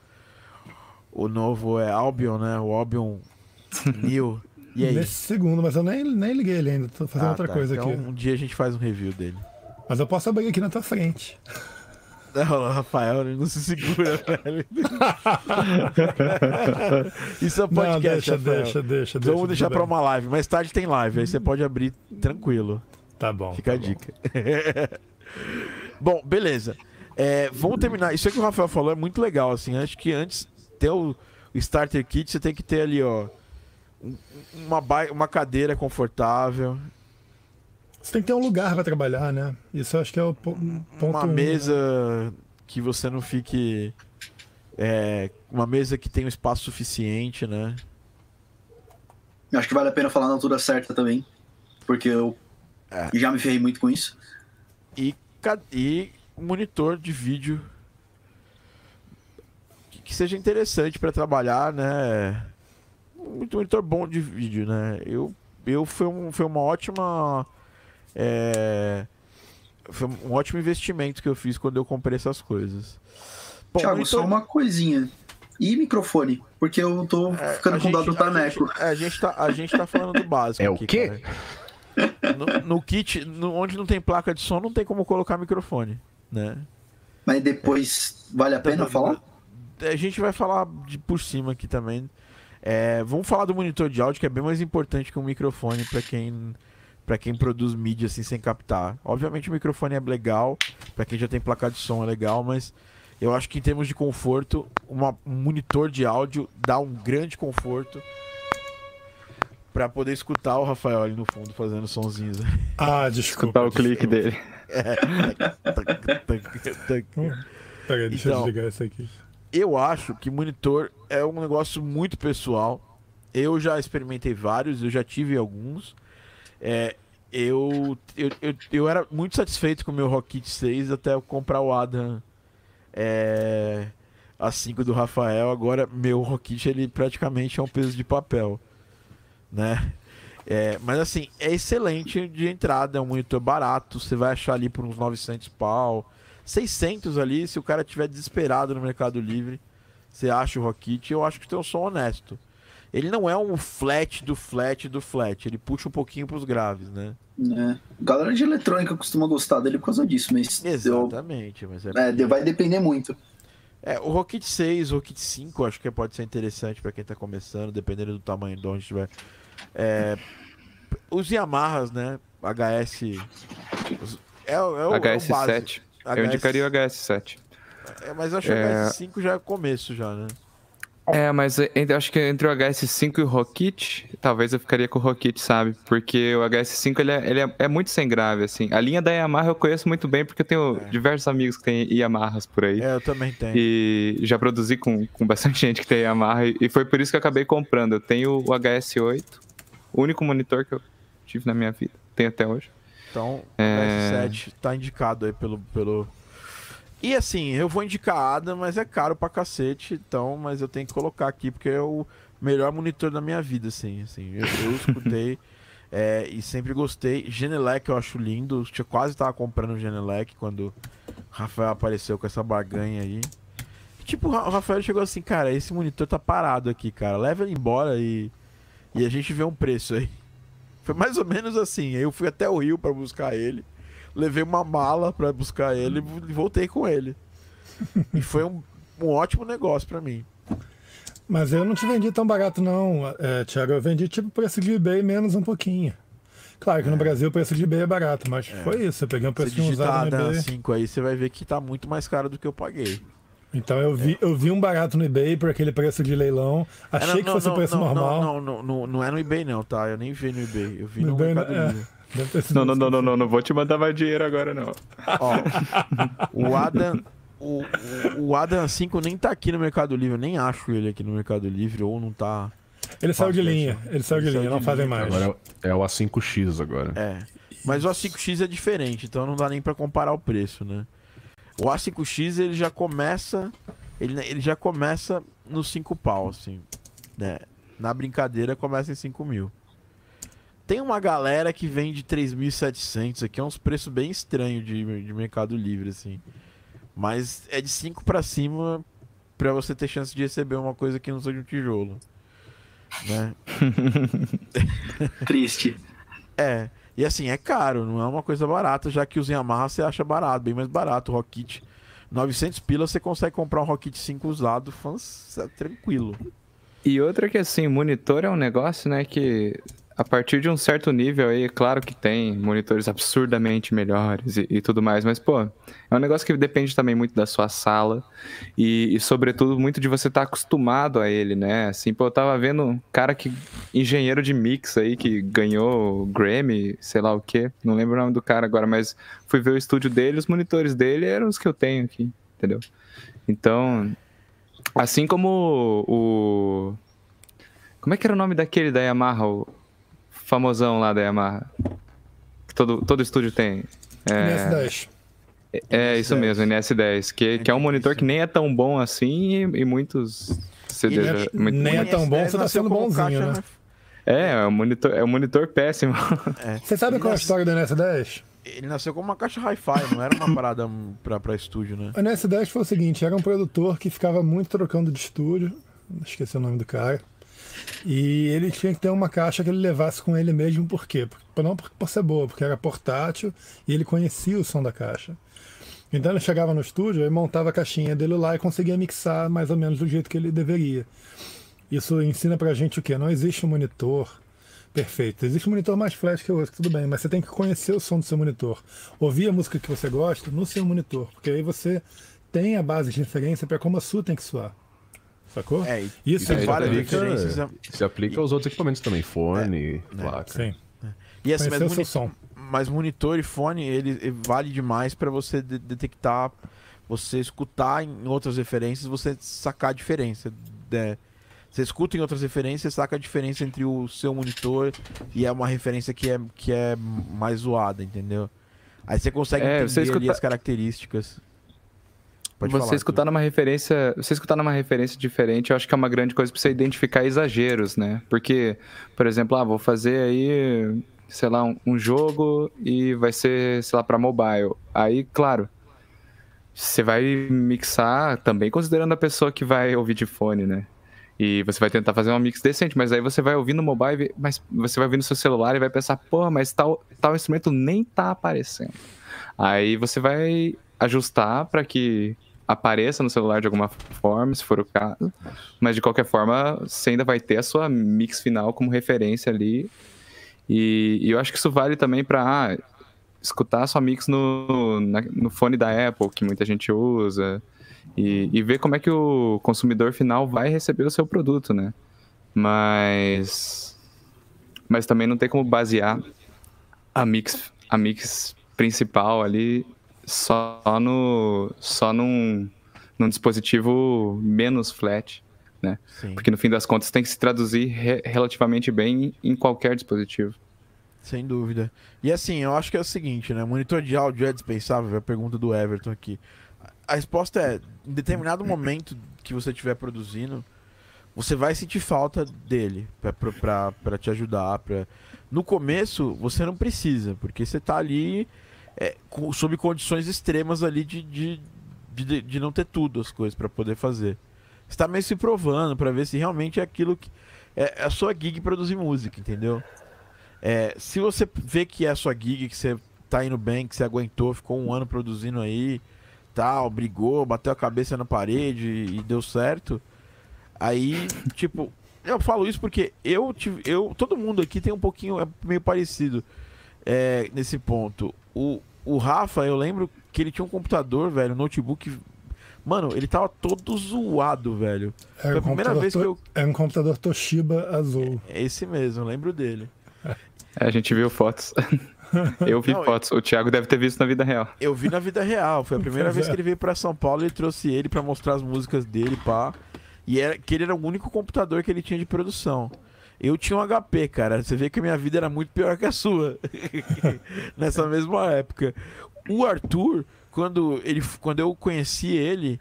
[SPEAKER 1] O novo é Albion, né? O Albion New. E aí?
[SPEAKER 5] Nesse segundo, mas eu nem, nem liguei ele ainda. Tô fazendo
[SPEAKER 1] Ah,
[SPEAKER 5] outra
[SPEAKER 1] tá.
[SPEAKER 5] coisa
[SPEAKER 1] então,
[SPEAKER 5] aqui.
[SPEAKER 1] Um dia a gente faz um review dele.
[SPEAKER 5] Mas eu posso abrir aqui na tua frente.
[SPEAKER 1] Não, Rafael, ele não se segura, velho. Isso é um
[SPEAKER 5] Não,
[SPEAKER 1] podcast,
[SPEAKER 5] deixa,
[SPEAKER 1] Rafael.
[SPEAKER 5] deixa, deixa,
[SPEAKER 1] Então
[SPEAKER 5] deixa.
[SPEAKER 1] vamos deixar
[SPEAKER 5] bem.
[SPEAKER 1] uma live. Mais tarde tem live, aí você pode abrir tranquilo.
[SPEAKER 5] Tá bom.
[SPEAKER 1] Fica
[SPEAKER 5] tá
[SPEAKER 1] a
[SPEAKER 5] bom.
[SPEAKER 1] dica. bom, beleza. É, vamos terminar. Isso que o Rafael falou é muito legal, assim. Acho que antes de ter o Starter Kit, você tem que ter ali, ó. Um- Uma, ba- uma cadeira confortável,
[SPEAKER 5] Você tem que ter um lugar pra trabalhar, né? Isso eu acho que é o po- ponto
[SPEAKER 1] uma
[SPEAKER 5] um, né?
[SPEAKER 1] mesa que você não fique. é, uma mesa que tenha um espaço suficiente, né?
[SPEAKER 2] Acho que vale a pena falar na altura certa também. Porque eu
[SPEAKER 1] É.
[SPEAKER 2] já me ferrei muito com isso.
[SPEAKER 1] E, e um monitor de vídeo que, que seja interessante para trabalhar, né? Um monitor bom de vídeo, né? Eu, eu foi, um, foi uma ótima. é, foi um ótimo investimento que eu fiz quando eu comprei essas coisas. Bom,
[SPEAKER 2] Thiago,
[SPEAKER 1] monitor-
[SPEAKER 2] só uma coisinha. E microfone? Porque eu tô
[SPEAKER 1] É,
[SPEAKER 2] ficando com dó do Taneco.
[SPEAKER 1] A gente, é, a gente tá, a gente tá falando do básico.
[SPEAKER 4] É o
[SPEAKER 1] aqui,
[SPEAKER 4] quê?
[SPEAKER 1] cara. No, no kit, no- onde não tem placa de som, não tem como colocar microfone, né?
[SPEAKER 2] Mas depois vale a pena
[SPEAKER 1] Tá-
[SPEAKER 2] falar?
[SPEAKER 1] A gente vai falar de por cima aqui também. É, vamos falar do monitor de áudio, que é bem mais importante que um microfone para quem para quem produz mídia assim sem captar. Obviamente o microfone é legal, para quem já tem placa de som é legal, mas eu acho que em termos de conforto, uma- um monitor de áudio dá um grande conforto para poder escutar o Rafael ali no fundo fazendo sonzinhos.
[SPEAKER 5] Ah, desculpa.
[SPEAKER 3] Escutar o clique dele.
[SPEAKER 5] Peraí, deixa
[SPEAKER 1] Então,
[SPEAKER 5] eu desligar isso aqui.
[SPEAKER 1] Eu acho que monitor é um negócio muito pessoal. Eu já experimentei vários, eu já tive alguns. É, eu, eu, eu, eu era muito satisfeito com o meu Rocket 6 até eu comprar o Adam é, a 5 do Rafael. Agora, meu Rocket ele praticamente é um peso de papel, né? É, mas assim, é excelente de entrada, é um monitor barato, você vai achar ali por uns 900 pau, 600 ali, se o cara tiver desesperado no Mercado Livre, você acha o Rockit eu acho que tem um som honesto. Ele não é um flat do flat do flat, ele puxa um pouquinho pros graves, né?
[SPEAKER 2] É. Galera de eletrônica costuma gostar dele por causa disso, mas.
[SPEAKER 1] Exatamente, eu... mas é...
[SPEAKER 2] é. vai depender muito.
[SPEAKER 1] É, o Rocket 6, o Rocket 5, acho que pode ser interessante para quem tá começando, dependendo do tamanho de onde tiver É, os Yamahas, né? HS. É, é o, é é
[SPEAKER 3] HS7.
[SPEAKER 1] HS...
[SPEAKER 3] Eu indicaria o HS7.
[SPEAKER 1] É, mas acho que o
[SPEAKER 3] é.
[SPEAKER 1] HS5 já é começo, já, né?
[SPEAKER 3] É, mas entre, acho que entre o HS5 e o Rockit, talvez eu ficaria com o Rockit, sabe? Porque o HS5 ele, é, ele é, é, muito sem grave, assim. A linha da Yamaha eu conheço muito bem, porque eu tenho
[SPEAKER 1] é.
[SPEAKER 3] diversos amigos que têm Yamahas por aí.
[SPEAKER 1] É, eu também tenho.
[SPEAKER 3] E já produzi com, com bastante gente que tem Yamaha, e, e foi por isso que eu acabei comprando. Eu tenho o HS8, o único monitor que eu tive na minha vida, tenho até hoje.
[SPEAKER 1] Então,
[SPEAKER 3] É.
[SPEAKER 1] o S7 tá indicado aí pelo, pelo. E assim, eu vou indicar a Ada, mas é caro pra cacete, então, mas eu tenho que colocar aqui porque é o melhor monitor da minha vida, assim. assim eu, eu escutei é, e sempre gostei. Genelec eu acho lindo. Eu quase tava comprando o Genelec quando o Rafael apareceu com essa barganha aí. E, tipo, o Rafael chegou assim, cara, esse monitor tá parado aqui, cara. Leva ele embora e, e a gente vê um preço aí. Foi mais ou menos assim. Eu fui até o Rio pra buscar ele. Levei uma mala pra buscar ele e voltei com ele. E foi um, um ótimo negócio pra mim.
[SPEAKER 5] Mas eu não te vendi tão barato, não, é, Thiago. Eu vendi tipo preço de eBay menos um pouquinho. Claro que no Brasil o preço de eBay é barato, mas foi isso. Eu peguei um preço de usado no eBay.
[SPEAKER 1] 5 aí, você vai ver que tá muito mais caro do que eu paguei.
[SPEAKER 5] Então eu vi, eu vi um barato no eBay por aquele preço de leilão.
[SPEAKER 1] É,
[SPEAKER 5] Achei
[SPEAKER 1] não,
[SPEAKER 5] que fosse
[SPEAKER 1] não,
[SPEAKER 5] o preço
[SPEAKER 1] não,
[SPEAKER 5] normal.
[SPEAKER 1] Não, não, não, não é no eBay não, tá? Eu nem vi no eBay. Eu vi
[SPEAKER 5] No
[SPEAKER 1] no,
[SPEAKER 5] eBay,
[SPEAKER 1] Mercado
[SPEAKER 5] é.
[SPEAKER 1] Livre.
[SPEAKER 5] Deve ter sido
[SPEAKER 3] Não, não,
[SPEAKER 5] isso.
[SPEAKER 3] não, não, não, não vou te mandar mais dinheiro agora, não.
[SPEAKER 1] Ó, o Adam... O, o- Adam 5 nem tá aqui no Mercado Livre, eu nem acho ele aqui no Mercado Livre, ou não tá.
[SPEAKER 5] Ele saiu de linha.
[SPEAKER 1] assim.
[SPEAKER 5] Ele saiu de
[SPEAKER 1] Ele
[SPEAKER 5] linha, não fazem mais.
[SPEAKER 4] Agora é o A5X agora.
[SPEAKER 1] É. Mas o A5X é diferente, então não dá nem pra comparar o preço, né? O A5X ele já começa. Ele, ele já começa nos 5 pau, assim. Né? Na brincadeira começa em 5 mil. Tem uma galera que vende 3.700 aqui, é uns preços bem estranhos de, de Mercado Livre, assim. Mas é de 5 pra cima pra você ter chance de receber uma coisa que não seja um tijolo. Né?
[SPEAKER 2] Triste.
[SPEAKER 1] É. E assim, é caro, não é uma coisa barata, já que os Yamaha você acha barato, bem mais barato. O Rockit, 900 pilas você consegue comprar um Rockit 5 usado, fãs, é tranquilo.
[SPEAKER 3] E outra que assim, monitor é um negócio, né, que a partir de um certo nível aí, claro que tem monitores absurdamente melhores e, e tudo mais, mas pô, é um negócio que depende também muito da sua sala e, e, sobretudo muito de você estar acostumado a ele, né? Assim, pô, eu tava vendo um cara que engenheiro de mix aí que ganhou Grammy, sei lá o que, não lembro o nome do cara agora, mas fui ver o estúdio dele, os monitores dele eram os que eu tenho aqui, entendeu? Então, Assim como o. Como é que era o nome daquele da Yamaha? Famosão lá da Yamaha. Que todo, todo estúdio tem. É,
[SPEAKER 5] NS10.
[SPEAKER 3] é isso mesmo, NS10. Que, que é um monitor que nem é tão bom assim e, e muitos CDs.
[SPEAKER 1] Ele-
[SPEAKER 3] é muito
[SPEAKER 5] nem é tão bom,
[SPEAKER 1] NS10
[SPEAKER 5] você tá
[SPEAKER 1] nasceu
[SPEAKER 5] sendo bonzinho,
[SPEAKER 1] caixa-
[SPEAKER 5] né?
[SPEAKER 3] É, é um monitor, é um monitor péssimo.
[SPEAKER 5] Você sabe
[SPEAKER 1] Ele
[SPEAKER 5] qual é a história do NS10?
[SPEAKER 1] Ele nasceu como uma caixa hi-fi, não era uma parada pra, pra estúdio, né?
[SPEAKER 5] O NS10 foi o seguinte, era um produtor que ficava muito trocando de estúdio, esqueci o nome do cara, e ele tinha que ter uma caixa que ele levasse com ele mesmo, por quê? Por- Não por, por ser boa, porque era portátil e ele conhecia o som da caixa. Então ele chegava no estúdio e montava a caixinha dele lá e conseguia mixar mais ou menos do jeito que ele deveria. Isso ensina pra gente o quê? Não existe um monitor perfeito. Existe um monitor mais flash que o outro, tudo bem, mas você tem que conhecer o som do seu monitor. Ouvir a música que você gosta no seu monitor, porque aí você tem a base de referência para como a sua tem que soar. Sacou?
[SPEAKER 1] É,
[SPEAKER 5] Isso
[SPEAKER 1] e
[SPEAKER 5] é
[SPEAKER 1] várias diferenças. é-
[SPEAKER 4] Se aplica aos outros equipamentos também, fone,
[SPEAKER 1] É,
[SPEAKER 4] placa.
[SPEAKER 5] Sim.
[SPEAKER 1] E assim, mas, moni-
[SPEAKER 5] som.
[SPEAKER 1] mas monitor e fone, ele, ele vale demais pra você de- detectar, você escutar em outras referências, você sacar a diferença. né? Você escuta em outras referências, saca a diferença entre o seu monitor e é uma referência que é, que é mais zoada, entendeu? Aí você consegue
[SPEAKER 3] É,
[SPEAKER 1] entender
[SPEAKER 3] você
[SPEAKER 1] ali
[SPEAKER 3] escuta-
[SPEAKER 1] as características. Pode
[SPEAKER 3] você
[SPEAKER 1] falar,
[SPEAKER 3] escutar numa referência, você escutar numa referência diferente, eu acho que é uma grande coisa pra você identificar exageros, né? Porque, por exemplo, ah, vou fazer aí, sei lá, um, um jogo e vai ser, sei lá, para mobile. Aí, claro, você vai mixar também considerando a pessoa que vai ouvir de fone, né? E você vai tentar fazer uma mix decente, mas aí você vai ouvir no mobile, mas você vai ouvir no seu celular e vai pensar, porra, mas tal, tal instrumento nem tá aparecendo. Aí você vai ajustar para que apareça no celular de alguma forma, se for o caso. Mas de qualquer forma, você ainda vai ter a sua mix final como referência ali. E, e eu acho que isso vale também para escutar a sua mix no, na- no fone da Apple, que muita gente usa. E, e ver como é que o consumidor final vai receber o seu produto, né? Mas. Mas também não tem como basear a mix, a mix principal ali só no só num, num dispositivo menos flat, né?
[SPEAKER 1] Sim,
[SPEAKER 3] Porque no fim das contas tem que se traduzir re- relativamente bem em qualquer dispositivo.
[SPEAKER 1] sem dúvida. E assim, eu acho que é o seguinte, né? Monitor de áudio é dispensável? É a pergunta do Everton aqui. A resposta é, em determinado momento que você estiver produzindo, você vai sentir falta dele pra te ajudar. Pra... No começo, você não precisa, porque você tá ali é, com- sob condições extremas ali de, de, de, de não ter tudo as coisas pra poder fazer. Você tá meio se provando pra ver se realmente é aquilo que. É a sua gig produzir música, entendeu? É, se você vê que é a sua gig, que você tá indo bem, que você aguentou, ficou um ano produzindo aí, tal, brigou, bateu a cabeça na parede e, e deu certo, aí, tipo, eu falo isso porque eu tive, eu, todo mundo aqui tem um pouquinho, é meio parecido. é, nesse ponto. O, o Rafa, eu lembro que ele tinha um computador, velho, um notebook. Mano, ele tava todo zoado, velho. Foi a
[SPEAKER 5] um
[SPEAKER 1] primeira vez que eu.
[SPEAKER 5] É um computador Toshiba azul.
[SPEAKER 1] É esse mesmo, eu lembro dele.
[SPEAKER 3] É, a gente viu fotos. Eu vi
[SPEAKER 1] Não,
[SPEAKER 3] fotos. O Thiago deve ter visto na vida real.
[SPEAKER 1] Eu vi na vida real. Foi a primeira vez
[SPEAKER 5] é.
[SPEAKER 1] que ele veio pra São Paulo e trouxe ele pra mostrar as músicas dele, pá. E era, que ele era o único computador que ele tinha de produção. Eu tinha um HP, cara. Você vê que a minha vida era muito pior que a sua. Nessa mesma época. O Arthur, quando, ele, quando eu conheci ele,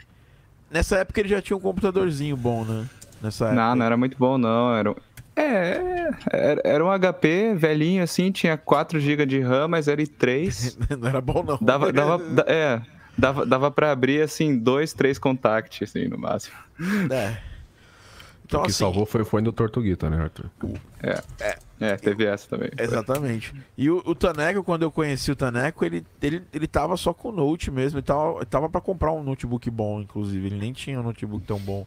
[SPEAKER 1] nessa época ele já tinha um computadorzinho bom, né? Nessa época.
[SPEAKER 3] Não, não era muito bom, não. Era, um- é, era, um HP velhinho assim, tinha 4 GB de RAM, mas era i3.
[SPEAKER 1] não era bom, não.
[SPEAKER 3] Dava, dava, da- é, dava, dava pra abrir assim, dois, três contacts, assim, no máximo.
[SPEAKER 1] É. Então,
[SPEAKER 4] o que
[SPEAKER 1] assim,
[SPEAKER 4] salvou foi o fone do Tortuguita, né, Arthur?
[SPEAKER 3] É, teve essa também.
[SPEAKER 1] Exatamente. E o, o Taneco, quando eu conheci o Taneco, ele, ele, ele tava só com o Note mesmo. Ele tava, ele tava pra comprar um notebook bom, inclusive. Ele nem tinha um notebook tão bom.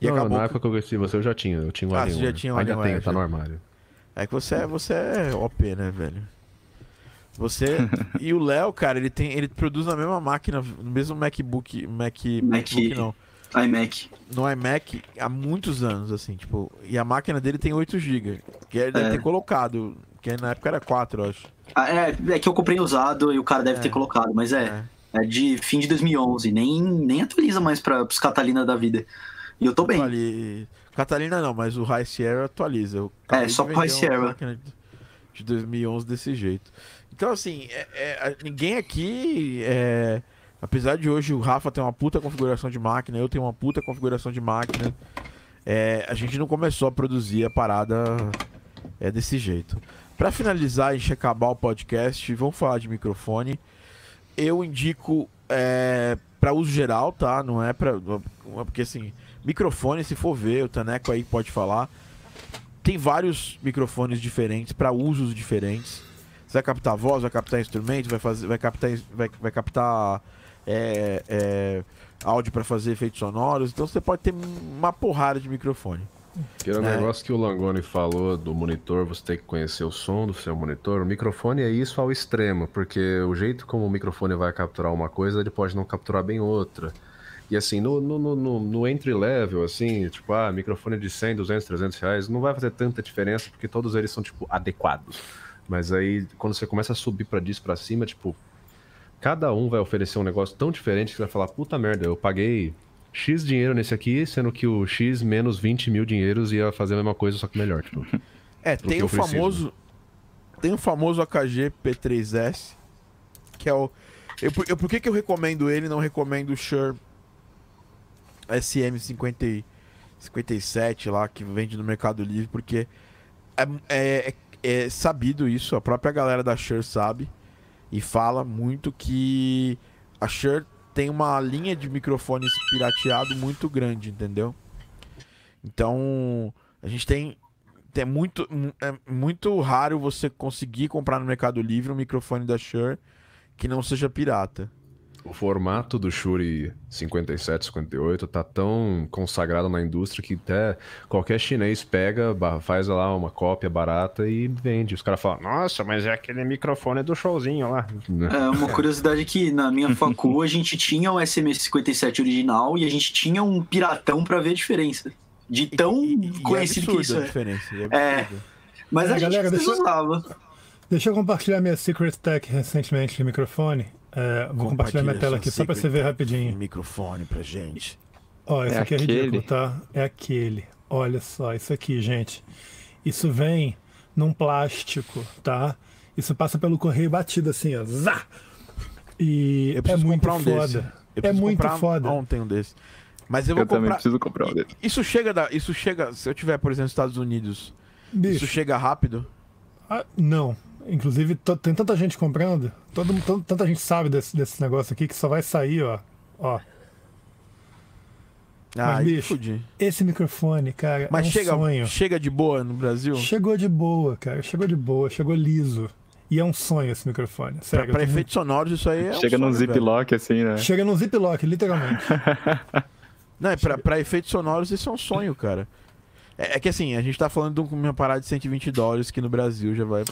[SPEAKER 1] E
[SPEAKER 4] não, na
[SPEAKER 1] que-
[SPEAKER 4] época que eu conheci você, eu já tinha. Eu tinha um
[SPEAKER 1] Ah,
[SPEAKER 4] Alien
[SPEAKER 1] você já tinha um
[SPEAKER 4] Ainda tenho, tá no armário.
[SPEAKER 1] É que você é, você é OP, né, velho? Você. e o Léo, cara, ele tem. Ele produz na mesma máquina, no mesmo MacBook. Mac, MacBook não.
[SPEAKER 2] iMac.
[SPEAKER 1] No iMac há muitos anos, assim, tipo. E a máquina dele tem 8 GB. Que ele deve
[SPEAKER 2] É.
[SPEAKER 1] ter colocado. Que na época era 4, eu acho.
[SPEAKER 2] Ah, é, é que eu comprei usado e o cara deve
[SPEAKER 1] É.
[SPEAKER 2] ter colocado, mas é, é. de fim de 2011. Nem, nem atualiza mais para os Catalina da vida. E eu tô bem.
[SPEAKER 1] Ali... Catalina não, mas o High Sierra atualiza.
[SPEAKER 2] É, só pro High Sierra.
[SPEAKER 1] De 2011 desse jeito. Então, assim, é- é, ninguém aqui. é, apesar de hoje o Rafa ter uma puta configuração de máquina, eu tenho uma puta configuração de máquina, é, a gente não começou a produzir a parada é, desse jeito. Pra finalizar, gente acabar o podcast, vamos falar de microfone. Eu indico é, para uso geral, tá? Não é pra. Porque assim, microfone, se for ver, o Taneco aí pode falar. Tem vários microfones diferentes para usos diferentes. Você vai captar voz, vai captar instrumentos, vai fazer, vai captar, vai, vai captar é, é, áudio para fazer efeitos sonoros. Então você pode ter uma porrada de microfone.
[SPEAKER 4] Que era o
[SPEAKER 1] É.
[SPEAKER 4] negócio que o Langoni falou do monitor, você tem que conhecer o som do seu monitor. O microfone é isso ao extremo, porque o jeito como o microfone vai capturar uma coisa, ele pode não capturar bem outra. E assim, no, no, no- no, no entry level, assim, tipo, ah, microfone de 100, 200, 300 reais, não vai fazer tanta diferença, porque todos eles são, tipo, adequados. Mas aí, quando você começa a subir pra disso pra cima, tipo, cada um vai oferecer um negócio tão diferente que você vai falar, puta merda, eu paguei X dinheiro nesse aqui, sendo que o X menos 20 mil dinheiros ia fazer a mesma coisa, só que melhor, tipo.
[SPEAKER 1] É, tem o famoso. Tem o famoso AKG P3S, que é o. Eu, por- eu, por que, que eu recomendo ele e não recomendo o Shure SM50, 57 lá, que vende no Mercado Livre? Porque é, é- é sabido isso, a própria galera da Shure sabe e fala muito que a Shure tem uma linha de microfones pirateado muito grande, entendeu? Então, a gente tem é muito, é muito raro você conseguir comprar no Mercado Livre um microfone da Shure que não seja pirata.
[SPEAKER 4] O formato do Shure 57, 58 tá tão consagrado na indústria que até qualquer chinês pega, faz lá uma cópia barata e vende. Os caras falam, nossa, mas é aquele microfone do showzinho lá.
[SPEAKER 2] É uma curiosidade que na minha facu a gente tinha o SM57 original e a gente tinha um piratão pra ver a diferença. De tão
[SPEAKER 1] E- e- e
[SPEAKER 2] conhecido
[SPEAKER 1] é
[SPEAKER 2] que isso
[SPEAKER 1] a
[SPEAKER 2] é.
[SPEAKER 1] diferença.
[SPEAKER 2] É.
[SPEAKER 1] absurda.
[SPEAKER 2] Mas
[SPEAKER 5] É,
[SPEAKER 2] a gente
[SPEAKER 5] galera, deixa eu-
[SPEAKER 2] usava.
[SPEAKER 5] Deixa eu compartilhar minha Secret Tech recentemente de microfone. É, vou compartilhar minha tela aqui só pra
[SPEAKER 1] secret
[SPEAKER 5] você ver rapidinho.
[SPEAKER 1] Microfone pra gente.
[SPEAKER 5] Ó, esse
[SPEAKER 3] É
[SPEAKER 5] aqui é
[SPEAKER 3] aquele?
[SPEAKER 5] ridículo, tá? É aquele. Olha só, isso aqui, gente. Isso vem num plástico, tá? Isso passa pelo correio batido assim, ó. Zá! E é muito
[SPEAKER 1] comprar um
[SPEAKER 5] foda.
[SPEAKER 1] desse. Eu
[SPEAKER 5] É muito
[SPEAKER 1] comprar
[SPEAKER 5] foda.
[SPEAKER 1] ontem um desse. Mas eu vou
[SPEAKER 3] Eu também
[SPEAKER 1] comprar.
[SPEAKER 3] preciso comprar um desse.
[SPEAKER 1] Isso chega da, isso chega, se eu tiver, por exemplo, nos Estados Unidos, isso
[SPEAKER 5] Bicho,
[SPEAKER 1] chega rápido?
[SPEAKER 5] ah, não. Inclusive, tem tanta gente comprando, todo, todo- tanta gente sabe desse, desse negócio aqui que só vai sair, ó. Ó,
[SPEAKER 1] Ah, aí
[SPEAKER 5] bicho, esse microfone, cara,
[SPEAKER 1] Mas
[SPEAKER 5] é um
[SPEAKER 1] chega,
[SPEAKER 5] sonho.
[SPEAKER 1] chega de boa no Brasil?
[SPEAKER 5] Chegou de boa, cara. Chegou de boa, chegou liso. E é um sonho esse microfone.
[SPEAKER 1] Pra,
[SPEAKER 5] Sério.
[SPEAKER 1] pra
[SPEAKER 5] tô
[SPEAKER 1] efeitos sonoros, isso aí é. um
[SPEAKER 3] Chega num
[SPEAKER 1] sonho, velho.
[SPEAKER 3] ziplock assim, né?
[SPEAKER 5] muito- Chega num ziplock, literalmente.
[SPEAKER 1] Não, é pra, pra efeitos sonoros, isso é um sonho, cara. É, é que assim, a gente tá falando de uma parada de 120 dólares que no Brasil já vai.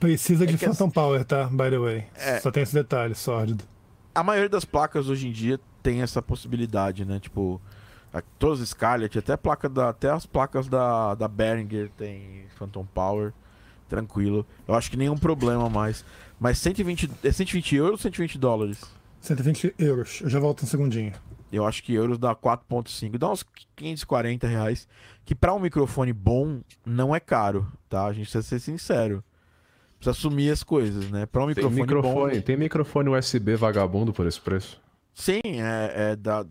[SPEAKER 5] Precisa de
[SPEAKER 1] É
[SPEAKER 5] Phantom Power, tá? By the way.
[SPEAKER 1] É.
[SPEAKER 5] Só tem esse detalhe, sórdido.
[SPEAKER 1] A maioria das placas hoje em dia tem essa possibilidade, né? Tipo, a- todas as Scarlett, até placa da, até as placas da, da Behringer tem Phantom Power, tranquilo. Eu acho que nenhum problema mais. Mas 120, é 120 euros ou 120 dólares?
[SPEAKER 5] 120 euros. Eu já volto um segundinho.
[SPEAKER 1] Eu acho que euros dá 4.5, dá uns 540 reais. Que pra um microfone bom não é caro, tá? A gente precisa ser sincero. Precisa assumir as coisas, né? Pra um
[SPEAKER 4] Tem
[SPEAKER 1] microfone,
[SPEAKER 4] microfone,
[SPEAKER 1] bom.
[SPEAKER 4] tem microfone USB vagabundo por esse preço?
[SPEAKER 1] Sim, é, é da,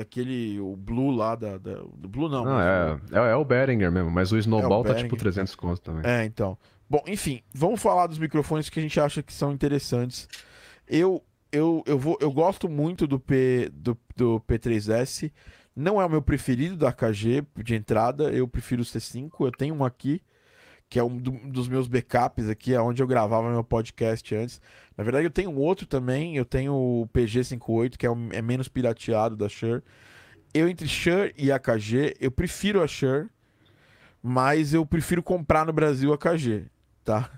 [SPEAKER 1] aquele. O Blue lá da. da- do Blue não.
[SPEAKER 4] Não,
[SPEAKER 1] mas
[SPEAKER 4] é, é, é o Behringer mesmo, mas o Snowball tá tipo
[SPEAKER 1] Behringer.
[SPEAKER 4] 300 conto também.
[SPEAKER 1] É, então. Bom, enfim, vamos falar dos microfones que a gente acha que são interessantes. Eu eu, eu, vou, eu gosto muito do, P, do, do P3S. Não é o meu preferido da KG de entrada. Eu prefiro o C5. Eu tenho um aqui, que é um do- dos meus backups aqui, é onde eu gravava meu podcast antes. Na verdade, eu tenho outro também. Eu tenho o PG58, que é, um- é menos pirateado da Shure. Eu, entre Shure e AKG, eu prefiro a Shure, mas eu prefiro comprar no Brasil a KG, tá?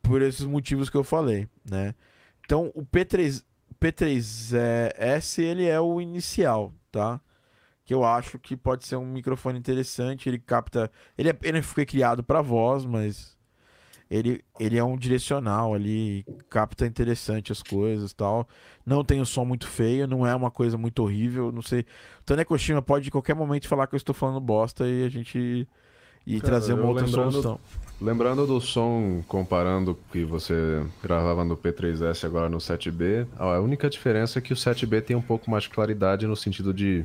[SPEAKER 1] Por esses motivos que eu falei, né? Então, o P3, P3S, ele é o inicial, tá? Que eu acho que pode ser um microfone interessante, ele capta... Ele, é, ele foi criado para voz, mas ele, ele é um direcional ali, capta interessante as coisas tal. Não tem um som muito feio, não é uma coisa muito horrível, não sei... O Tânia Koshima pode, em qualquer momento, falar que eu estou falando bosta e a gente... E
[SPEAKER 4] Cara,
[SPEAKER 1] trazer uma outra
[SPEAKER 4] lembrando-
[SPEAKER 1] solução.
[SPEAKER 4] Lembrando do som, comparando que você gravava no P3S agora no 7B, a única diferença é que o 7B tem um pouco mais de claridade no sentido de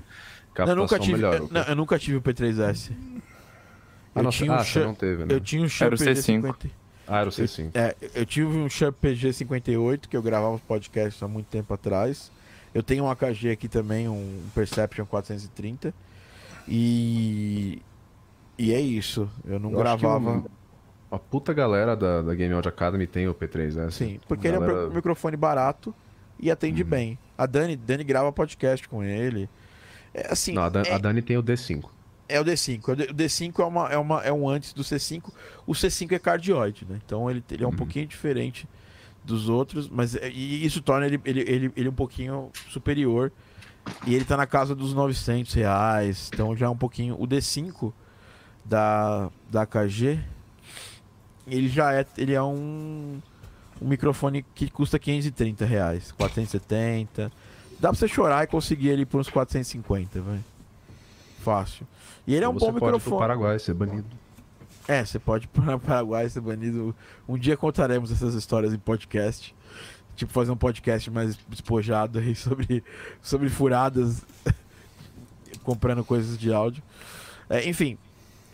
[SPEAKER 1] Eu
[SPEAKER 4] captação
[SPEAKER 1] nunca, tive,
[SPEAKER 4] melhor.
[SPEAKER 1] eu, não, eu nunca tive o P3S.
[SPEAKER 4] ah,
[SPEAKER 1] eu
[SPEAKER 4] não,
[SPEAKER 1] tinha
[SPEAKER 4] ah,
[SPEAKER 1] um
[SPEAKER 4] você
[SPEAKER 1] Shure-
[SPEAKER 4] não teve, né?
[SPEAKER 1] Eu tinha um Shure
[SPEAKER 3] C5.
[SPEAKER 1] PG50.
[SPEAKER 4] Ah, era o C5.
[SPEAKER 1] É, eu tive um Shure PG58 que eu gravava os podcasts há muito tempo atrás. Eu tenho um AKG aqui também, um Perception 430. E e é isso. Eu não
[SPEAKER 4] Eu
[SPEAKER 1] gravava.
[SPEAKER 4] A puta galera da, da Game Audio Academy tem o P3S.
[SPEAKER 1] Sim, porque ele é um
[SPEAKER 4] Galera-
[SPEAKER 1] microfone barato e atende
[SPEAKER 4] Uhum.
[SPEAKER 1] bem. A Dani, Dani grava podcast com ele. É assim,
[SPEAKER 4] Não, a, Dan-
[SPEAKER 1] é-
[SPEAKER 4] a Dani tem o D5.
[SPEAKER 1] É o D5. O D- O D5 é, uma, é, uma, é um antes do C5. O C5 é cardioide, né? Então ele, ele é um
[SPEAKER 4] Uhum.
[SPEAKER 1] pouquinho diferente dos outros, mas é- e isso torna ele, ele, ele, ele um pouquinho superior. E ele tá na casa dos 900 reais. Então já é um pouquinho. O D5 da, da KG, ele já é. Ele é um, um microfone que custa 530 reais. 470. Dá pra você chorar e conseguir ele por uns 450, vai. Fácil. E ele é um
[SPEAKER 4] Ou você
[SPEAKER 1] bom
[SPEAKER 4] pode pro
[SPEAKER 1] microfone.
[SPEAKER 4] Paraguai ser banido.
[SPEAKER 1] É, você pode ir para o Paraguai ser banido. Um dia contaremos essas histórias em podcast. Tipo, fazer um podcast mais despojado aí sobre, sobre furadas comprando coisas de áudio. É, enfim,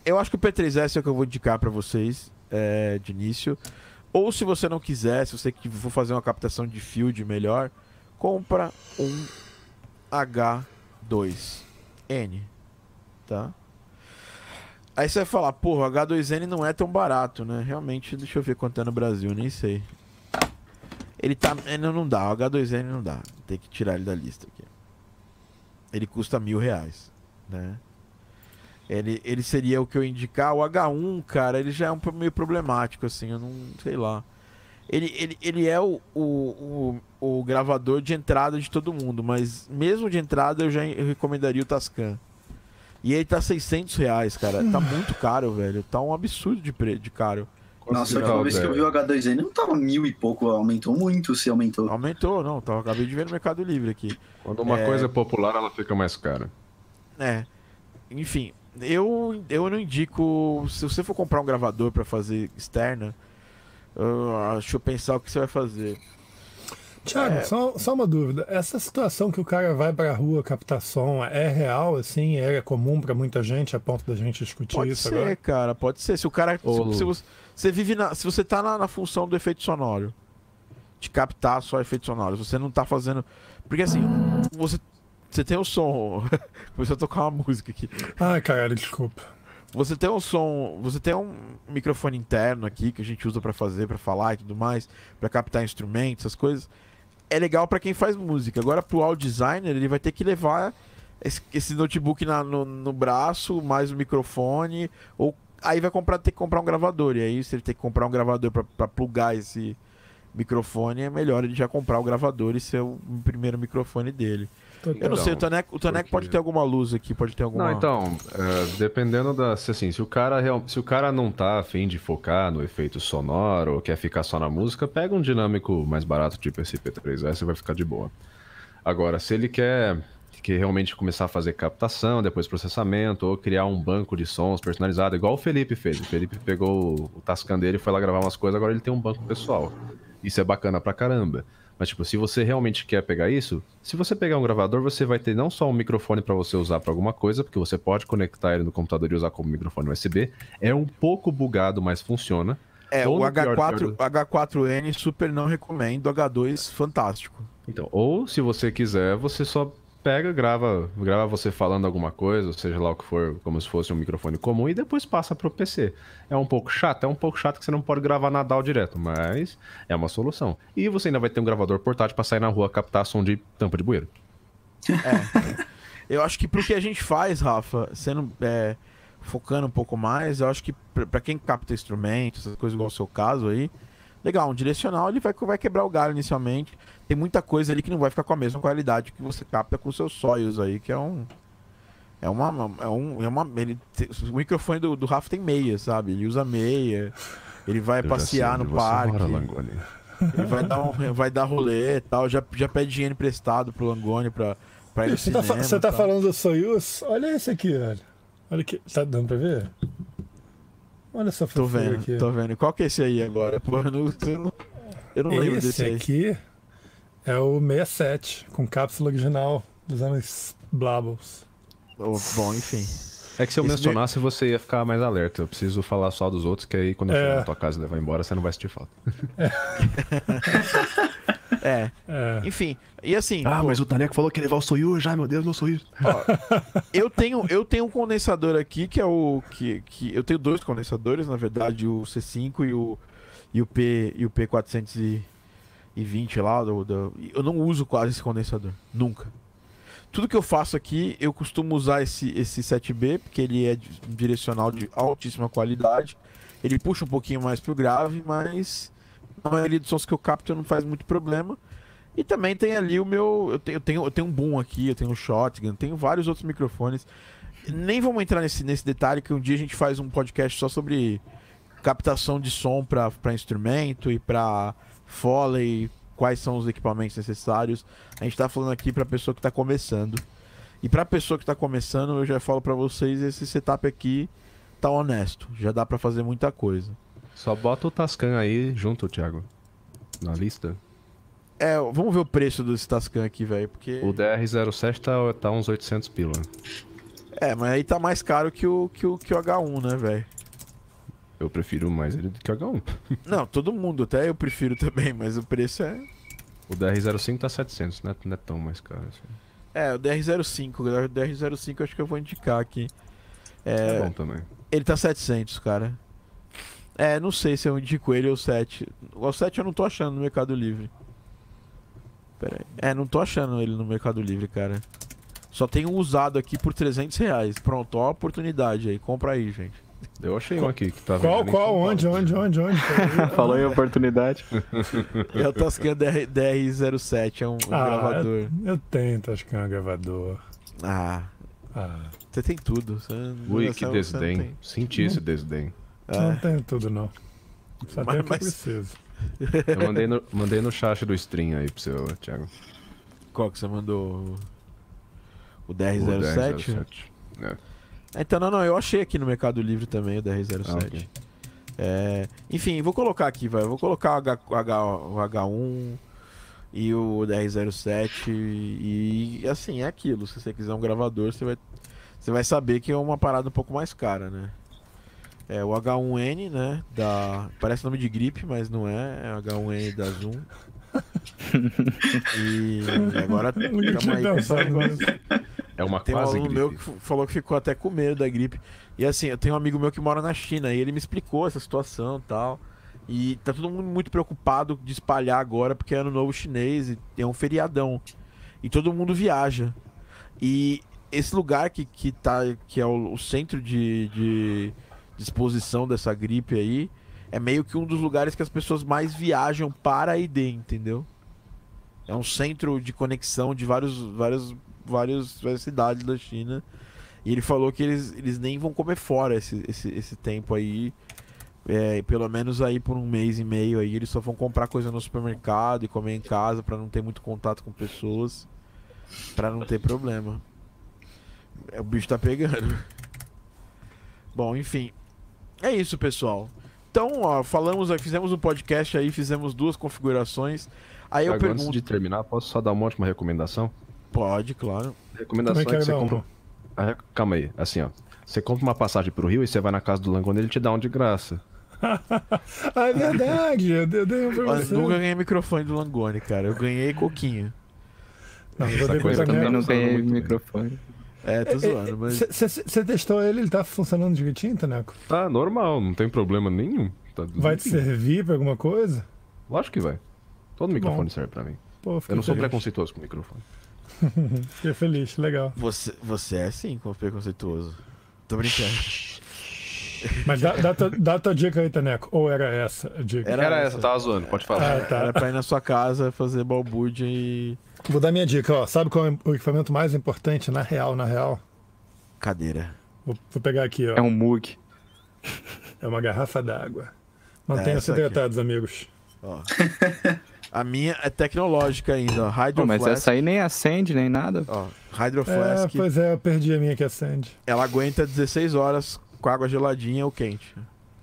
[SPEAKER 1] eu acho que o P3S é o que eu vou indicar para vocês é, de início. Ou se você não quiser, se você for fazer uma captação de field melhor, compra um H2N, tá? Aí você vai falar, porra, o H2N não é tão barato, né? Realmente, deixa eu ver quanto é no Brasil, nem sei. Ele tá. Ele não dá, o H2N não dá. Tem que tirar ele da lista aqui. Ele custa mil reais, né? Ele, ele seria o que eu indicar. O H1, cara, ele já é um meio problemático, assim, eu não sei lá. Ele, ele, ele é o, o, o, o gravador de entrada de todo mundo, mas mesmo de entrada eu já eu recomendaria o Tascam. E ele tá 600 reais, cara. Tá muito caro, velho. Tá um absurdo de, pre... de caro.
[SPEAKER 2] Nossa, a última vez que eu vi o
[SPEAKER 4] velho?
[SPEAKER 2] H2N não tava mil e pouco, aumentou muito se aumentou.
[SPEAKER 1] Aumentou, não. Tá, acabei de ver no Mercado Livre aqui.
[SPEAKER 4] Quando uma
[SPEAKER 1] É.
[SPEAKER 4] coisa é popular, ela fica mais cara.
[SPEAKER 1] É. Enfim, eu, eu não indico. Se você for comprar um gravador pra fazer externa, ah, deixa eu pensar o que você vai fazer.
[SPEAKER 5] Tiago,
[SPEAKER 1] É.
[SPEAKER 5] só, só uma dúvida. Essa situação que o cara vai pra rua captar som é real, assim? É comum pra muita gente a ponto da gente discutir
[SPEAKER 1] Pode
[SPEAKER 5] isso
[SPEAKER 1] ser,
[SPEAKER 5] agora?
[SPEAKER 1] cara, pode ser. Se o cara. se- se, você, você vive na. Se você tá na, na função do efeito sonoro, de captar só efeito sonoro, você não tá fazendo. Porque assim, você, você tem o som. Começou a tocar uma música aqui.
[SPEAKER 5] Ai, caralho, desculpa.
[SPEAKER 1] Você tem um som, você tem um microfone interno aqui que a gente usa pra fazer, pra falar e tudo mais, pra captar instrumentos, essas coisas. É legal pra quem faz música. Agora pro audio designer, ele vai ter que levar esse, notebook na- no, no braço, mais o microfone, ou aí vai comprar, ter que comprar um gravador. E aí, se ele tem que comprar um gravador pra plugar esse microfone, é melhor ele já comprar o gravador e ser o primeiro microfone dele. Eu não sei, o Taneco, o Taneco
[SPEAKER 4] porque-
[SPEAKER 1] pode ter alguma luz aqui, pode ter alguma.
[SPEAKER 4] Não, então, é, dependendo da. se, Assim, se o cara real- se o cara não tá afim de focar no efeito sonoro ou quer ficar só na música, pega um dinâmico mais barato, tipo esse P3S, e vai ficar de boa. Agora, se ele quer que realmente começar a fazer captação, depois processamento, ou criar um banco de sons personalizado, igual o Felipe fez. O Felipe pegou o Tascam dele, foi lá gravar umas coisas, agora ele tem um banco pessoal. Isso é bacana pra caramba. Mas, tipo, se você realmente quer pegar isso, se você pegar um gravador, você vai ter não só um microfone pra você usar pra alguma coisa, porque você pode conectar ele no computador e usar como microfone USB. É um pouco bugado, mas funciona.
[SPEAKER 1] É,
[SPEAKER 4] Ou
[SPEAKER 1] o
[SPEAKER 4] no pior-
[SPEAKER 1] H4,
[SPEAKER 4] pior
[SPEAKER 1] H4N super não recomendo, H2 fantástico.
[SPEAKER 4] Então, ou se você quiser, você só pega, grava, grava você falando alguma coisa, seja lá o que for, como se fosse um microfone comum, e depois passa pro PC. É um pouco chato, é um pouco chato que você não pode gravar na DAW direto, mas é uma solução. E você ainda vai ter um gravador portátil pra sair na rua captar som de tampa de bueiro.
[SPEAKER 1] Eu acho que pro que a gente faz, Rafa, sendo é, focando um pouco mais, eu acho que pra quem capta instrumentos, essas coisas igual o seu caso aí, legal, um direcional ele vai, vai quebrar o galho inicialmente. Tem muita coisa ali que não vai ficar com a mesma qualidade que você capta com seus sóios aí, que é um. É uma. É um. É uma ele, o microfone do, do Rafa tem meia, sabe? Ele usa meia. Ele vai
[SPEAKER 4] Eu
[SPEAKER 1] passear no parque.
[SPEAKER 4] mora.
[SPEAKER 1] Ele vai dar, um, vai dar rolê e tal. Já, já pede dinheiro emprestado pro Langoni pra, pra ir no
[SPEAKER 5] Você tá,
[SPEAKER 1] cinema.
[SPEAKER 5] você tá falando do Soyuz? Olha esse aqui, velho. Olha aqui. Tá dando pra ver? Olha essa
[SPEAKER 1] Tô vendo,
[SPEAKER 5] aqui.
[SPEAKER 1] tô vendo. Qual que é esse aí agora? Pô, eu não, eu não, eu não lembro
[SPEAKER 5] Esse
[SPEAKER 1] desse aí.
[SPEAKER 5] aqui é o 67, com cápsula original dos anos Blabbles.
[SPEAKER 1] Oh, bom, enfim.
[SPEAKER 4] É que se eu
[SPEAKER 1] Esse
[SPEAKER 4] mencionasse, você ia ficar mais alerta. Eu preciso falar só dos outros, que aí quando eu
[SPEAKER 5] É.
[SPEAKER 4] chegar na tua casa e levar embora, você não vai sentir falta.
[SPEAKER 1] É,
[SPEAKER 5] É.
[SPEAKER 1] enfim. E assim,
[SPEAKER 4] Ah,
[SPEAKER 1] pô,
[SPEAKER 4] mas o Taneco falou que ia levar o Soyuz já, meu Deus, meu Soyuz.
[SPEAKER 1] eu tenho eu tenho um condensador aqui que é o que, que eu tenho dois condensadores, na verdade, o C5 e o e o P e o P420 lá do, do- eu não uso quase esse condensador, nunca. Tudo que eu faço aqui, eu costumo usar esse esse 7B, porque ele é direcional de altíssima qualidade. Ele puxa um pouquinho mais pro grave, mas na maioria dos sons que eu capto não faz muito problema. E também tem ali o meu. Eu tenho, eu tenho, eu tenho um boom aqui, eu tenho um shotgun, tenho vários outros microfones. Nem vamos entrar nesse, nesse detalhe que um dia a gente faz um podcast só sobre captação de som para instrumento e para Foley, quais são os equipamentos necessários. A gente tá falando aqui para pessoa que tá começando. E para pessoa que tá começando, eu já falo para vocês, esse setup aqui tá honesto, já dá para fazer muita coisa.
[SPEAKER 4] Só bota o Tascam aí junto, Thiago. Na lista.
[SPEAKER 1] É, vamos ver o preço desse Tascam aqui, velho, porque
[SPEAKER 4] O DR07 tá, tá uns 800 pila.
[SPEAKER 1] É, mas aí tá mais caro que o, que o, que o H1, né, velho?
[SPEAKER 4] Eu prefiro mais ele do que o H1.
[SPEAKER 1] Não, todo mundo, até eu prefiro também, mas o preço é.
[SPEAKER 4] O DR05 tá 700, não é, não é tão mais caro assim.
[SPEAKER 1] É, o DR05. O DR05 eu acho que eu vou indicar aqui.
[SPEAKER 4] É,
[SPEAKER 1] É,
[SPEAKER 4] bom também.
[SPEAKER 1] ele tá 700, cara. É, não sei se eu indico ele ou o 7. O 7 eu não tô achando no Mercado Livre. Pera aí. É, não tô achando ele no Mercado Livre, cara. Só tem um usado aqui por 300 reais. Pronto, ó a oportunidade aí. Compra aí, gente.
[SPEAKER 4] Eu achei um aqui que tá
[SPEAKER 5] Qual, qual, onde, onde, onde, onde?
[SPEAKER 3] Falou em oportunidade.
[SPEAKER 1] É o Tascam DR, DR07, é um, um
[SPEAKER 5] Ah,
[SPEAKER 1] gravador.
[SPEAKER 5] Eu tenho, acho que é um gravador.
[SPEAKER 1] Ah,
[SPEAKER 5] Ah,
[SPEAKER 1] você tem tudo. Você,
[SPEAKER 4] Ui,
[SPEAKER 1] você-
[SPEAKER 4] que desdém.
[SPEAKER 1] não.
[SPEAKER 4] Senti esse desdém.
[SPEAKER 5] não
[SPEAKER 1] É.
[SPEAKER 5] tenho tudo, não. Só
[SPEAKER 1] Mas-
[SPEAKER 5] tenho o que
[SPEAKER 1] mas-
[SPEAKER 5] preciso.
[SPEAKER 4] Eu mandei no, mandei no chat do stream aí pro seu, Thiago.
[SPEAKER 1] Qual que você mandou? O
[SPEAKER 4] O
[SPEAKER 1] DR07?
[SPEAKER 4] DR07. É.
[SPEAKER 1] Então, não, não, eu achei aqui no Mercado Livre também o DR07.
[SPEAKER 4] Ah, ok.
[SPEAKER 1] É, enfim, vou colocar aqui, vai. Vou colocar o, H, o H- o H1 e o DR07. E, e, assim, é aquilo. Se você quiser um gravador, você vai, você vai saber que é uma parada um pouco mais cara, né? É o H1N, né? Da, parece nome de gripe, mas não é. É o H1N da Zoom. e agora
[SPEAKER 5] tinha
[SPEAKER 1] aí
[SPEAKER 4] É uma
[SPEAKER 1] Tem um
[SPEAKER 4] quase
[SPEAKER 1] aluno
[SPEAKER 4] gripe.
[SPEAKER 1] meu que falou que ficou até com medo da gripe. E assim, eu tenho um amigo meu que mora na China e ele me explicou essa situação e tal. E tá todo mundo muito preocupado de espalhar agora porque é ano novo chinês e é um feriadão. E todo mundo viaja. E esse lugar que, que, tá, que é o, o centro de, de disposição dessa gripe aí é meio que um dos lugares que as pessoas mais viajam para a ID, entendeu? É um centro de conexão de vários, vários, vários, várias cidades da China. E ele falou que eles, eles nem vão comer fora esse, esse, esse tempo aí. É, pelo menos aí por um mês e meio aí. Eles só vão comprar coisa no supermercado e comer em casa para não ter muito contato com pessoas. para não ter problema. É, o bicho tá pegando. Bom, enfim. É isso, pessoal. Então, ó, falamos, fizemos um podcast aí, fizemos duas configurações. Aí eu
[SPEAKER 4] Agora,
[SPEAKER 1] pergunto.
[SPEAKER 4] Antes de terminar, posso só dar uma última recomendação?
[SPEAKER 1] Pode, claro.
[SPEAKER 4] Recomendação é
[SPEAKER 5] Também
[SPEAKER 4] que
[SPEAKER 5] quero
[SPEAKER 4] você compra. Ah, é- Calma aí, assim ó. Você compra uma passagem pro Rio e você vai na casa do Langoni ele te dá um de graça.
[SPEAKER 5] Ah, é verdade. Eu dei eu dei um pra você.
[SPEAKER 1] nunca ganhei microfone do Langoni, cara. Eu ganhei coquinho.
[SPEAKER 5] Não, eu
[SPEAKER 3] Eu também não ganhei
[SPEAKER 4] bem.
[SPEAKER 3] microfone.
[SPEAKER 1] É, tô zoando, mas.
[SPEAKER 5] Você testou ele? Ele tá funcionando direitinho, Taneco?
[SPEAKER 4] Tá normal, não tem problema nenhum. Tá
[SPEAKER 5] Vai te servir pra alguma coisa?
[SPEAKER 4] Lógico que vai. Todo microfone serve pra mim.
[SPEAKER 5] Pô,
[SPEAKER 4] Eu não sou preconceituoso com microfone.
[SPEAKER 5] Fiquei feliz, legal.
[SPEAKER 1] Você, você é sim, como preconceituoso. Tô brincando.
[SPEAKER 5] Mas dá, dá, tua, dá tua dica aí, Taneco. Ou era essa a dica?
[SPEAKER 1] Era
[SPEAKER 4] Era,
[SPEAKER 1] essa.
[SPEAKER 4] tava zoando, pode falar.
[SPEAKER 5] Ah, tá.
[SPEAKER 1] Era pra ir na sua casa fazer balbúrdia e.
[SPEAKER 5] Vou dar minha dica, ó. Sabe qual é o equipamento mais importante na real, na real?
[SPEAKER 1] Cadeira.
[SPEAKER 5] Vou, vou pegar aqui, ó.
[SPEAKER 3] É um mug.
[SPEAKER 5] É uma garrafa d'água.
[SPEAKER 1] É,
[SPEAKER 5] Mantenham-se
[SPEAKER 1] essa aqui.
[SPEAKER 5] hidratados, amigos.
[SPEAKER 1] Ó. A minha é tecnológica ainda, ó. Hydro
[SPEAKER 3] mas essa aí nem acende, nem nada.
[SPEAKER 1] Ó, Hydro
[SPEAKER 5] É,
[SPEAKER 1] Flask.
[SPEAKER 5] pois é, eu perdi a minha que acende.
[SPEAKER 1] Ela aguenta 16 horas com água geladinha ou quente.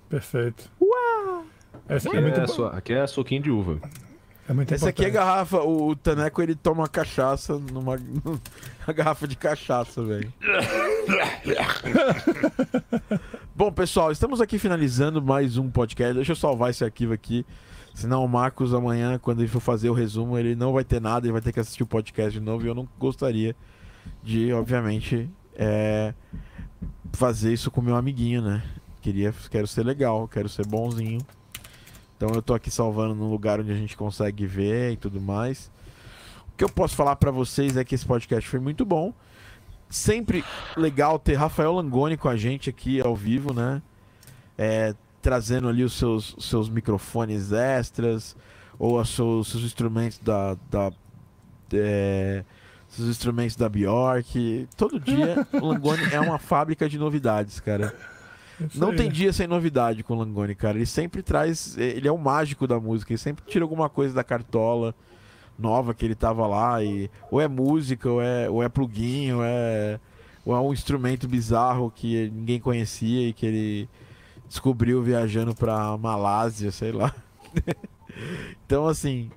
[SPEAKER 5] Perfeito. Uau! Essa
[SPEAKER 4] Aqui
[SPEAKER 5] é muito,
[SPEAKER 4] é, aqui é suquinho de uva.
[SPEAKER 5] é muito
[SPEAKER 1] Essa aqui é garrafa. O, o Taneco ele toma cachaça numa uma garrafa de cachaça, velho. Bom, pessoal, estamos aqui finalizando mais um podcast. Deixa eu salvar esse arquivo aqui. Senão o Marcos amanhã, quando ele for fazer o resumo, ele não vai ter nada, ele vai ter que assistir o podcast de novo. E eu não gostaria de, obviamente, é, fazer isso com meu amiguinho, né? Queria, quero ser legal, quero ser bonzinho. Então eu tô aqui salvando num lugar onde a gente consegue ver e tudo mais. O que eu posso falar pra vocês é que esse podcast foi muito bom. Sempre legal ter Rafael Langoni com a gente aqui ao vivo, né? É, trazendo ali os seus, seus microfones extras ou os seus, seus instrumentos da, da é, seus instrumentos da Bjork. Todo dia o Langoni é uma fábrica de novidades, cara. Não tem dia sem novidade com o Langoni, cara. Ele sempre traz. Ele é o mágico da música. Ele sempre tira alguma coisa da cartola nova que ele tava lá. E, ou é música, ou é, ou é plugin, ou é, ou é um instrumento bizarro que ninguém conhecia e que ele descobriu viajando pra Malásia, sei lá. então, assim.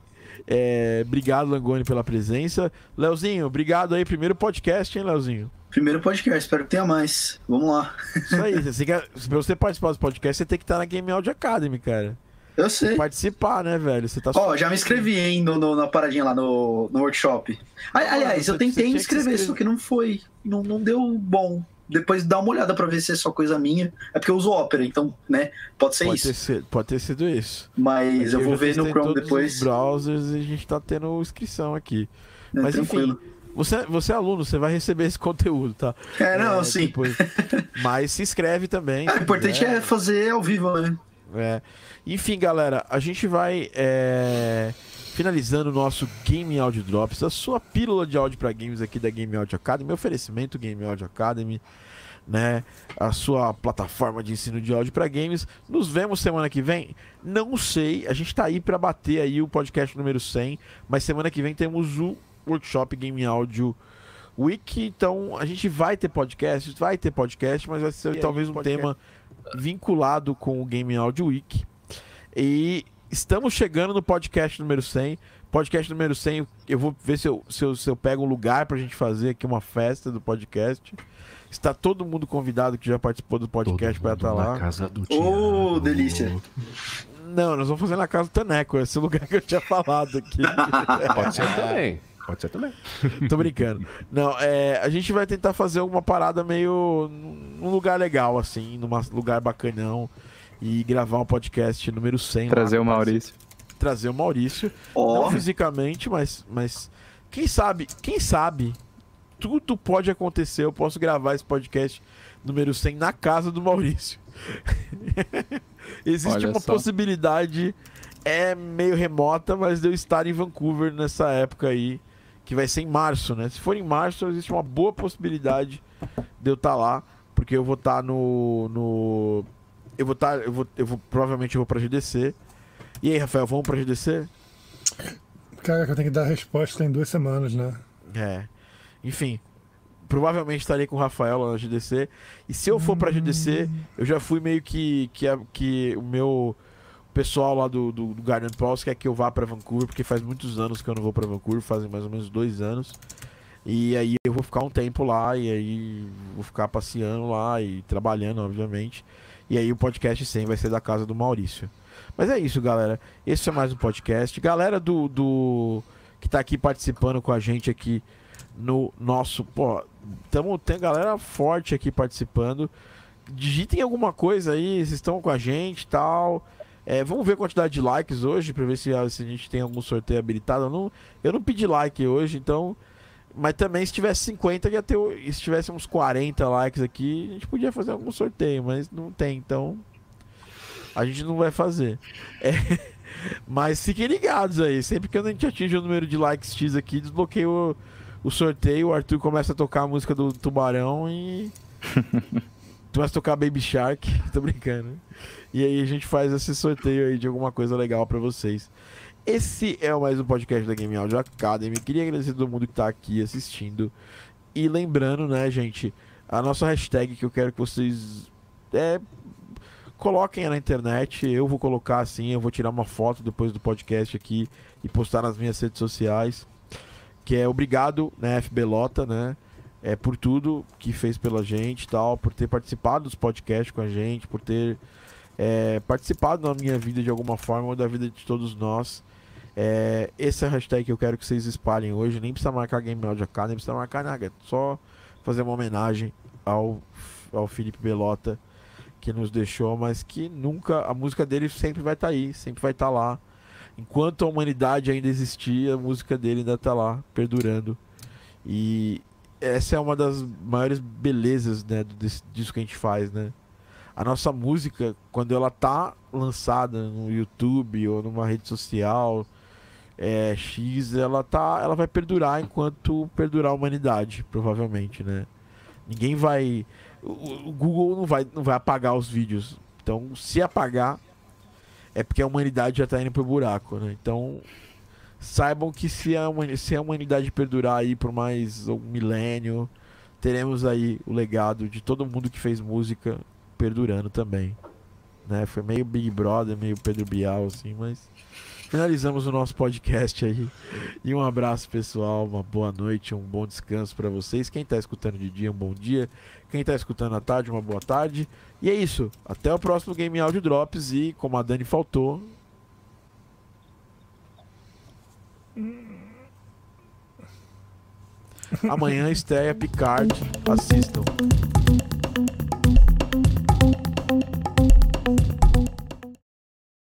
[SPEAKER 1] é, obrigado, Langoni, pela presença. Leozinho, obrigado aí. Primeiro podcast, hein, Leozinho?
[SPEAKER 2] Primeiro podcast, espero que tenha mais. Vamos lá.
[SPEAKER 1] Isso aí, você quer, pra você participar do podcast, você tem que estar na Game Audio Academy, cara.
[SPEAKER 2] Eu sei.
[SPEAKER 1] Participar, né, velho? Você tá
[SPEAKER 2] Ó, já me inscrevi, hein, no, no- na paradinha lá no, no workshop. Ali- Aliás,
[SPEAKER 1] você-
[SPEAKER 2] eu tentei me inscrever. só que não foi. Não, não deu bom. Depois dá uma olhada pra ver se é só coisa minha. É porque eu uso Opera, então, né? Pode ser
[SPEAKER 1] pode,
[SPEAKER 2] isso.
[SPEAKER 1] ter sido, pode ter sido isso.
[SPEAKER 2] Mas eu
[SPEAKER 1] Aqui
[SPEAKER 2] vou ver no Chrome depois.
[SPEAKER 1] Os browsers e a gente tá tendo inscrição aqui.
[SPEAKER 2] né,
[SPEAKER 1] Mas
[SPEAKER 2] tranquilo.
[SPEAKER 1] enfim, você, você é aluno, você vai receber esse conteúdo, tá?
[SPEAKER 2] É, não, sim.
[SPEAKER 1] depois- Mas se inscreve também.
[SPEAKER 2] O importante é fazer ao vivo, né?
[SPEAKER 1] É. Enfim, galera, a gente vai é, finalizando o nosso Game Audio Drops, a sua pílula de áudio para games aqui da Game Audio Academy, oferecimento Game Audio Academy, né? A sua plataforma de ensino de áudio para games. Nos vemos semana que vem? Não sei, a gente tá aí para bater aí o podcast número 100, mas semana que vem temos o workshop Game Audio Week, então a gente vai ter podcast, vai ter podcast, mas vai ser talvez um tema vinculado com o Game Audio Week. E estamos chegando no podcast número 100. Podcast número 100, eu vou ver se eu, se eu, se eu pego um lugar pra gente fazer aqui uma festa do podcast. Está todo mundo convidado que já participou do podcast para estar lá.
[SPEAKER 4] casa do
[SPEAKER 2] Ô, delícia.
[SPEAKER 1] Não, nós vamos fazer na casa do Taneco, esse lugar que eu tinha falado aqui.
[SPEAKER 4] Pode ser também. Pode ser também.
[SPEAKER 1] Tô brincando. Não, é, a gente vai tentar fazer uma parada meio num lugar legal, assim, num lugar bacanão. E gravar um podcast número 100. lá,
[SPEAKER 3] Trazer o
[SPEAKER 1] com mais-
[SPEAKER 3] Maurício.
[SPEAKER 1] Trazer o Maurício.
[SPEAKER 2] Ó,
[SPEAKER 1] Não fisicamente, mas, mas quem sabe, quem sabe tudo pode acontecer. Eu posso gravar esse podcast número 100 na casa do Maurício. Existe
[SPEAKER 3] Olha
[SPEAKER 1] uma
[SPEAKER 3] só.
[SPEAKER 1] possibilidade, é meio remota, mas de eu estar em Vancouver nessa época aí, que vai ser em março, né? Se for em março, existe uma boa possibilidade de eu estar lá, porque eu vou estar no, no eu vou estar, eu vou, eu vou provavelmente eu vou para GDC. E aí, Rafael, vamos para GDC?
[SPEAKER 5] Cara, que eu tenho que dar a resposta em duas semanas, né?
[SPEAKER 1] É. Enfim, provavelmente estarei com o Rafael lá na GDC. E se eu for pra GDC, eu já fui meio que que, a- que o meu pessoal lá do, do, do Garden Pulse quer que eu vá pra Vancouver, porque faz muitos anos que eu não vou pra Vancouver, fazem mais ou menos dois anos. E aí eu vou ficar um tempo lá, e aí vou ficar passeando lá e trabalhando, obviamente. E aí o podcast 100 vai ser da casa do Maurício. Mas é isso, galera. Esse é mais um podcast. Galera do, do que tá aqui participando com a gente aqui no nosso, pô, tamo, tem galera forte aqui participando. Digitem alguma coisa aí, vocês estão com a gente tal. É, vamos ver a quantidade de likes hoje pra ver se, ah, se a gente tem algum sorteio habilitado. Eu não, eu não pedi like hoje, então. Mas também se tivesse 50, ia ter. Se tivesse uns 40 likes aqui, a gente podia fazer algum sorteio, mas não tem, então. A gente não vai fazer. É, mas fiquem ligados aí. Sempre que a gente atinge o número de likes X aqui, desbloqueio o, sorteio. O Arthur começa a tocar a música do Tubarão e. começa a tocar Baby Shark. Tô brincando. E aí a gente faz esse sorteio aí de alguma coisa legal pra vocês. Esse é mais um podcast da Game Audio Academy. Queria agradecer a todo mundo que tá aqui assistindo. E lembrando, né, gente, a nossa hashtag que eu quero que vocês é, coloquem na internet. Eu vou colocar assim, eu vou tirar uma foto depois do podcast aqui e postar nas minhas redes sociais. Que é obrigado, né, FB Lota, né? É, por tudo que fez pela gente tal, por ter participado dos podcasts com a gente, por ter é, participado na minha vida de alguma forma ou da vida de todos nós. É, esse é a hashtag que eu quero que vocês espalhem hoje. Nem precisa marcar Game Audio AK, nem precisa marcar nada. É só fazer uma homenagem ao, ao Felipe Belota que nos deixou, mas que nunca. A música dele sempre vai estar aí, sempre vai estar lá. Enquanto a humanidade ainda existir, a música dele ainda está lá, perdurando. E essa é uma das maiores belezas né, desse- disso que a gente faz, né? A nossa música, quando ela tá lançada no YouTube ou numa rede social é, X, ela tá, ela vai perdurar enquanto perdurar a humanidade, provavelmente, né? Ninguém vai, o, o Google não vai, não vai apagar os vídeos. Então, se apagar, é porque a humanidade já tá indo pro buraco, né? Então, saibam que se a, se a humanidade perdurar aí por mais um milênio, teremos aí o legado de todo mundo que fez música perdurando também. Né? Foi meio Big Brother, meio Pedro Bial, assim, mas finalizamos o nosso podcast aí. E um abraço, pessoal. Uma boa noite, um bom descanso para vocês. Quem tá escutando de dia, um bom dia. Quem tá escutando à tarde, uma boa tarde. E é isso. Até o próximo Game Audio Drops. E como a Dani faltou. Amanhã estreia Picard. Assistam.